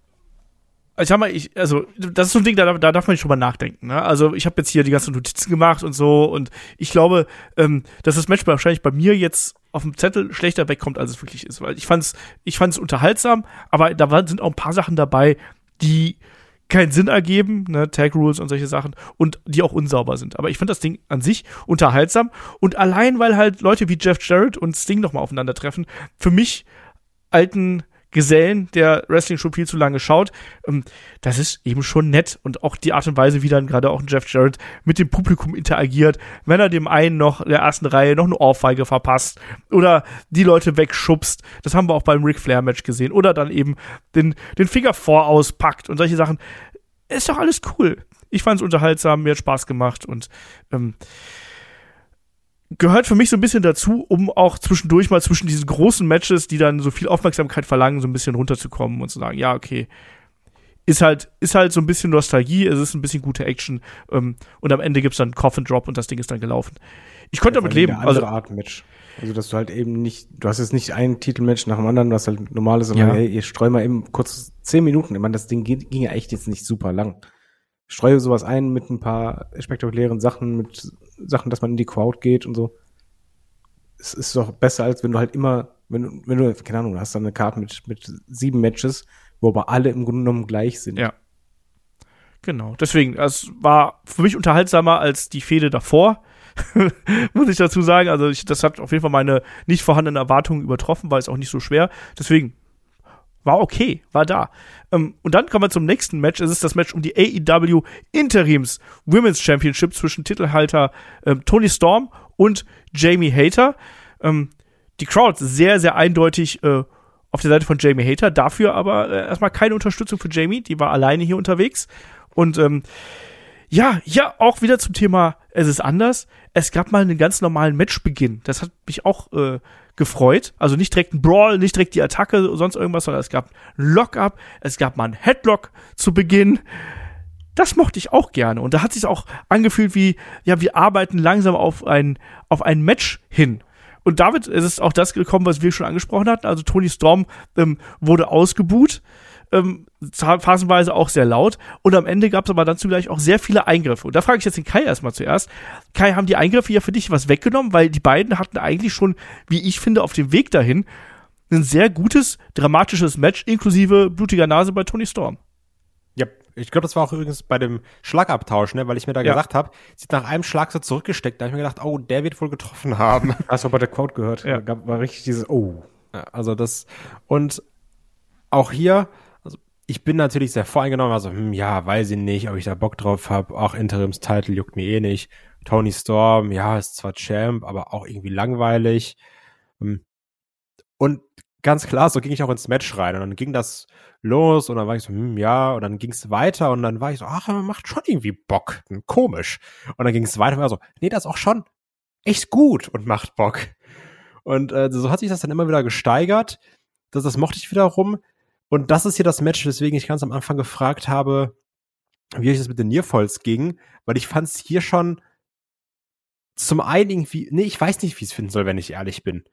ich sag mal, ich, also, das ist so ein Ding, da, da darf man nicht drüber nachdenken. Ne? Also, ich habe jetzt hier die ganzen Notizen gemacht und so, und ich glaube, ähm, dass das Match wahrscheinlich bei mir jetzt auf dem Zettel schlechter wegkommt, als es wirklich ist. Weil ich fand's, ich fand's unterhaltsam, aber da sind auch ein paar Sachen dabei, die keinen Sinn ergeben, ne, Tag Rules und solche Sachen, und die auch unsauber sind. Aber ich fand das Ding an sich unterhaltsam und allein, weil halt Leute wie Jeff Jarrett und Sting nochmal aufeinandertreffen, für mich alten Gesellen, der Wrestling schon viel zu lange schaut, ähm, das ist eben schon nett und auch die Art und Weise, wie dann gerade auch Jeff Jarrett mit dem Publikum interagiert, wenn er dem einen noch der ersten Reihe noch eine Ohrfeige verpasst oder die Leute wegschubst, das haben wir auch beim Ric Flair Match gesehen. Oder dann eben den, den Finger vorauspackt und solche Sachen, ist doch alles cool. Ich fand es unterhaltsam, mir hat Spaß gemacht und ähm, gehört für mich so ein bisschen dazu, um auch zwischendurch mal zwischen diesen großen Matches, die dann so viel Aufmerksamkeit verlangen, so ein bisschen runterzukommen und zu sagen, ja, okay, ist halt, ist halt so ein bisschen Nostalgie, es ist ein bisschen gute Action ähm, und am Ende gibt's dann Coffin Drop und das Ding ist dann gelaufen. Ich konnte damit leben. Eine andere Also, Art Match. Also, dass du halt eben nicht, du hast jetzt nicht ein Titelmatch nach dem anderen, du hast halt normales, sondern Ja. hey, ihr streu mal eben kurz zehn Minuten. Ich meine, das Ding ging, ging ja echt jetzt nicht super lang. Streue sowas ein mit ein paar spektakulären Sachen, mit Sachen, dass man in die Crowd geht und so. Es ist doch besser, als wenn du halt immer, wenn du, wenn du, keine Ahnung, hast dann eine Karte mit, mit sieben Matches, wo aber alle im Grunde genommen gleich sind. Ja. genau. Deswegen, es war für mich unterhaltsamer als die Fehde davor. Muss ich dazu sagen. Also, ich, das hat auf jeden Fall meine nicht vorhandenen Erwartungen übertroffen, weil es auch nicht so schwer. Deswegen war okay, war da. Ähm, und dann kommen wir zum nächsten Match. Es ist das Match um die AEW Interims Women's Championship zwischen Titelhalter ähm, Tony Storm und Jamie Hater. Ähm, die Crowd sehr, sehr eindeutig äh, auf der Seite von Jamie Hater. Dafür aber äh, erstmal keine Unterstützung für Jamie. Die war alleine hier unterwegs. Und ähm, ja, ja, auch wieder zum Thema, es ist anders. Es gab mal einen ganz normalen Matchbeginn. Das hat mich auch äh, gefreut. Also nicht direkt ein Brawl, nicht direkt die Attacke, sonst irgendwas, sondern es gab ein Lock-up, es gab mal ein Headlock zu Beginn. Das mochte ich auch gerne. Und da hat sich auch angefühlt wie, ja, wir arbeiten langsam auf ein, auf ein Match hin. Und damit ist es auch das gekommen, was wir schon angesprochen hatten. Also Tony Storm ähm, wurde ausgebuht ähm, phasenweise auch sehr laut. Und am Ende gab es aber dann zugleich auch sehr viele Eingriffe. Und da frage ich jetzt den Kai erstmal zuerst. Kai, haben die Eingriffe ja für dich was weggenommen? Weil die beiden hatten eigentlich schon, wie ich finde, auf dem Weg dahin ein sehr gutes, dramatisches Match, inklusive blutiger Nase bei Tony Storm. Ja, ich glaube, das war auch übrigens bei dem Schlagabtausch, ne, weil ich mir da ja. gesagt habe, sie hat nach einem Schlag so zurückgesteckt. Da habe ich mir gedacht, oh, der wird wohl getroffen haben. Hast du bei der Quote gehört? Ja. Da war richtig dieses, oh. Ja, also das, und auch hier, ich bin natürlich sehr voreingenommen, also, hm, ja, weiß ich nicht, ob ich da Bock drauf habe. Auch Interimstitel juckt mir eh nicht. Tony Storm, ja, ist zwar Champ, aber auch irgendwie langweilig. Hm. Und ganz klar, so ging ich auch ins Match rein. Und dann ging das los und dann war ich so, hm, ja, und dann ging es weiter und dann war ich so, ach, man macht schon irgendwie Bock. Hm, komisch. Und dann ging es weiter und war so, nee, das ist auch schon echt gut und macht Bock. Und äh, so hat sich das dann immer wieder gesteigert. Das, das mochte ich wiederum. Und das ist hier das Match, weswegen ich ganz am Anfang gefragt habe, wie euch das mit den Nearfalls ging, weil ich fand es hier schon zum einen irgendwie, nee, ich weiß nicht, wie ich es finden soll, wenn ich ehrlich bin.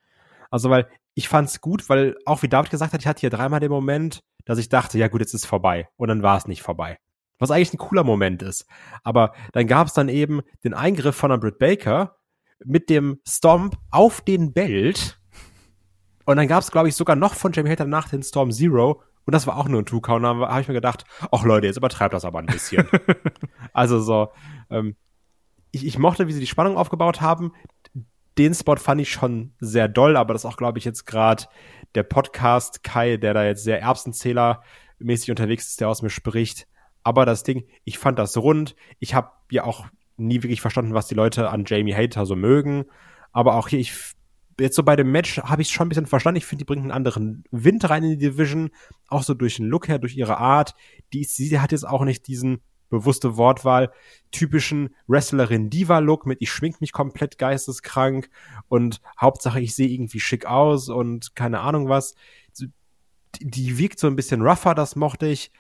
Also, weil ich fand es gut, weil auch wie David gesagt hat, ich hatte hier dreimal den Moment, dass ich dachte, ja gut, jetzt ist vorbei. Und dann war es nicht vorbei. Was eigentlich ein cooler Moment ist. Aber dann gab es dann eben den Eingriff von Britt Baker mit dem Stomp auf den Belt und dann gab es, glaube ich, sogar noch von Jamie Hater nach den Storm Zero. Und das war auch nur ein Two-Count. Da habe ich mir gedacht, ach Leute, jetzt übertreibt das aber ein bisschen. also so, ähm, ich, ich mochte, wie sie die Spannung aufgebaut haben. Den Spot fand ich schon sehr doll, aber das ist auch, glaube ich, jetzt gerade der Podcast Kai, der da jetzt sehr Erbsenzähler-mäßig unterwegs ist, der aus mir spricht. Aber das Ding, ich fand das rund. Ich habe ja auch nie wirklich verstanden, was die Leute an Jamie Hater so mögen. Aber auch hier, ich jetzt so bei dem Match habe ich es schon ein bisschen verstanden. Ich finde, die bringt einen anderen Wind rein in die Division, auch so durch den Look her, durch ihre Art. Die, sie hat jetzt auch nicht diesen bewusste Wortwahl, typischen Wrestlerin-Diva-Look mit ich schmink mich komplett geisteskrank und Hauptsache ich sehe irgendwie schick aus und keine Ahnung was. Die wirkt so ein bisschen rougher, das mochte ich.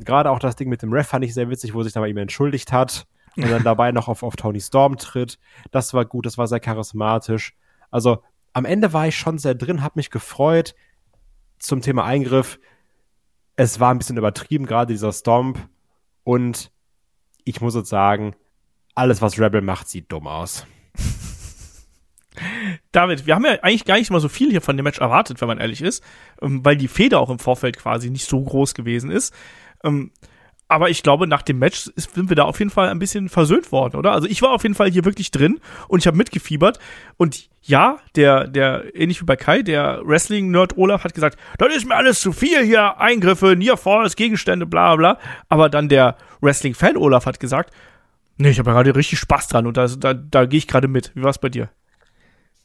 Gerade auch das Ding mit dem Ref fand ich sehr witzig, wo sich dann bei ihm entschuldigt hat und dann dabei noch auf, auf Tony Storm tritt. Das war gut, das war sehr charismatisch. Also am Ende war ich schon sehr drin, habe mich gefreut zum Thema Eingriff. Es war ein bisschen übertrieben, gerade dieser Stomp. Und ich muss jetzt sagen, alles, was Rebel macht, sieht dumm aus. David, wir haben ja eigentlich gar nicht mal so viel hier von dem Match erwartet, wenn man ehrlich ist, ähm, weil die Feder auch im Vorfeld quasi nicht so groß gewesen ist. Aber ich glaube, nach dem Match sind wir da auf jeden Fall ein bisschen versöhnt worden, oder? Also ich war auf jeden Fall hier wirklich drin und ich habe mitgefiebert. Und ja, der, der, ähnlich wie bei Kai, der Wrestling-Nerd Olaf hat gesagt, das ist mir alles zu viel hier, Eingriffe, Nearfalls, Gegenstände, bla bla. Aber dann der Wrestling-Fan Olaf hat gesagt, nee, ich habe ja gerade richtig Spaß dran und da, da, da gehe ich gerade mit. Wie war es bei dir?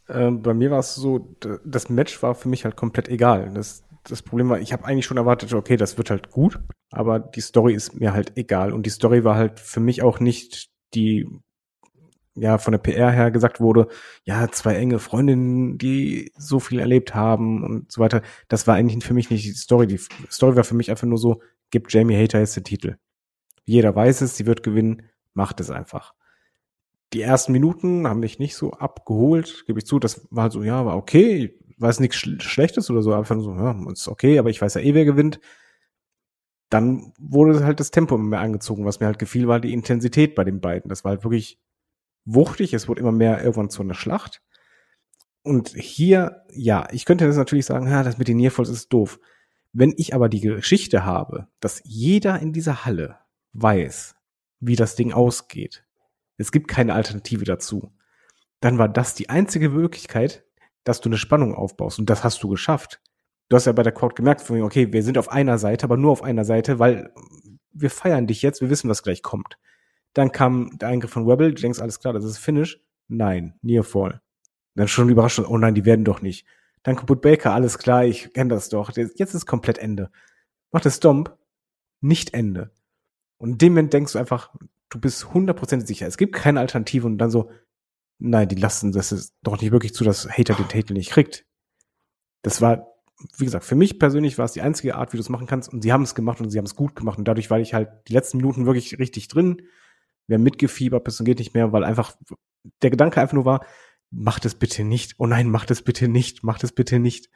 Ähm, bei mir war es so, das Match war für mich halt komplett egal. Das, das Problem war, ich habe eigentlich schon erwartet, okay, das wird halt gut, aber die Story ist mir halt egal. Und die Story war halt für mich auch nicht die, ja, von der PR her gesagt wurde, ja, zwei enge Freundinnen, die so viel erlebt haben und so weiter. Das war eigentlich für mich nicht die Story. Die Story war für mich einfach nur so, gibt Jamie Hater jetzt den Titel. Jeder weiß es, sie wird gewinnen, macht es einfach. Die ersten Minuten haben mich nicht so abgeholt, gebe ich zu. Das war halt so, ja, war okay, war es nichts Schlechtes oder so, einfach so, ja, ist okay, aber ich weiß ja eh, wer gewinnt dann wurde halt das Tempo immer mehr angezogen. Was mir halt gefiel, war die Intensität bei den beiden. Das war halt wirklich wuchtig. Es wurde immer mehr irgendwann zu einer Schlacht. Und hier, ja, ich könnte jetzt natürlich sagen, ja, das mit den Nearfalls ist doof. Wenn ich aber die Geschichte habe, dass jeder in dieser Halle weiß, wie das Ding ausgeht, es gibt keine Alternative dazu, dann war das die einzige Möglichkeit, dass du eine Spannung aufbaust. Und das hast du geschafft. du hast ja bei der Crowd gemerkt, okay, wir sind auf einer Seite, aber nur auf einer Seite, weil wir feiern dich jetzt, wir wissen, was gleich kommt. Dann kam der Eingriff von Webble, du denkst, alles klar, das ist Finish. Nein, Near Fall. Dann schon überrascht, oh nein, die werden doch nicht. Dann kaputt Baker, alles klar, ich kenne das doch. Jetzt ist komplett Ende. Macht das Stomp, nicht Ende. Und in dem Moment denkst du einfach, du bist hundertprozentig sicher, es gibt keine Alternative und dann so, nein, die lassen das ist doch nicht wirklich zu, dass Hater den Titel nicht kriegt. Das war, wie gesagt, für mich persönlich war es die einzige Art, wie du es machen kannst und sie haben es gemacht und sie haben es gut gemacht und dadurch war ich halt die letzten Minuten wirklich richtig drin. Wir haben mitgefiebert bis und geht nicht mehr, weil einfach der Gedanke einfach nur war, macht es bitte nicht. Oh nein, macht es bitte nicht, macht es bitte nicht.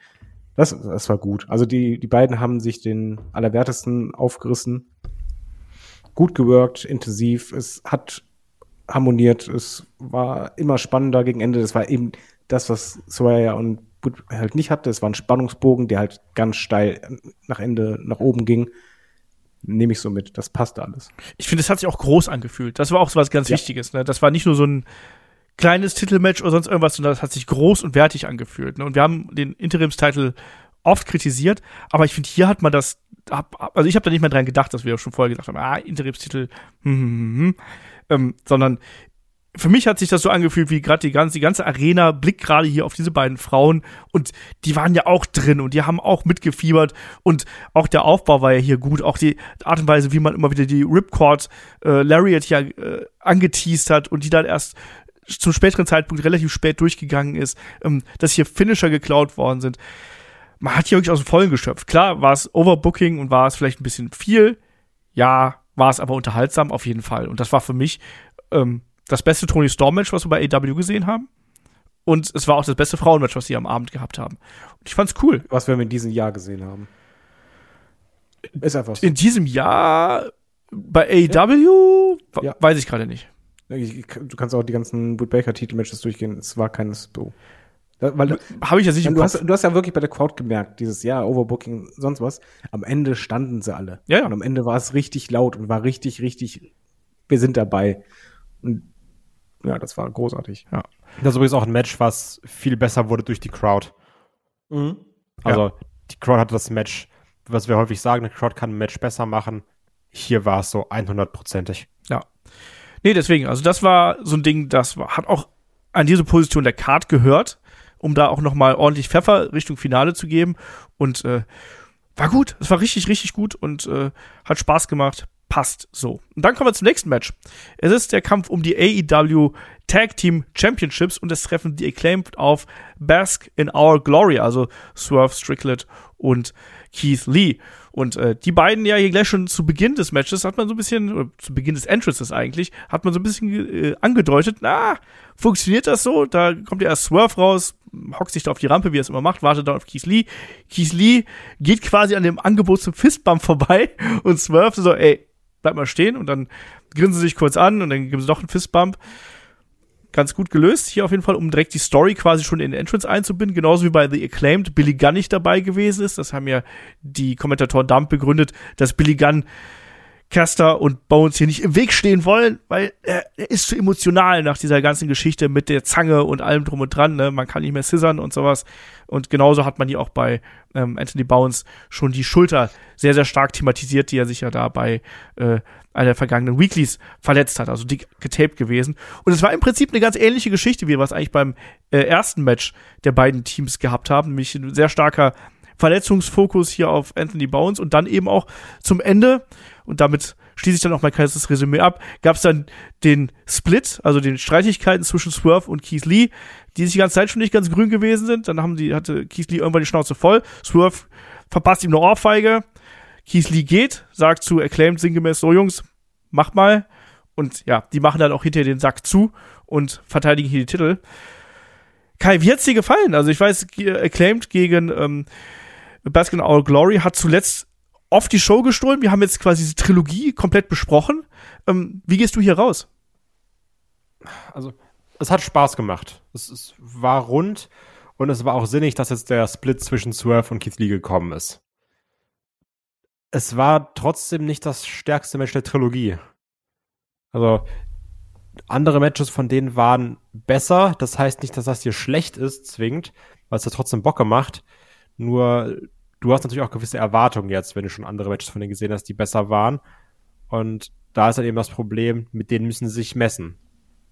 Das, das war gut. Also die, die beiden haben sich den Allerwertesten aufgerissen. Gut geworkt, intensiv. Es hat harmoniert. Es war immer spannender gegen Ende. Das war eben das, was Sawyer und Wood halt nicht hatte. Es war ein Spannungsbogen, der halt ganz steil nach Ende, nach oben ging. Nehme ich so mit. Das passte alles. Ich finde, es hat sich auch groß angefühlt. Das war auch so was ganz ja. Wichtiges. Ne? Das war nicht nur so ein kleines Titelmatch oder sonst irgendwas, sondern das hat sich groß und wertig angefühlt. Ne? Und wir haben den Interimstitel oft kritisiert, aber ich finde, hier hat man das, also ich habe da nicht mehr dran gedacht, dass wir schon vorher gesagt haben, ah, Interimstitel, hm, hm, hm, hm, ähm, sondern für mich hat sich das so angefühlt, wie gerade die ganze, die ganze Arena blickt gerade hier auf diese beiden Frauen und die waren ja auch drin und die haben auch mitgefiebert und auch der Aufbau war ja hier gut, auch die Art und Weise, wie man immer wieder die Ripcord äh, Lariat ja äh, angeteased hat und die dann erst zum späteren Zeitpunkt relativ spät durchgegangen ist, ähm, dass hier Finisher geklaut worden sind. Man hat hier wirklich aus dem Vollen geschöpft. Klar war es Overbooking und war es vielleicht ein bisschen viel. Ja, war es aber unterhaltsam auf jeden Fall. Und das war für mich ähm, das beste Tony Storm Match, was wir bei AW gesehen haben. Und es war auch das beste Frauenmatch, was sie am Abend gehabt haben. Und ich fand's cool. Was wir in diesem Jahr gesehen haben. Ist einfach so. In diesem Jahr bei AW ja. weiß ich gerade nicht. Du kannst auch die ganzen Wood Baker Titelmatches durchgehen. Es war keines so. Weil habe ich ja sicher du hast, du hast ja wirklich bei der Crowd gemerkt, dieses Jahr Overbooking, sonst was. Am Ende standen sie alle. Ja, ja. Und am Ende war es richtig laut und war richtig, richtig. Wir sind dabei. Und ja, das war großartig. Ja. Das ist übrigens auch ein Match, was viel besser wurde durch die Crowd. Mhm. Also ja. die Crowd hatte das Match, was wir häufig sagen, eine Crowd kann ein Match besser machen. Hier war es so 100%ig. Ja. Nee, deswegen, also das war so ein Ding, das war, hat auch an diese Position der Card gehört, um da auch noch mal ordentlich Pfeffer Richtung Finale zu geben und äh, war gut, es war richtig, richtig gut und äh, hat Spaß gemacht, passt so. Und dann kommen wir zum nächsten Match. Es ist der Kampf um die AEW Tag Team Championships und es treffen die Acclaimed auf Bask in Our Glory, also Swerve Strickland und Keith Lee. Und äh, die beiden ja hier gleich schon zu Beginn des Matches hat man so ein bisschen, oder zu Beginn des Entrances eigentlich, hat man so ein bisschen äh, angedeutet, na, funktioniert das so? Da kommt ja erst Swerve raus, hockt sich da auf die Rampe, wie er es immer macht, wartet dann auf Keith Lee. Keith Lee geht quasi an dem Angebot zum Fistbump vorbei und Swerve so, ey, bleib mal stehen und dann grinsen sie sich kurz an und dann geben sie doch einen Fistbump ganz gut gelöst. Hier auf jeden Fall, um direkt die Story quasi schon in den Entrance einzubinden. Genauso wie bei The Acclaimed Billy Gunn nicht dabei gewesen ist. Das haben ja die Kommentatoren Dump begründet, dass Billy Gunn Caster und Bones hier nicht im Weg stehen wollen, weil er, er, ist zu emotional nach dieser ganzen Geschichte mit der Zange und allem drum und dran. Ne? Man kann nicht mehr scissern und sowas. Und genauso hat man hier auch bei ähm, Anthony Bones schon die Schulter sehr, sehr stark thematisiert, die er sich ja da bei äh, einer der vergangenen Weeklies verletzt hat, also dick getaped gewesen. Und es war im Prinzip eine ganz ähnliche Geschichte, wie wir es eigentlich beim äh, ersten Match der beiden Teams gehabt haben, nämlich ein sehr starker Verletzungsfokus hier auf Anthony Bones und dann eben auch zum Ende, und damit schließe ich dann auch mein kleines Resümee ab, gab es dann den Split, also den Streitigkeiten zwischen Swerve und Keith Lee, die sich die ganze Zeit schon nicht ganz grün gewesen sind. Dann haben die, hatte Keith Lee irgendwann die Schnauze voll. Swerve verpasst ihm eine Ohrfeige. Keith Lee geht, sagt zu Acclaimed sinngemäß, so Jungs, macht mal. Und ja, die machen dann auch hinterher den Sack zu und verteidigen hier die Titel. Kai, wie hat's dir gefallen? Also ich weiß, Acclaimed gegen ähm, Baskin Our Glory hat zuletzt oft die Show gestohlen. Wir haben jetzt quasi diese Trilogie komplett besprochen. Ähm, wie gehst du hier raus? Also, es hat Spaß gemacht. Es, es, war rund und es war auch sinnig, dass jetzt der Split zwischen Swerve und Keith Lee gekommen ist. Es war trotzdem nicht das stärkste Match der Trilogie. Also, andere Matches von denen waren besser. Das heißt nicht, dass das hier schlecht ist, zwingend, weil es ja trotzdem Bock gemacht. Nur du hast natürlich auch gewisse Erwartungen jetzt, wenn du schon andere Matches von denen gesehen hast, die besser waren. Und da ist dann eben das Problem, mit denen müssen sie sich messen.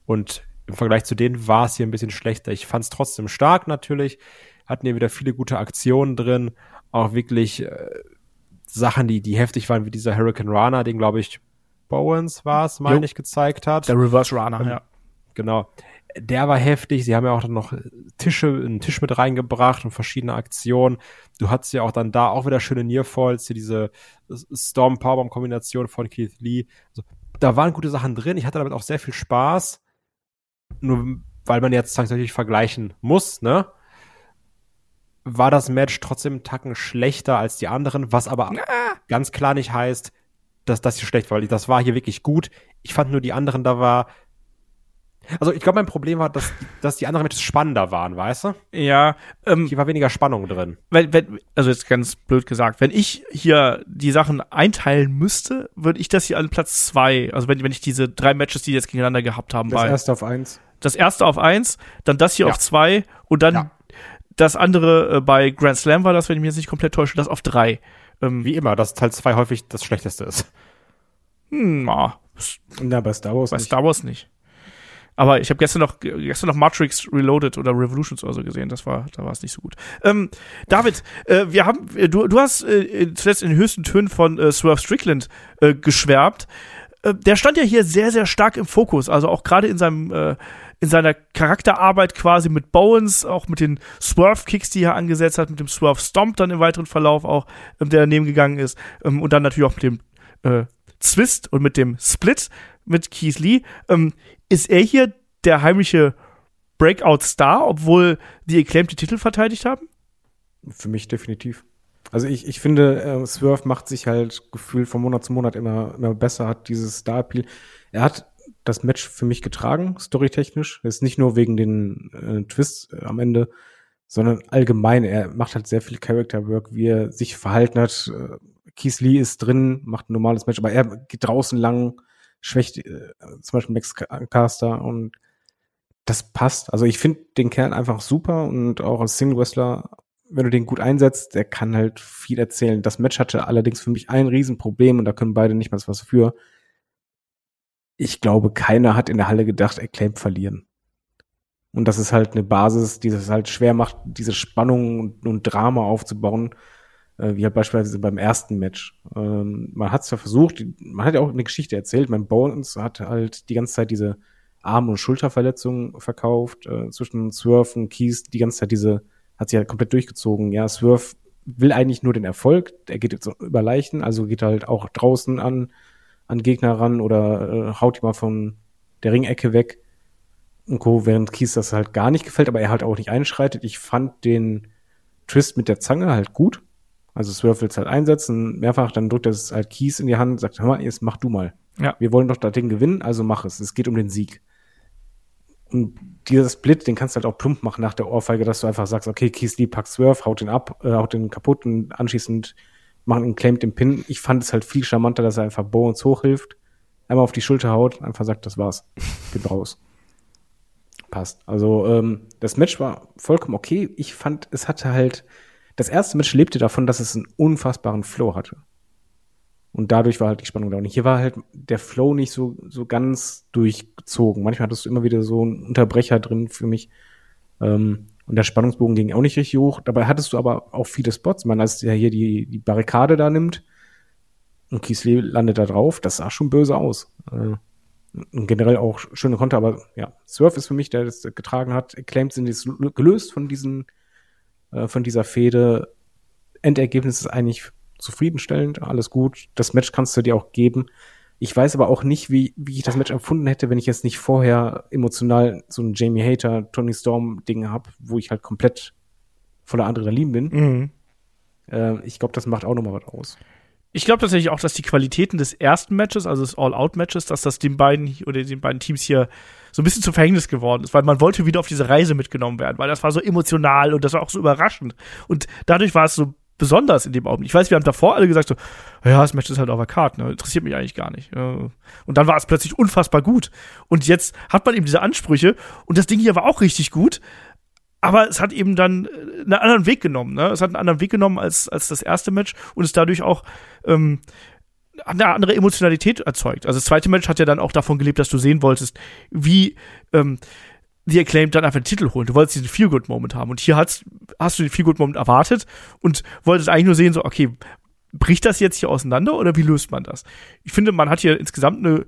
Und im Vergleich zu denen war es hier ein bisschen schlechter. Ich fand es trotzdem stark natürlich. Hatten hier wieder viele gute Aktionen drin. Auch wirklich äh, Sachen, die, die heftig waren, wie dieser Hurricane Runner, den, glaube ich, Bowens war es, meine ich, gezeigt hat. Der Reverse Runner, Ähm, ja. Genau. Der war heftig. Sie haben ja auch dann noch Tische, einen Tisch mit reingebracht und verschiedene Aktionen. Du hattest ja auch dann da auch wieder schöne Nearfalls, hier diese Storm Powerbomb Kombination von Keith Lee. Also, da waren gute Sachen drin. Ich hatte damit auch sehr viel Spaß. Nur weil man jetzt tatsächlich vergleichen muss, ne? War das Match trotzdem einen Tacken schlechter als die anderen, was aber ganz klar nicht heißt, dass das hier schlecht war. Das war hier wirklich gut. Ich fand nur die anderen, da war also ich glaube, mein Problem war, dass, dass die anderen Matches spannender waren, weißt du? Ja, ähm, Hier war weniger Spannung drin. wenn, wenn, also jetzt ganz blöd gesagt, wenn ich hier die Sachen einteilen müsste, würde ich das hier an Platz zwei, also wenn, wenn ich diese drei Matches, die jetzt gegeneinander gehabt haben, Das bei erste auf eins. das erste auf eins, dann das hier Ja. auf zwei und dann Ja. das andere äh, bei Grand Slam war das, wenn ich mich jetzt nicht komplett täusche, das auf drei. Ähm, Wie immer, dass Teil 2 häufig das Schlechteste ist. hm, ah, Na, bei Star Wars bei nicht. Star Wars nicht. Aber ich habe gestern noch gestern noch Matrix Reloaded oder Revolutions oder so gesehen. Das war da war es nicht so gut. Ähm, David, äh, wir haben äh, du du hast äh, zuletzt in den höchsten Tönen von äh, Swerve Strickland äh, geschwärmt. Äh, der stand ja hier sehr sehr stark im Fokus. Also auch gerade in seinem äh, in seiner Charakterarbeit quasi mit Bowens, auch mit den Swerve-Kicks, die er angesetzt hat, mit dem Swerve-Stomp dann im weiteren Verlauf auch, ähm, der daneben gegangen ist. Ähm, und dann natürlich auch mit dem äh, Zwist und mit dem Split mit Keith Lee. Ähm, ist er hier der heimliche Breakout-Star, obwohl die Acclaimed die Titel verteidigt haben? Für mich definitiv. Also ich, ich finde, äh, Swerve macht sich halt gefühlt von Monat zu Monat immer, immer besser, hat dieses Star-Appeal. Er hat das Match für mich getragen, storytechnisch. Ist nicht nur wegen den äh, Twists äh, am Ende, sondern allgemein. Er macht halt sehr viel Character Work, wie er sich verhalten hat. Äh, Keith Lee ist drin, macht ein normales Match, aber er geht draußen lang, schwächt äh, zum Beispiel Max Caster und das passt. Also ich finde den Kerl einfach super und auch als Single Wrestler, wenn du den gut einsetzt, der kann halt viel erzählen. Das Match hatte allerdings für mich ein Riesenproblem und da können beide nicht mal was für. Ich glaube, keiner hat in der Halle gedacht, Acclaim verlieren. Und das ist halt eine Basis, die es halt schwer macht, diese Spannung und, und Drama aufzubauen, äh, wie halt beispielsweise beim ersten Match. Ähm, man hat es ja versucht, man hat ja auch eine Geschichte erzählt. Mein Bones hat halt die ganze Zeit diese Arm- und Schulterverletzungen verkauft, äh, zwischen Swerve und Keys die ganze Zeit diese, hat sie halt komplett durchgezogen. Ja, Swerve will eigentlich nur den Erfolg, er geht jetzt über Leichen, also geht halt auch draußen an, an Gegner ran oder äh, haut die mal von der Ringecke weg und Co., während Kies das halt gar nicht gefällt, aber er halt auch nicht einschreitet. Ich fand den Twist mit der Zange halt gut. Also Swerve will es halt einsetzen, mehrfach, dann drückt er es halt Kies in die Hand, sagt, hör mal, jetzt mach du mal. Ja. Wir wollen doch das Ding gewinnen, also mach es. Es geht um den Sieg. Und dieser Split, den kannst du halt auch plump machen nach der Ohrfeige, dass du einfach sagst, okay, Keith Lee packt Swerve, haut den ab, äh, haut den kaputt und anschließend machen ihn claimt den Pin. Ich fand es halt viel charmanter, dass er einfach Bones hochhilft, einmal auf die Schulter haut, einfach sagt, das war's. Bin raus. Passt. Also, ähm, das Match war vollkommen okay. Ich fand, es hatte halt, das erste Match lebte davon, dass es einen unfassbaren Flow hatte. Und dadurch war halt die Spannung da. Und hier war halt der Flow nicht so, so ganz durchgezogen. Manchmal hattest du immer wieder so einen Unterbrecher drin für mich. Ähm, und der Spannungsbogen ging auch nicht richtig hoch. Dabei hattest du aber auch viele Spots. Man, als der hier die, die Barrikade da nimmt und Kiesle landet da drauf, das sah schon böse aus. Äh, und generell auch schöne Konter, aber ja, Surf ist für mich, der das getragen hat. Acclaimed sind jetzt gelöst von diesen, äh, von dieser Fehde. Endergebnis ist eigentlich zufriedenstellend, alles gut. Das Match kannst du dir auch geben. Ich weiß aber auch nicht, wie, wie ich das Match empfunden hätte, wenn ich jetzt nicht vorher emotional so ein Jamie Hater, Tony Storm Ding habe, wo ich halt komplett voller Adrenalin bin. Mhm. Äh, ich glaube, das macht auch nochmal was aus. Ich glaube tatsächlich auch, dass die Qualitäten des ersten Matches, also des All-Out-Matches, dass das den beiden oder den beiden Teams hier so ein bisschen zum Verhängnis geworden ist, weil man wollte wieder auf diese Reise mitgenommen werden, weil das war so emotional und das war auch so überraschend. Und dadurch war es so besonders in dem Augenblick. Ich weiß, wir haben davor alle gesagt so, ja, das Match ist halt auf der Karte, ne? interessiert mich eigentlich gar nicht. Und dann war es plötzlich unfassbar gut. Und jetzt hat man eben diese Ansprüche und das Ding hier war auch richtig gut. Aber es hat eben dann einen anderen Weg genommen, ne? Es hat einen anderen Weg genommen als, als das erste Match und ist dadurch auch ähm, eine andere Emotionalität erzeugt. Also das zweite Match hat ja dann auch davon gelebt, dass du sehen wolltest, wie ähm, die Acclaimed dann einfach den Titel holen. Du wolltest diesen Feel-Good-Moment haben. Und hier hast, hast du den Feel-Good-Moment erwartet und wolltest eigentlich nur sehen, so, okay, bricht das jetzt hier auseinander oder wie löst man das? Ich finde, man hat hier insgesamt eine,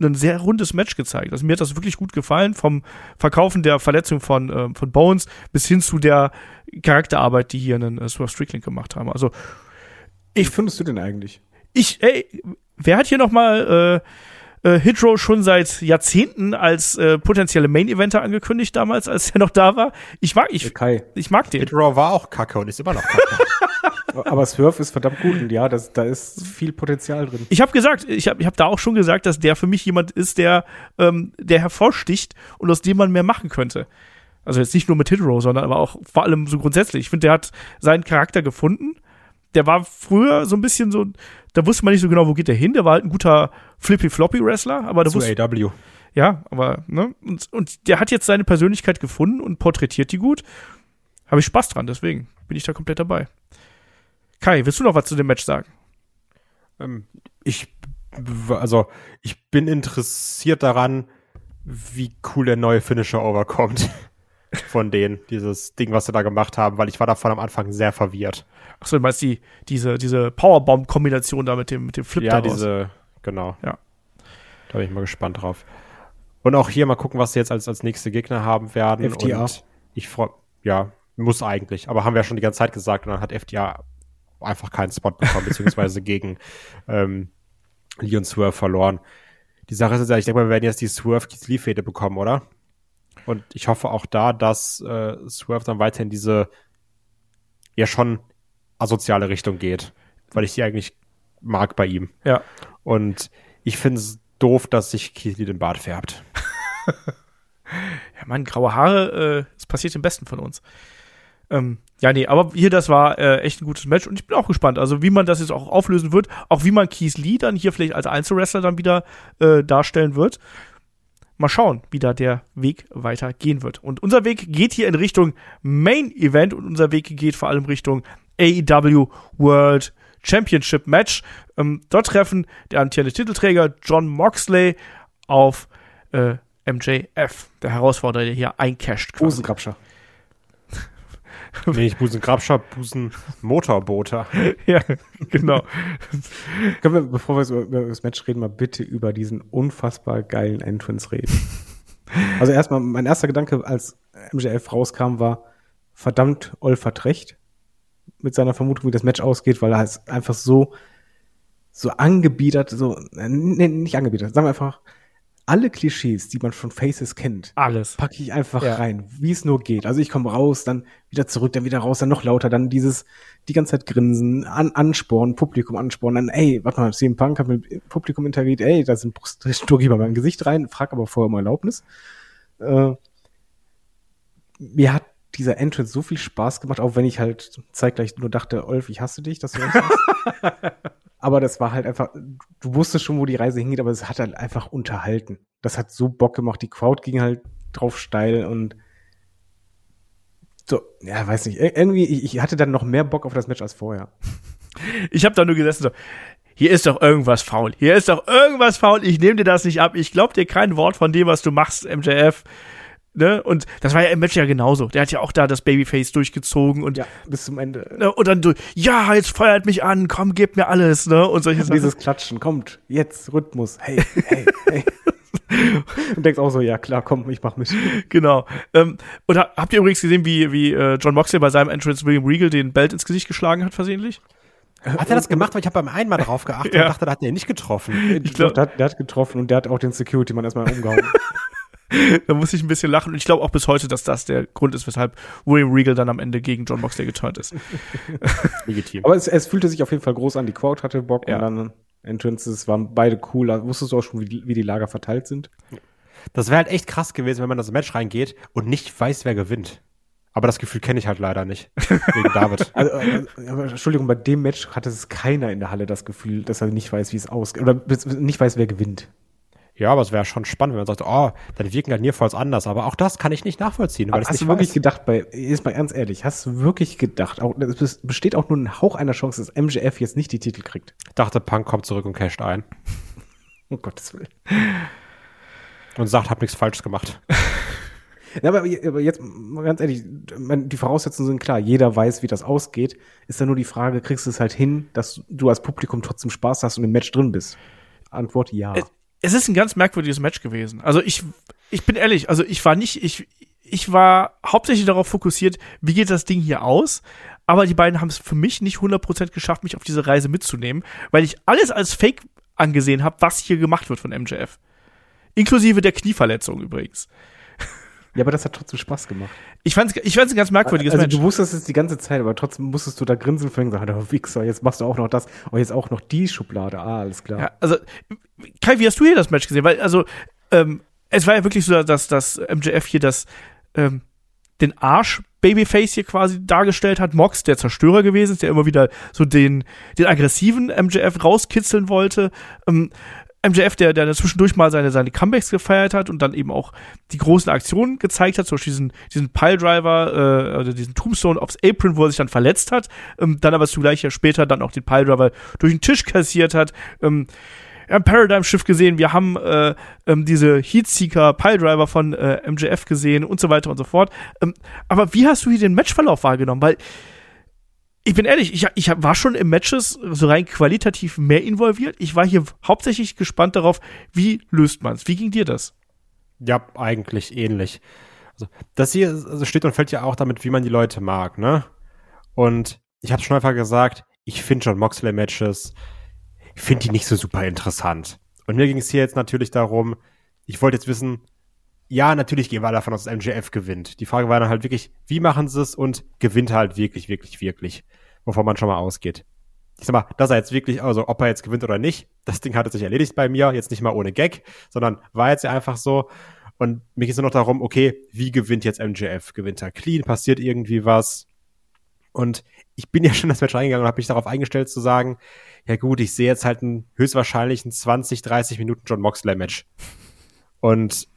ein sehr rundes Match gezeigt. Also mir hat das wirklich gut gefallen, vom Verkaufen der Verletzung von, äh, von Bones bis hin zu der Charakterarbeit, die hier einen äh, Swerve Strickland gemacht haben. Also ich, wie findest du denn eigentlich? Ich, ey, wer hat hier noch mal äh, äh, Hitro schon seit Jahrzehnten als äh, potenzielle Main-Eventer angekündigt damals, als er noch da war? Ich mag, ich, Kai. ich mag den. Hitro war auch kacke und ist immer noch kacke. Aber Swerve ist verdammt gut und ja, das, da ist viel Potenzial drin. Ich habe gesagt, ich habe ich hab da auch schon gesagt, dass der für mich jemand ist, der, ähm, der hervorsticht und aus dem man mehr machen könnte. Also jetzt nicht nur mit Hitro, sondern aber auch vor allem so grundsätzlich. Ich finde, der hat seinen Charakter gefunden. Der war früher so ein bisschen so, da wusste man nicht so genau, wo geht der hin. Der war halt ein guter Flippy-Floppy-Wrestler, aber da Zu wusste AW. ja, aber ne und, und der hat jetzt seine Persönlichkeit gefunden und porträtiert die gut. Habe ich Spaß dran, deswegen bin ich da komplett dabei. Kai, willst du noch was zu dem Match sagen? Ähm, ich, also, ich bin interessiert daran, wie cool der neue Finisher overkommt. Von denen, dieses Ding, was sie da gemacht haben, weil ich war davon am Anfang sehr verwirrt. Achso, du meinst die, diese, diese Powerbomb-Kombination da mit dem, mit dem Flip ja, daraus. diese, genau. Ja. Da bin ich mal gespannt drauf. Und auch hier mal gucken, was sie jetzt als, als nächste Gegner haben werden. FTA. Und ich freue, ja, muss eigentlich. Aber haben wir ja schon die ganze Zeit gesagt und dann hat FTA einfach keinen Spot bekommen, beziehungsweise gegen ähm, Lee und Swerve verloren. Die Sache ist ja, ich denke mal, wir werden jetzt die Swerve Keith Lee Fehde bekommen, oder? Und ich hoffe auch da, dass äh, Swerve dann weiterhin diese ja schon asoziale Richtung geht, weil ich die eigentlich mag bei ihm. Ja. Und ich finde es doof, dass sich Keith Lee den Bart färbt. Ja, Mann, graue Haare, äh, es passiert dem Besten von uns. Ähm, ja, nee, aber hier, das war äh, echt ein gutes Match und ich bin auch gespannt, also wie man das jetzt auch auflösen wird, auch wie man Keith Lee dann hier vielleicht als Einzelwrestler dann wieder äh, darstellen wird. Mal schauen, wie da der Weg weitergehen wird. Und unser Weg geht hier in Richtung Main Event und unser Weg geht vor allem Richtung AEW World Championship Match. Ähm, dort treffen der amtierende Titelträger John Moxley auf äh, MJF, der Herausforderer, der hier eincasht. Hosenkrabscher. nee, nicht Busen Grabscher, Busen Motorboter. ja, genau. Können wir, bevor wir über das Match reden, mal bitte über diesen unfassbar geilen Entrance reden. Also erstmal, mein erster Gedanke, als MJF rauskam, war, verdammt, Olf hat recht mit seiner Vermutung, wie das Match ausgeht, weil er ist einfach so, so angebiedert, so, äh, nee, nicht angebiedert, sagen wir einfach, alle Klischees, die man von Faces kennt, Alles. packe ich einfach Ja. rein, wie es nur geht. Also ich komme raus, dann wieder zurück, dann wieder raus, dann noch lauter, dann dieses, die ganze Zeit grinsen, an, anspornen, Publikum anspornen, dann, ey, warte mal, CM Punk hat mit Publikum interagiert, ey, da sind Brustdrücke bei meinem Gesicht rein, frag aber vorher um Erlaubnis. Äh, mir hat dieser Entrance so viel Spaß gemacht, auch wenn ich halt zeitgleich nur dachte, Olf, ich hasse dich, dass du das. Aber das war halt einfach, du wusstest schon, wo die Reise hingeht, aber es hat halt einfach unterhalten. Das hat so Bock gemacht. Die Crowd ging halt drauf steil und so, ja, weiß nicht. Ir- Irgendwie, ich, hatte dann noch mehr Bock auf das Match als vorher. Ich habe da nur gesessen so, hier ist doch irgendwas faul. Hier ist doch irgendwas faul. Ich nehme dir das nicht ab. Ich glaub dir kein Wort von dem, was du machst, MJF. Ne? Und das war ja im Match ja genauso. Der hat ja auch da das Babyface durchgezogen und Ja, bis zum Ende. ne? und dann so, ja, jetzt feuert mich an, komm, gib mir alles, ne? Und solche Sachen. Dieses Klatschen, kommt, jetzt Rhythmus, hey, hey, hey. und denkst auch so, ja klar, komm, ich mach mit. Genau. Ähm, und ha habt ihr übrigens gesehen, wie, wie äh, John Moxley bei seinem Entrance William Regal den Belt ins Gesicht geschlagen hat, versehentlich? Hat er das gemacht? Weil ich habe beim einmal drauf geachtet Ja. und dachte, da hat er nicht getroffen. Ich glaube, der, hat- der hat getroffen und der hat auch den Security-Mann erstmal umgehauen. Da muss ich ein bisschen lachen. Und ich glaube auch bis heute, dass das der Grund ist, weshalb William Regal dann am Ende gegen John Moxley geturnt ist. Legitim. Aber es, es fühlte sich auf jeden Fall groß an. Die Crowd hatte Bock Ja. und dann Entrances waren beide cool. Da wusstest du auch schon, wie die, wie die Lager verteilt sind. Das wäre halt echt krass gewesen, wenn man in das Match reingeht und nicht weiß, wer gewinnt. Aber das Gefühl kenne ich halt leider nicht. Wegen David. Also, aber Entschuldigung, bei dem Match hatte es keiner in der Halle das Gefühl, dass er nicht weiß, wie es ausgeht. Oder nicht weiß, wer gewinnt. Ja, aber es wäre schon spannend, wenn man sagt, oh, dann wirken halt Nearfalls anders. Aber auch das kann ich nicht nachvollziehen, weil Aber ich hast nicht du wirklich weiß. gedacht, bei, jetzt mal ganz ehrlich, hast du wirklich gedacht, auch, es besteht auch nur ein Hauch einer Chance, dass MJF jetzt nicht die Titel kriegt? dachte, Punk kommt zurück und casht ein Um Gottes Willen. und sagt, hab nichts falsch gemacht. Ja, aber, aber jetzt mal ganz ehrlich, die Voraussetzungen sind klar. Jeder weiß, wie das ausgeht. Ist dann nur die Frage, kriegst du es halt hin, dass du als Publikum trotzdem Spaß hast und im Match drin bist? Antwort ja. Es, ist ein ganz merkwürdiges Match gewesen. Also ich, ich bin ehrlich, also ich war nicht, ich, ich war hauptsächlich darauf fokussiert, wie geht das Ding hier aus. Aber die beiden haben es für mich nicht 100% geschafft, mich auf diese Reise mitzunehmen, weil ich alles als Fake angesehen habe, was hier gemacht wird von MJF. Inklusive der Knieverletzung übrigens. Ja, aber das hat trotzdem Spaß gemacht. Ich fand's, ich fand's ein ganz merkwürdiges also Match. du wusstest es die ganze Zeit, aber trotzdem musstest du da grinsen und sagen, oh, Wichser, jetzt machst du auch noch das. Oh, jetzt auch noch die Schublade. Ah, alles klar. Ja, also, Kai, wie hast du hier das Match gesehen? Weil, also, ähm, es war ja wirklich so, dass, dass MJF hier das, ähm, den Arsch Babyface hier quasi dargestellt hat. Mox, der Zerstörer gewesen ist, der immer wieder so den, den aggressiven MJF rauskitzeln wollte. Ähm, MJF, der, der zwischendurch mal seine, seine Comebacks gefeiert hat und dann eben auch die großen Aktionen gezeigt hat, zum Beispiel diesen, diesen Piledriver, äh, oder diesen Tombstone aufs Apron, wo er sich dann verletzt hat, ähm, dann aber zugleich ja später dann auch den Piledriver durch den Tisch kassiert hat, ähm, wir haben Paradigm Shift gesehen, wir haben äh, ähm, diese Heatseeker Piledriver von äh, MJF gesehen und so weiter und so fort. Ähm, aber wie hast du hier den Matchverlauf wahrgenommen? Weil ich bin ehrlich, ich, ich war schon im Matches so rein qualitativ mehr involviert. Ich war hier hauptsächlich gespannt darauf, wie löst man's? Wie ging dir das? Ja, eigentlich ähnlich. Also, das hier also steht und fällt ja auch damit, wie man die Leute mag, ne? Und ich habe schon einfach gesagt, ich finde John Moxley Matches, ich finde die nicht so super interessant. Und mir ging es hier jetzt natürlich darum, ich wollte jetzt wissen, ja, natürlich gehen wir davon aus, dass MJF gewinnt. Die Frage war dann halt wirklich, wie machen sie es und gewinnt halt wirklich, wirklich, wirklich, wovon man schon mal ausgeht. Ich sag mal, dass er jetzt wirklich, also ob er jetzt gewinnt oder nicht, das Ding hat sich erledigt bei mir, jetzt nicht mal ohne Gag, sondern war jetzt ja einfach so. Und geht es nur noch darum, okay, wie gewinnt jetzt MJF? Gewinnt er clean? Passiert irgendwie was? Und ich bin ja schon das Match reingegangen und habe mich darauf eingestellt zu sagen, ja gut, ich sehe jetzt halt ein höchstwahrscheinlich ein 20, 30 Minuten John Moxley Match. Und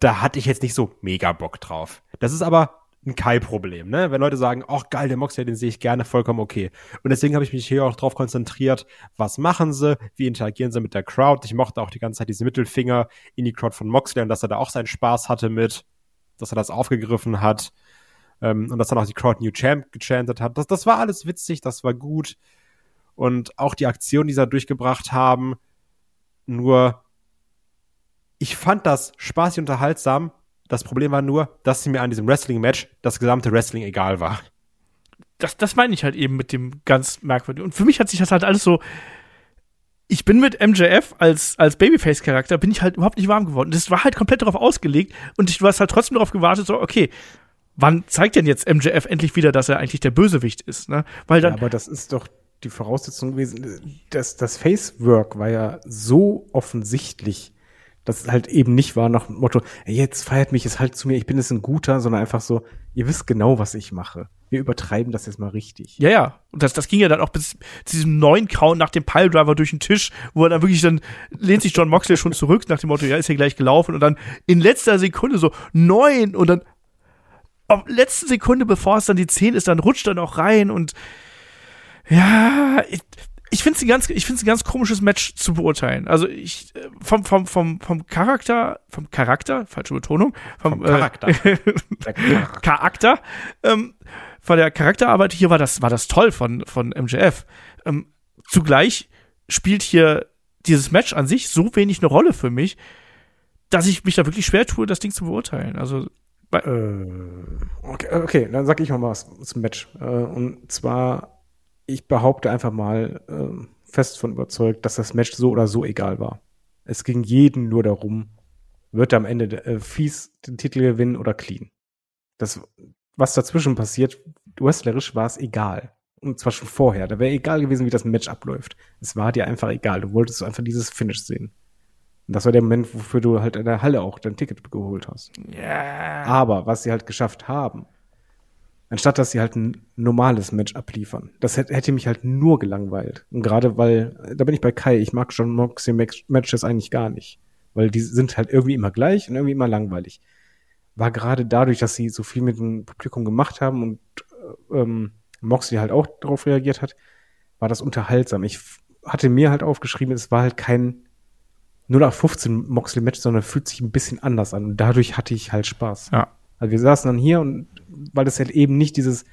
da hatte ich jetzt nicht so mega Bock drauf. Das ist aber ein Kai-Problem, ne? Wenn Leute sagen, ach geil, der Moxley, den sehe ich gerne, vollkommen okay. Und deswegen habe ich mich hier auch drauf konzentriert, was machen sie, wie interagieren sie mit der Crowd. Ich mochte auch die ganze Zeit diese Mittelfinger in die Crowd von Moxley und dass er da auch seinen Spaß hatte mit, dass er das aufgegriffen hat ähm, und dass dann auch die Crowd New Champ gechantet hat. Das, das war alles witzig, das war gut. Und auch die Aktion, die sie da durchgebracht haben, nur ich fand das spaßig unterhaltsam. Das Problem war nur, dass mir an diesem Wrestling-Match das gesamte Wrestling egal war. Das, das meine ich halt eben mit dem ganz merkwürdigen. Und für mich hat sich das halt alles so. Ich bin mit MJF als, als Babyface-Charakter, bin ich halt überhaupt nicht warm geworden. Das war halt komplett darauf ausgelegt und ich, du hast halt trotzdem darauf gewartet, so, okay, wann zeigt denn jetzt MJF endlich wieder, dass er eigentlich der Bösewicht ist, ne? Weil Ja, dann, aber das ist doch die Voraussetzung gewesen. Das, das Facework war ja so offensichtlich, dass es halt eben nicht war nach dem Motto, ey, jetzt feiert mich es halt zu mir, ich bin jetzt ein Guter, sondern einfach so, ihr wisst genau, was ich mache. Wir übertreiben das jetzt mal richtig. Ja, ja. Und das, das ging ja dann auch bis zu diesem neuen Count nach dem Piledriver durch den Tisch, wo er dann wirklich dann lehnt sich John Moxley schon zurück nach dem Motto, ja, ist ja gleich gelaufen und dann in letzter Sekunde so neun und dann auf letzte Sekunde, bevor es dann die zehn ist, dann rutscht er noch rein und ja, ich, finde es ein ganz, ich finde ein ganz komisches Match zu beurteilen. Also ich äh, vom vom vom vom Charakter, vom Charakter, falsche Betonung, vom, Vom Charakter. Äh, Charakter, ähm, von der Charakterarbeit hier war das war das toll von von MJF. Ähm, zugleich spielt hier dieses Match an sich so wenig eine Rolle für mich, dass ich mich da wirklich schwer tue, das Ding zu beurteilen. Also Äh, okay, okay, dann sag ich mal was zum Match. Äh, und zwar, ich behaupte einfach mal äh, fest von überzeugt, dass das Match so oder so egal war. Es ging jeden nur darum, wird er am Ende äh, fies den Titel gewinnen oder clean. Das, was dazwischen passiert, wrestlerisch war es egal. Und zwar schon vorher. Da wäre egal gewesen, wie das Match abläuft. Es war dir einfach egal. Du wolltest einfach dieses Finish sehen. Und das war der Moment, wofür du halt in der Halle auch dein Ticket geholt hast. ja, Aber was sie halt geschafft haben, anstatt dass sie halt ein normales Match abliefern, das hätte, mich halt nur gelangweilt. Und gerade weil, da bin ich bei Kai, ich mag John Moxley Matches eigentlich gar nicht. weil die sind halt irgendwie immer gleich und irgendwie immer langweilig. War gerade dadurch, dass sie so viel mit dem Publikum gemacht haben und äh, ähm, Moxley halt auch darauf reagiert hat, war das unterhaltsam. Ich hatte mir halt aufgeschrieben, es war halt kein 0815 Moxley-Match, sondern fühlt sich ein bisschen anders an. Und dadurch hatte ich halt Spaß. Ja. Also wir saßen dann hier und weil das halt eben nicht dieses,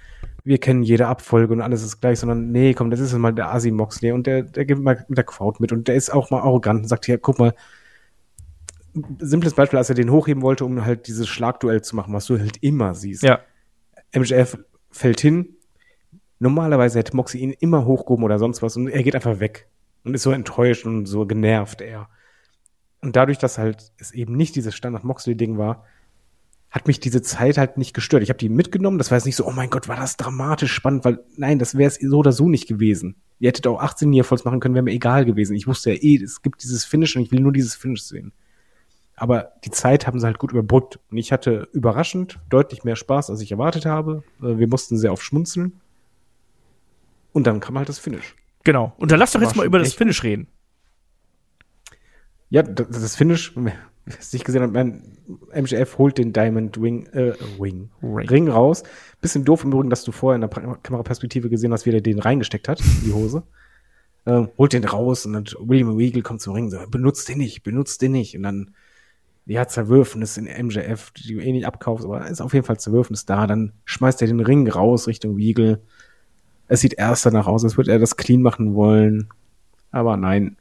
wir kennen jede Abfolge und alles ist gleich, sondern nee, komm, das ist mal der Asi Moxley und der, der gibt mal mit der Crowd mit und der ist auch mal arrogant und sagt hier, guck mal, simples Beispiel, als er den hochheben wollte, um halt dieses Schlagduell zu machen, was du halt immer siehst. Ja. MJF fällt hin. Normalerweise hätte Moxie ihn immer hochgehoben oder sonst was und er geht einfach weg und ist so enttäuscht und so genervt er. Und dadurch, dass halt es eben nicht dieses Standard-Moxley-Ding war, hat mich diese Zeit halt nicht gestört. Ich habe die mitgenommen. Das war jetzt nicht so, oh mein Gott, war das dramatisch spannend, weil nein, das wäre es so oder so nicht gewesen. Ihr hättet auch 18 Nearfalls machen können, wäre mir egal gewesen. Ich wusste ja eh, es gibt dieses Finish und ich will nur dieses Finish sehen. Aber die Zeit haben sie halt gut überbrückt. Und ich hatte überraschend deutlich mehr Spaß, als ich erwartet habe. Äh, Wir mussten sehr oft schmunzeln. Und dann kam halt das Finish. Genau. Und dann lass doch jetzt mal über das Finish reden. Ja, das, das Finish, es nicht gesehen hat, mein MJF holt den Diamond Wing, äh, Wing, Ring. Ring. raus. Bisschen doof im Übrigen, dass du vorher in der pra Kameraperspektive gesehen hast, wie der den reingesteckt hat, in die Hose. Ähm, holt den raus und dann William Regal kommt zum Ring und sagt, benutzt den nicht, benutzt den nicht. Und dann, ja, Zerwürfnis in MJF, die du eh nicht abkaufst, aber ist auf jeden Fall Zerwürfnis da. Dann schmeißt er den Ring raus Richtung Regal. Es sieht erst danach aus, als würde er das clean machen wollen. Aber nein,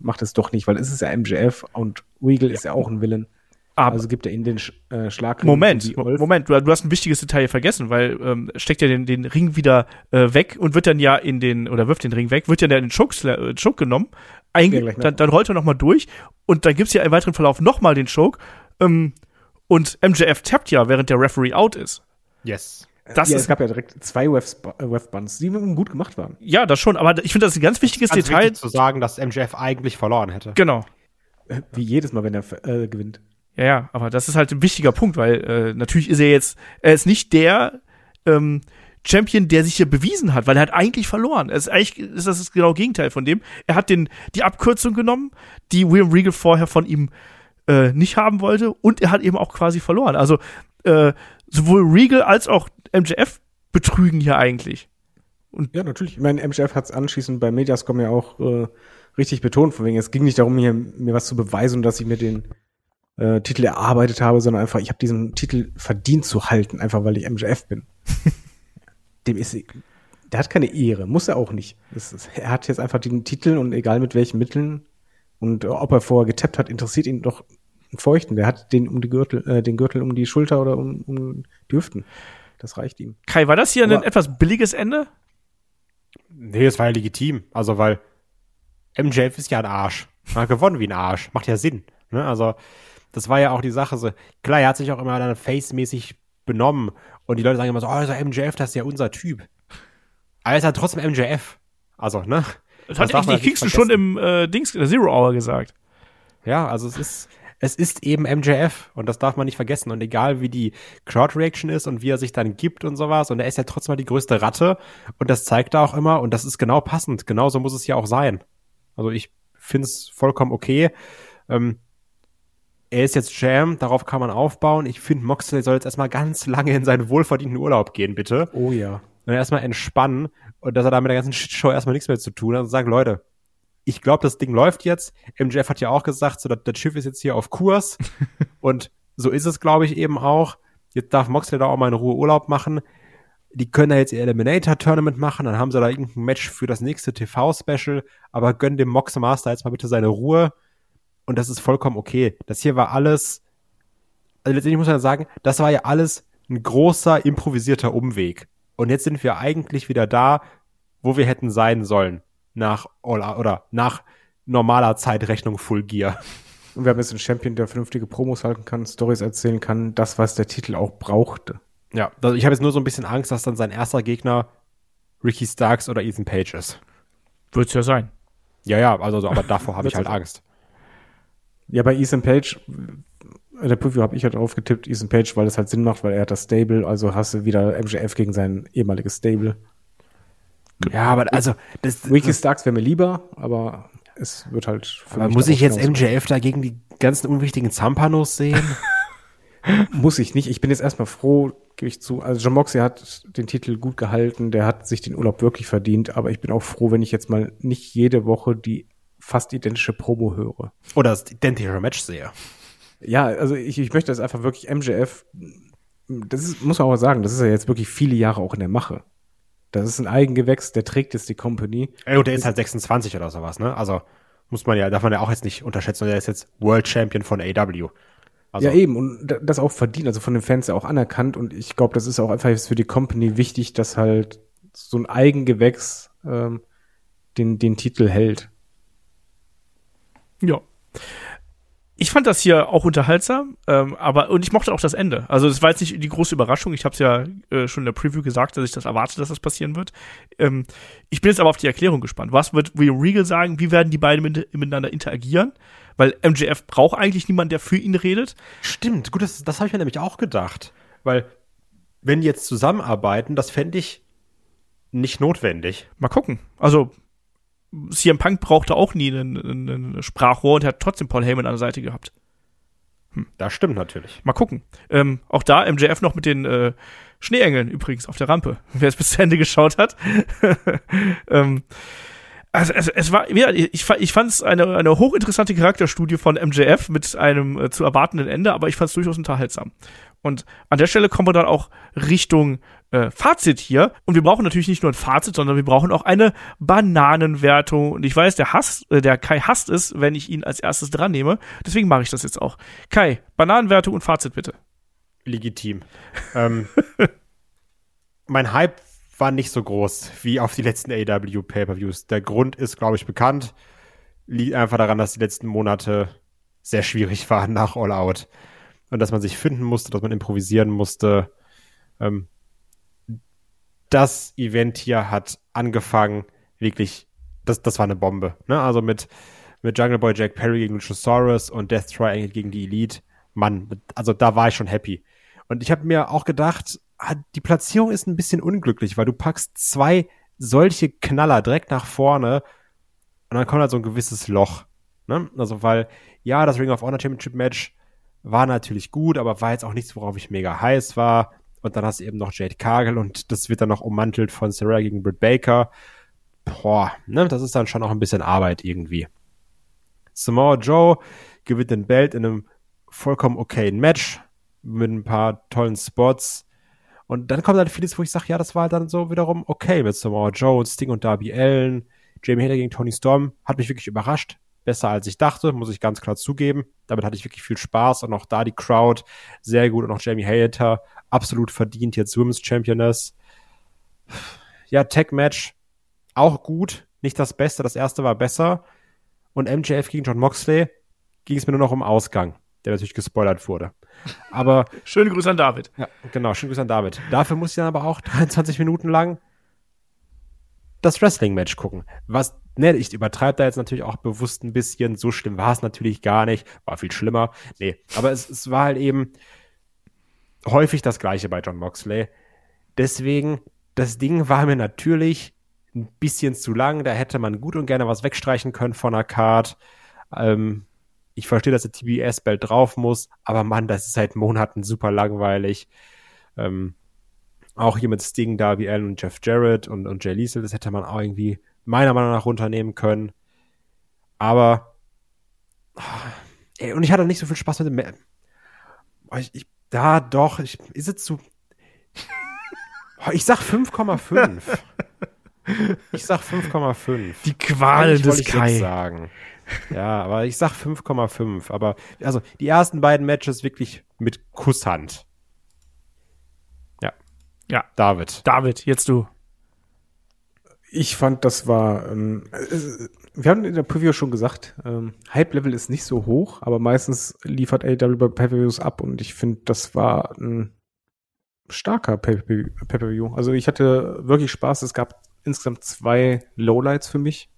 macht es doch nicht, weil es ist ja MJF und Regal ist ja auch ein Villain. Aber Also gibt er ihnen den Sch äh, Schlag. Moment, Moment, du, du hast ein wichtiges Detail vergessen, weil ähm, steckt ja den, den Ring wieder äh, weg und wird dann ja in den, oder wirft den Ring weg, wird ja in den Choke, äh, Choke genommen, einge Ja, dann, dann rollt er nochmal durch und dann gibt's ja im weiteren Verlauf nochmal den Choke ähm, und MJF tappt ja, während der Referee out ist. Yes. Das ja, ist, es gab ja direkt zwei Wef-Buns, die gut gemacht waren. ja, das schon, aber ich finde, das ist ein ganz wichtiges Ganz Detail. wichtig zu sagen, dass MJF eigentlich verloren hätte. Genau. Äh, Wie jedes Mal, wenn er äh, gewinnt. Ja, ja, aber das ist halt ein wichtiger Punkt, weil äh, natürlich ist er jetzt, er ist nicht der ähm, Champion, der sich hier bewiesen hat, weil er hat eigentlich verloren. Es ist eigentlich ist das das genau Gegenteil von dem. Er hat den die Abkürzung genommen, die William Regal vorher von ihm äh, nicht haben wollte, und er hat eben auch quasi verloren. Also äh, sowohl Regal als auch MJF betrügen hier eigentlich. Ja, natürlich. Ich meine, MJF hat es anschließend bei Mediascom ja auch äh, richtig betont, von wegen, es ging nicht darum, hier, mir was zu beweisen, dass ich mir den äh, Titel erarbeitet habe, sondern einfach, ich habe diesen Titel verdient zu halten, einfach weil ich MJF bin. Dem ist, der hat keine Ehre, muss er auch nicht. Ist, er hat jetzt einfach den Titel und egal mit welchen Mitteln und äh, ob er vorher getappt hat, interessiert ihn doch einen Feuchten. Der hat den um die Gürtel, äh, den Gürtel um die Schulter oder um, um die Hüften. Das reicht ihm. Kai, war das hier ein Aber- etwas billiges Ende? Nee, es war ja legitim. Also, weil MJF ist ja ein Arsch. Er hat gewonnen wie ein Arsch. Macht ja Sinn. Ne? Also, das war ja auch die Sache. So, klar, er hat sich auch immer dann face-mäßig benommen. Und die Leute sagen immer so, oh, also MJF, das ist ja unser Typ. Aber er ist ja trotzdem MJF. Also, ne? Das, Das hat eigentlich nicht Kingston schon im äh, Dings, in der Zero Hour gesagt. Ja, also es ist, es ist eben MJF und das darf man nicht vergessen. Und egal wie die Crowd-Reaction ist und wie er sich dann gibt und sowas, und er ist ja trotzdem mal die größte Ratte und das zeigt er auch immer und das ist genau passend. Genauso muss es ja auch sein. Also ich finde es vollkommen okay. Ähm, er ist jetzt Jam, darauf kann man aufbauen. Ich finde, Moxley soll jetzt erstmal ganz lange in seinen wohlverdienten Urlaub gehen, bitte Oh ja. und erstmal entspannen und dass er da mit der ganzen Shitshow erstmal nichts mehr zu tun hat und sagt, Leute, ich glaube, das Ding läuft jetzt. MJF hat ja auch gesagt, so, das, das Schiff ist jetzt hier auf Kurs und so ist es, glaube ich, eben auch. Jetzt darf Moxley da auch mal in Ruhe Urlaub machen. Die können da jetzt ihr Eliminator-Tournament machen, dann haben sie da irgendein Match für das nächste TV-Special, aber gönn dem Mox Master jetzt mal bitte seine Ruhe. Und das ist vollkommen okay. Das hier war alles, also letztendlich muss man sagen, das war ja alles ein großer, improvisierter Umweg. Und jetzt sind wir eigentlich wieder da, wo wir hätten sein sollen. Nach, All- oder nach normaler Zeitrechnung Full Gear. Und wir haben jetzt einen Champion, der vernünftige Promos halten kann, Stories erzählen kann, das, was der Titel auch brauchte. Ja, also ich habe jetzt nur so ein bisschen Angst, dass dann sein erster Gegner Ricky Starks oder Ethan Page ist. Wird's ja sein. Ja, ja, also, aber davor habe ich halt Angst. Ja, bei Ethan Page, in der Preview habe ich halt drauf getippt, Ethan Page, weil es halt Sinn macht, weil er hat das Stable, also hast du wieder MJF gegen sein ehemaliges Stable. Ja, aber also, das, Ricky Starks wäre mir lieber, aber es wird halt. für Aber mich muss ich jetzt. MJF da gegen die ganzen unwichtigen Zampanos sehen? Muss ich nicht. Ich bin jetzt erstmal froh, gebe ich zu. Also John Moxley hat den Titel gut gehalten, der hat sich den Urlaub wirklich verdient, aber ich bin auch froh, wenn ich jetzt mal nicht jede Woche die fast identische Promo höre. Oder das identische Match sehe? Ja, also ich, ich möchte das einfach wirklich MJF, das ist, muss man auch sagen, das ist ja jetzt wirklich viele Jahre auch in der Mache. Das ist ein Eigengewächs, der trägt jetzt die Company. Ey, und der ist halt 26 oder sowas, ne? Also muss man ja, darf man ja auch jetzt nicht unterschätzen. Der ist jetzt World Champion von AW. Also, ja, eben, und da- das auch verdient, also von den Fans ja auch anerkannt. Und ich glaube, das ist auch einfach jetzt für die Company wichtig, dass halt so ein Eigengewächs ähm, den, den Titel hält. Ja. Ich fand das hier auch unterhaltsam, ähm, aber und ich mochte auch das Ende. Also das war jetzt nicht die große Überraschung. Ich habe es ja äh, schon in der Preview gesagt, dass ich das erwarte, dass das passieren wird. Ähm, ich bin jetzt aber auf die Erklärung gespannt. Was wird William Regal sagen? Wie werden die beiden mit, miteinander interagieren? Weil MJF braucht eigentlich niemanden, der für ihn redet. Stimmt, gut, das, das habe ich mir nämlich auch gedacht. Weil, wenn die jetzt zusammenarbeiten, das fände ich nicht notwendig. Mal gucken. Also CM Punk brauchte auch nie einen, einen Sprachrohr und hat trotzdem Paul Heyman an der Seite gehabt. Das stimmt natürlich. Mal gucken. Ähm, auch da MJF noch mit den äh, Schneeengeln übrigens auf der Rampe. Wer es bis zu Ende geschaut hat. ähm, also, also es war, ja, ich, ich fand es eine, eine hochinteressante Charakterstudie von MJF mit einem äh, zu erwartenden Ende, aber ich fand es durchaus unterhaltsam. Und an der Stelle kommen wir dann auch Richtung äh, Fazit hier. Und wir brauchen natürlich nicht nur ein Fazit, sondern wir brauchen auch eine Bananenwertung. Und ich weiß, der Hass, äh, der Kai hasst es, wenn ich ihn als erstes dran nehme. Deswegen mache ich das jetzt auch. Kai, Bananenwertung und Fazit bitte. Legitim. ähm, mein Hype war nicht so groß wie auf die letzten AW Pay-Per-Views. Der Grund ist, glaube ich, bekannt. Liegt einfach daran, dass die letzten Monate sehr schwierig waren nach All Out. Und dass man sich finden musste, dass man improvisieren musste. Ähm, das Event hier hat angefangen, wirklich, das, das war eine Bombe. Ne? Also mit, mit Jungle Boy Jack Perry gegen Luchasaurus und Death Triangle gegen die Elite. Mann, also da war ich schon happy. Und ich habe mir auch gedacht, die Platzierung ist ein bisschen unglücklich, weil du packst zwei solche Knaller direkt nach vorne und dann kommt halt so ein gewisses Loch. Ne? Also, weil, ja, das Ring of Honor Championship Match war natürlich gut, aber war jetzt auch nichts, worauf ich mega heiß war. Und dann hast du eben noch Jade Cargill und das wird dann noch ummantelt von Sarah gegen Britt Baker. Boah, ne, das ist dann schon auch ein bisschen Arbeit irgendwie. Samoa Joe gewinnt den Belt in einem vollkommen okayen Match mit ein paar tollen Spots. Und dann kommt dann vieles, wo ich sage, ja, das war dann so wiederum okay mit Samoa und Sting und Darby Allen. Jamie Hader gegen Tony Storm hat mich wirklich überrascht. Besser als ich dachte, muss ich ganz klar zugeben. Damit hatte ich wirklich viel Spaß und auch da die Crowd sehr gut und auch Jamie Hader absolut verdient jetzt Women's Championess. Ja, Tag Match auch gut, nicht das Beste, das erste war besser. Und MJF gegen John Moxley ging es mir nur noch um Ausgang, der natürlich gespoilert wurde. Aber Schöne Grüße an David. ja, genau, schönen Grüß an David. Dafür muss ich dann aber auch 23 Minuten lang das Wrestling-Match gucken. Was, ne, ich übertreibe da jetzt natürlich auch bewusst ein bisschen. So schlimm war es natürlich gar nicht. War viel schlimmer. Nee, aber es, es war halt eben häufig das Gleiche bei John Moxley. Deswegen, das Ding war mir natürlich ein bisschen zu lang. Da hätte man gut und gerne was wegstreichen können von der Card. Ähm, ich verstehe, dass der TBS-Belt drauf muss, aber Mann, das ist seit Monaten super langweilig. Ähm, auch hier mit Sting, Darby Allen und Jeff Jarrett und, und Jay Liesel, das hätte man auch irgendwie meiner Meinung nach runternehmen können. Aber ey, und ich hatte nicht so viel Spaß mit dem Ma ich, ich, da doch, ich, ist es zu ich sag 5,5. ich sag 5,5. Die Qual des ich Kai. sagen. Ja, aber ich sag 5,5. Aber also die ersten beiden Matches wirklich mit Kusshand. Ja. Ja. David. David, jetzt du. Ich fand, das war, ähm, äh, wir haben in der Preview schon gesagt, ähm, Hype-Level ist nicht so hoch, aber meistens liefert AW bei Pay-Per-Views ab und ich finde, das war ein starker Pay-Per- Pay-Per-View. Also ich hatte wirklich Spaß. Es gab insgesamt zwei Lowlights für mich,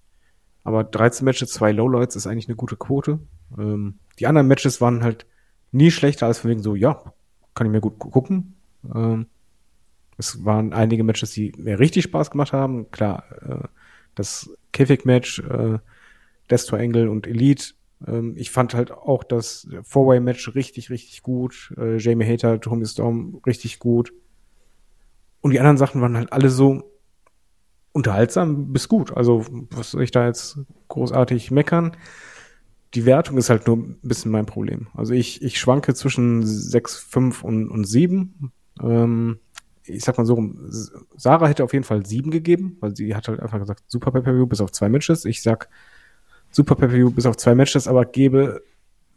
aber 13 Matches, zwei Lowlights ist eigentlich eine gute Quote. Ähm, die anderen Matches waren halt nie schlechter als von wegen so, ja, kann ich mir gut gu- gucken. Ähm, es waren einige Matches, die mir richtig Spaß gemacht haben. Klar, äh, das Käfig-Match äh, Death Triangle und Elite. Ähm, ich fand halt auch das Four-Way-Match richtig, richtig gut. Äh, Jamie Hater, Tommy Storm richtig gut. Und die anderen Sachen waren halt alle so unterhaltsam bis gut. Also, was soll ich da jetzt großartig meckern? Die Wertung ist halt nur ein bisschen mein Problem. Also ich, ich schwanke zwischen 6, 5 und, und 7. Ähm, ich sag mal so, Sarah hätte auf jeden Fall 7 gegeben, weil sie hat halt einfach gesagt, super Pay-Per-View bis auf zwei Matches. Ich sag super Pay-Per-View bis auf zwei Matches, aber gebe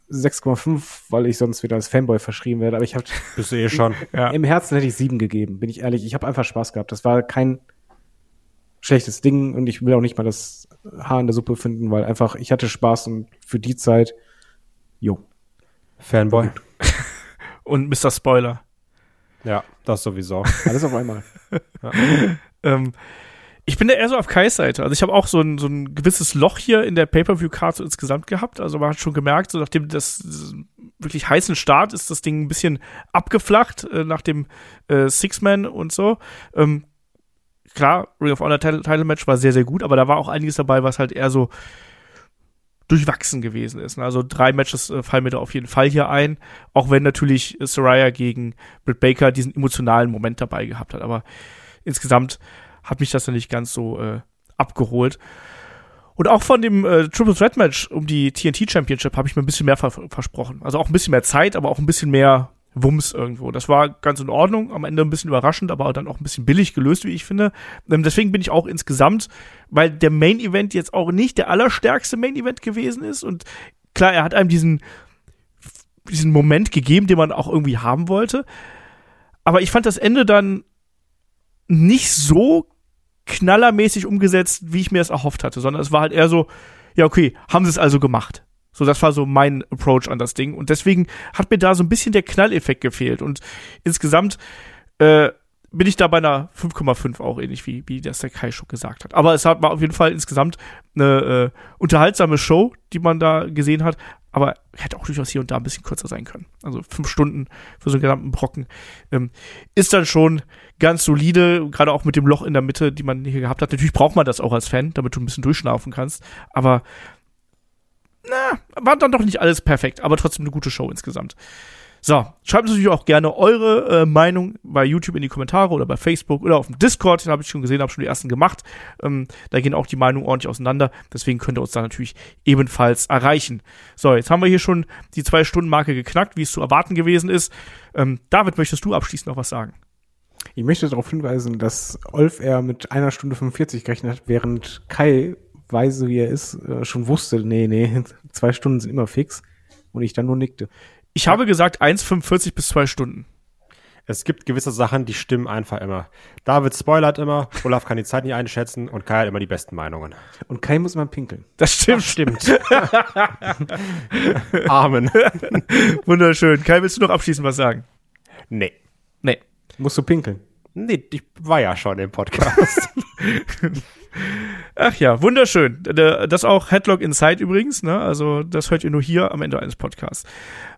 6,5, weil ich sonst wieder als Fanboy verschrieben werde. Aber ich habe Bist du eh schon. Ja. im Herzen hätte ich 7 gegeben, bin ich ehrlich. Ich habe einfach Spaß gehabt. Das war kein schlechtes Ding und ich will auch nicht mal das Haar in der Suppe finden, weil einfach ich hatte Spaß und für die Zeit, jo. Fanboy. Und Mr. Spoiler. Ja, das sowieso. Alles auf einmal. Ähm, ich bin da eher so auf Kais Seite. Also ich habe auch so ein, so ein gewisses Loch hier in der Pay-Per-View-Card so insgesamt gehabt. Also man hat schon gemerkt, so nachdem das, das wirklich heißen Start ist das Ding ein bisschen abgeflacht äh, nach dem äh, Six-Man und so. Ähm, klar, Ring of Honor Title, Match war sehr, sehr gut, aber da war auch einiges dabei, was halt eher so durchwachsen gewesen ist. Also drei Matches äh, fallen mir da auf jeden Fall hier ein, auch wenn natürlich Soraya gegen Britt Baker diesen emotionalen Moment dabei gehabt hat. Aber insgesamt hat mich das dann nicht ganz so äh, abgeholt. Und auch von dem äh, Triple Threat Match um die TNT Championship habe ich mir ein bisschen mehr ver versprochen. Also auch ein bisschen mehr Zeit, aber auch ein bisschen mehr Wumms irgendwo. Das war ganz in Ordnung, am Ende ein bisschen überraschend, aber dann auch ein bisschen billig gelöst, wie ich finde. Ähm, deswegen bin ich auch insgesamt, weil der Main Event jetzt auch nicht der allerstärkste Main Event gewesen ist und klar, er hat einem diesen diesen Moment gegeben, den man auch irgendwie haben wollte. Aber ich fand das Ende dann nicht so knallermäßig umgesetzt, wie ich mir es erhofft hatte, sondern es war halt eher so, ja, okay, haben sie es also gemacht. So, das war so mein Approach an das Ding. Und deswegen hat mir da so ein bisschen der Knalleffekt gefehlt. Und insgesamt äh, bin ich da bei einer 5,5 auch ähnlich wie, wie das der Kai schon gesagt hat. Aber es hat, war auf jeden Fall insgesamt eine äh, unterhaltsame Show, die man da gesehen hat. Aber hätte auch durchaus hier und da ein bisschen kürzer sein können. Also fünf Stunden für so einen gesamten Brocken ähm, ist dann schon ganz solide, gerade auch mit dem Loch in der Mitte, die man hier gehabt hat. Natürlich braucht man das auch als Fan, damit du ein bisschen durchschnaufen kannst. Aber na, war dann doch nicht alles perfekt, aber trotzdem eine gute Show insgesamt. So, schreibt natürlich auch gerne eure äh, Meinung bei YouTube in die Kommentare oder bei Facebook oder auf dem Discord. Den habe ich schon gesehen, habe schon die ersten gemacht. Ähm, da gehen auch die Meinungen ordentlich auseinander. Deswegen könnt ihr uns da natürlich ebenfalls erreichen. So, jetzt haben wir hier schon die Zwei-Stunden-Marke geknackt, wie es zu erwarten gewesen ist. Ähm, David, möchtest du abschließend noch was sagen? Ich möchte darauf hinweisen, dass Olf er mit einer Stunde 45 gerechnet hat, während Kai, weise wie er ist, äh, schon wusste, nee, nee, zwei Stunden sind immer fix. Und ich dann nur nickte. Ich habe gesagt 1,45 bis zwei Stunden. Es gibt gewisse Sachen, die stimmen einfach immer. David spoilert immer, Olaf kann die Zeit nicht einschätzen und Kai hat immer die besten Meinungen. Und Kai muss mal pinkeln. Das stimmt. Stimmt. Amen. Wunderschön. Kai, willst du noch abschließend was sagen? Nee. Nee. Musst du pinkeln. Nee, ich war ja schon im Podcast. Ach ja, wunderschön. D- Das auch Headlock Inside übrigens, ne? Also das hört ihr nur hier am Ende eines Podcasts.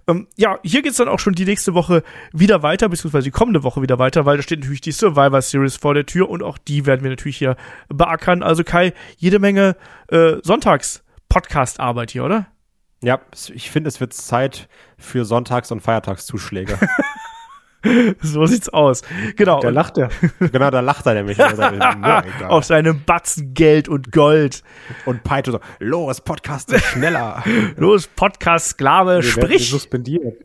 Ähm, ja, hier geht's dann auch schon die nächste Woche wieder weiter, beziehungsweise die kommende Woche wieder weiter, weil da steht natürlich die Survivor Series vor der Tür und auch die werden wir natürlich hier beackern. Also Kai, jede Menge äh, Sonntags-Podcast-Arbeit hier, oder? ja, ich finde, es wird Zeit für Sonntags- und Feiertagszuschläge. So sieht's aus. Genau. Da lacht er. genau, da lacht er nämlich. ja. Auf seinem Batzen Geld und Gold. Und Peito so, los, Podcast schneller. Los, Podcast-Sklave, Wir werden sprich. suspendiert.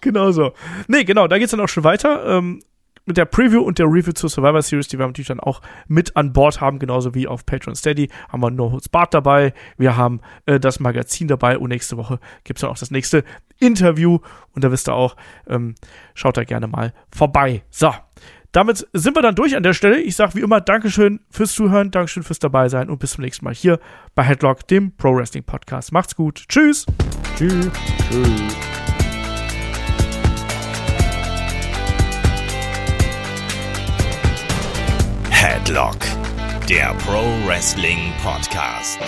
Genau so. Nee, genau, da geht's dann auch schon weiter. Ähm, mit der Preview und der Review zur Survivor Series, die wir natürlich dann auch mit an Bord haben, genauso wie auf Patreon Steady, haben wir No Holds Barred dabei, wir haben äh, das Magazin dabei und nächste Woche gibt's dann auch das nächste Interview und da wisst ihr auch, ähm, schaut da gerne mal vorbei. So, damit sind wir dann durch an der Stelle. Ich sage wie immer Dankeschön fürs Zuhören, Dankeschön fürs dabei sein und bis zum nächsten Mal hier bei Headlock, dem Pro Wrestling Podcast. Macht's gut. Tschüss. Tschüss. Tschüss. Headlock, der Pro Wrestling Podcast.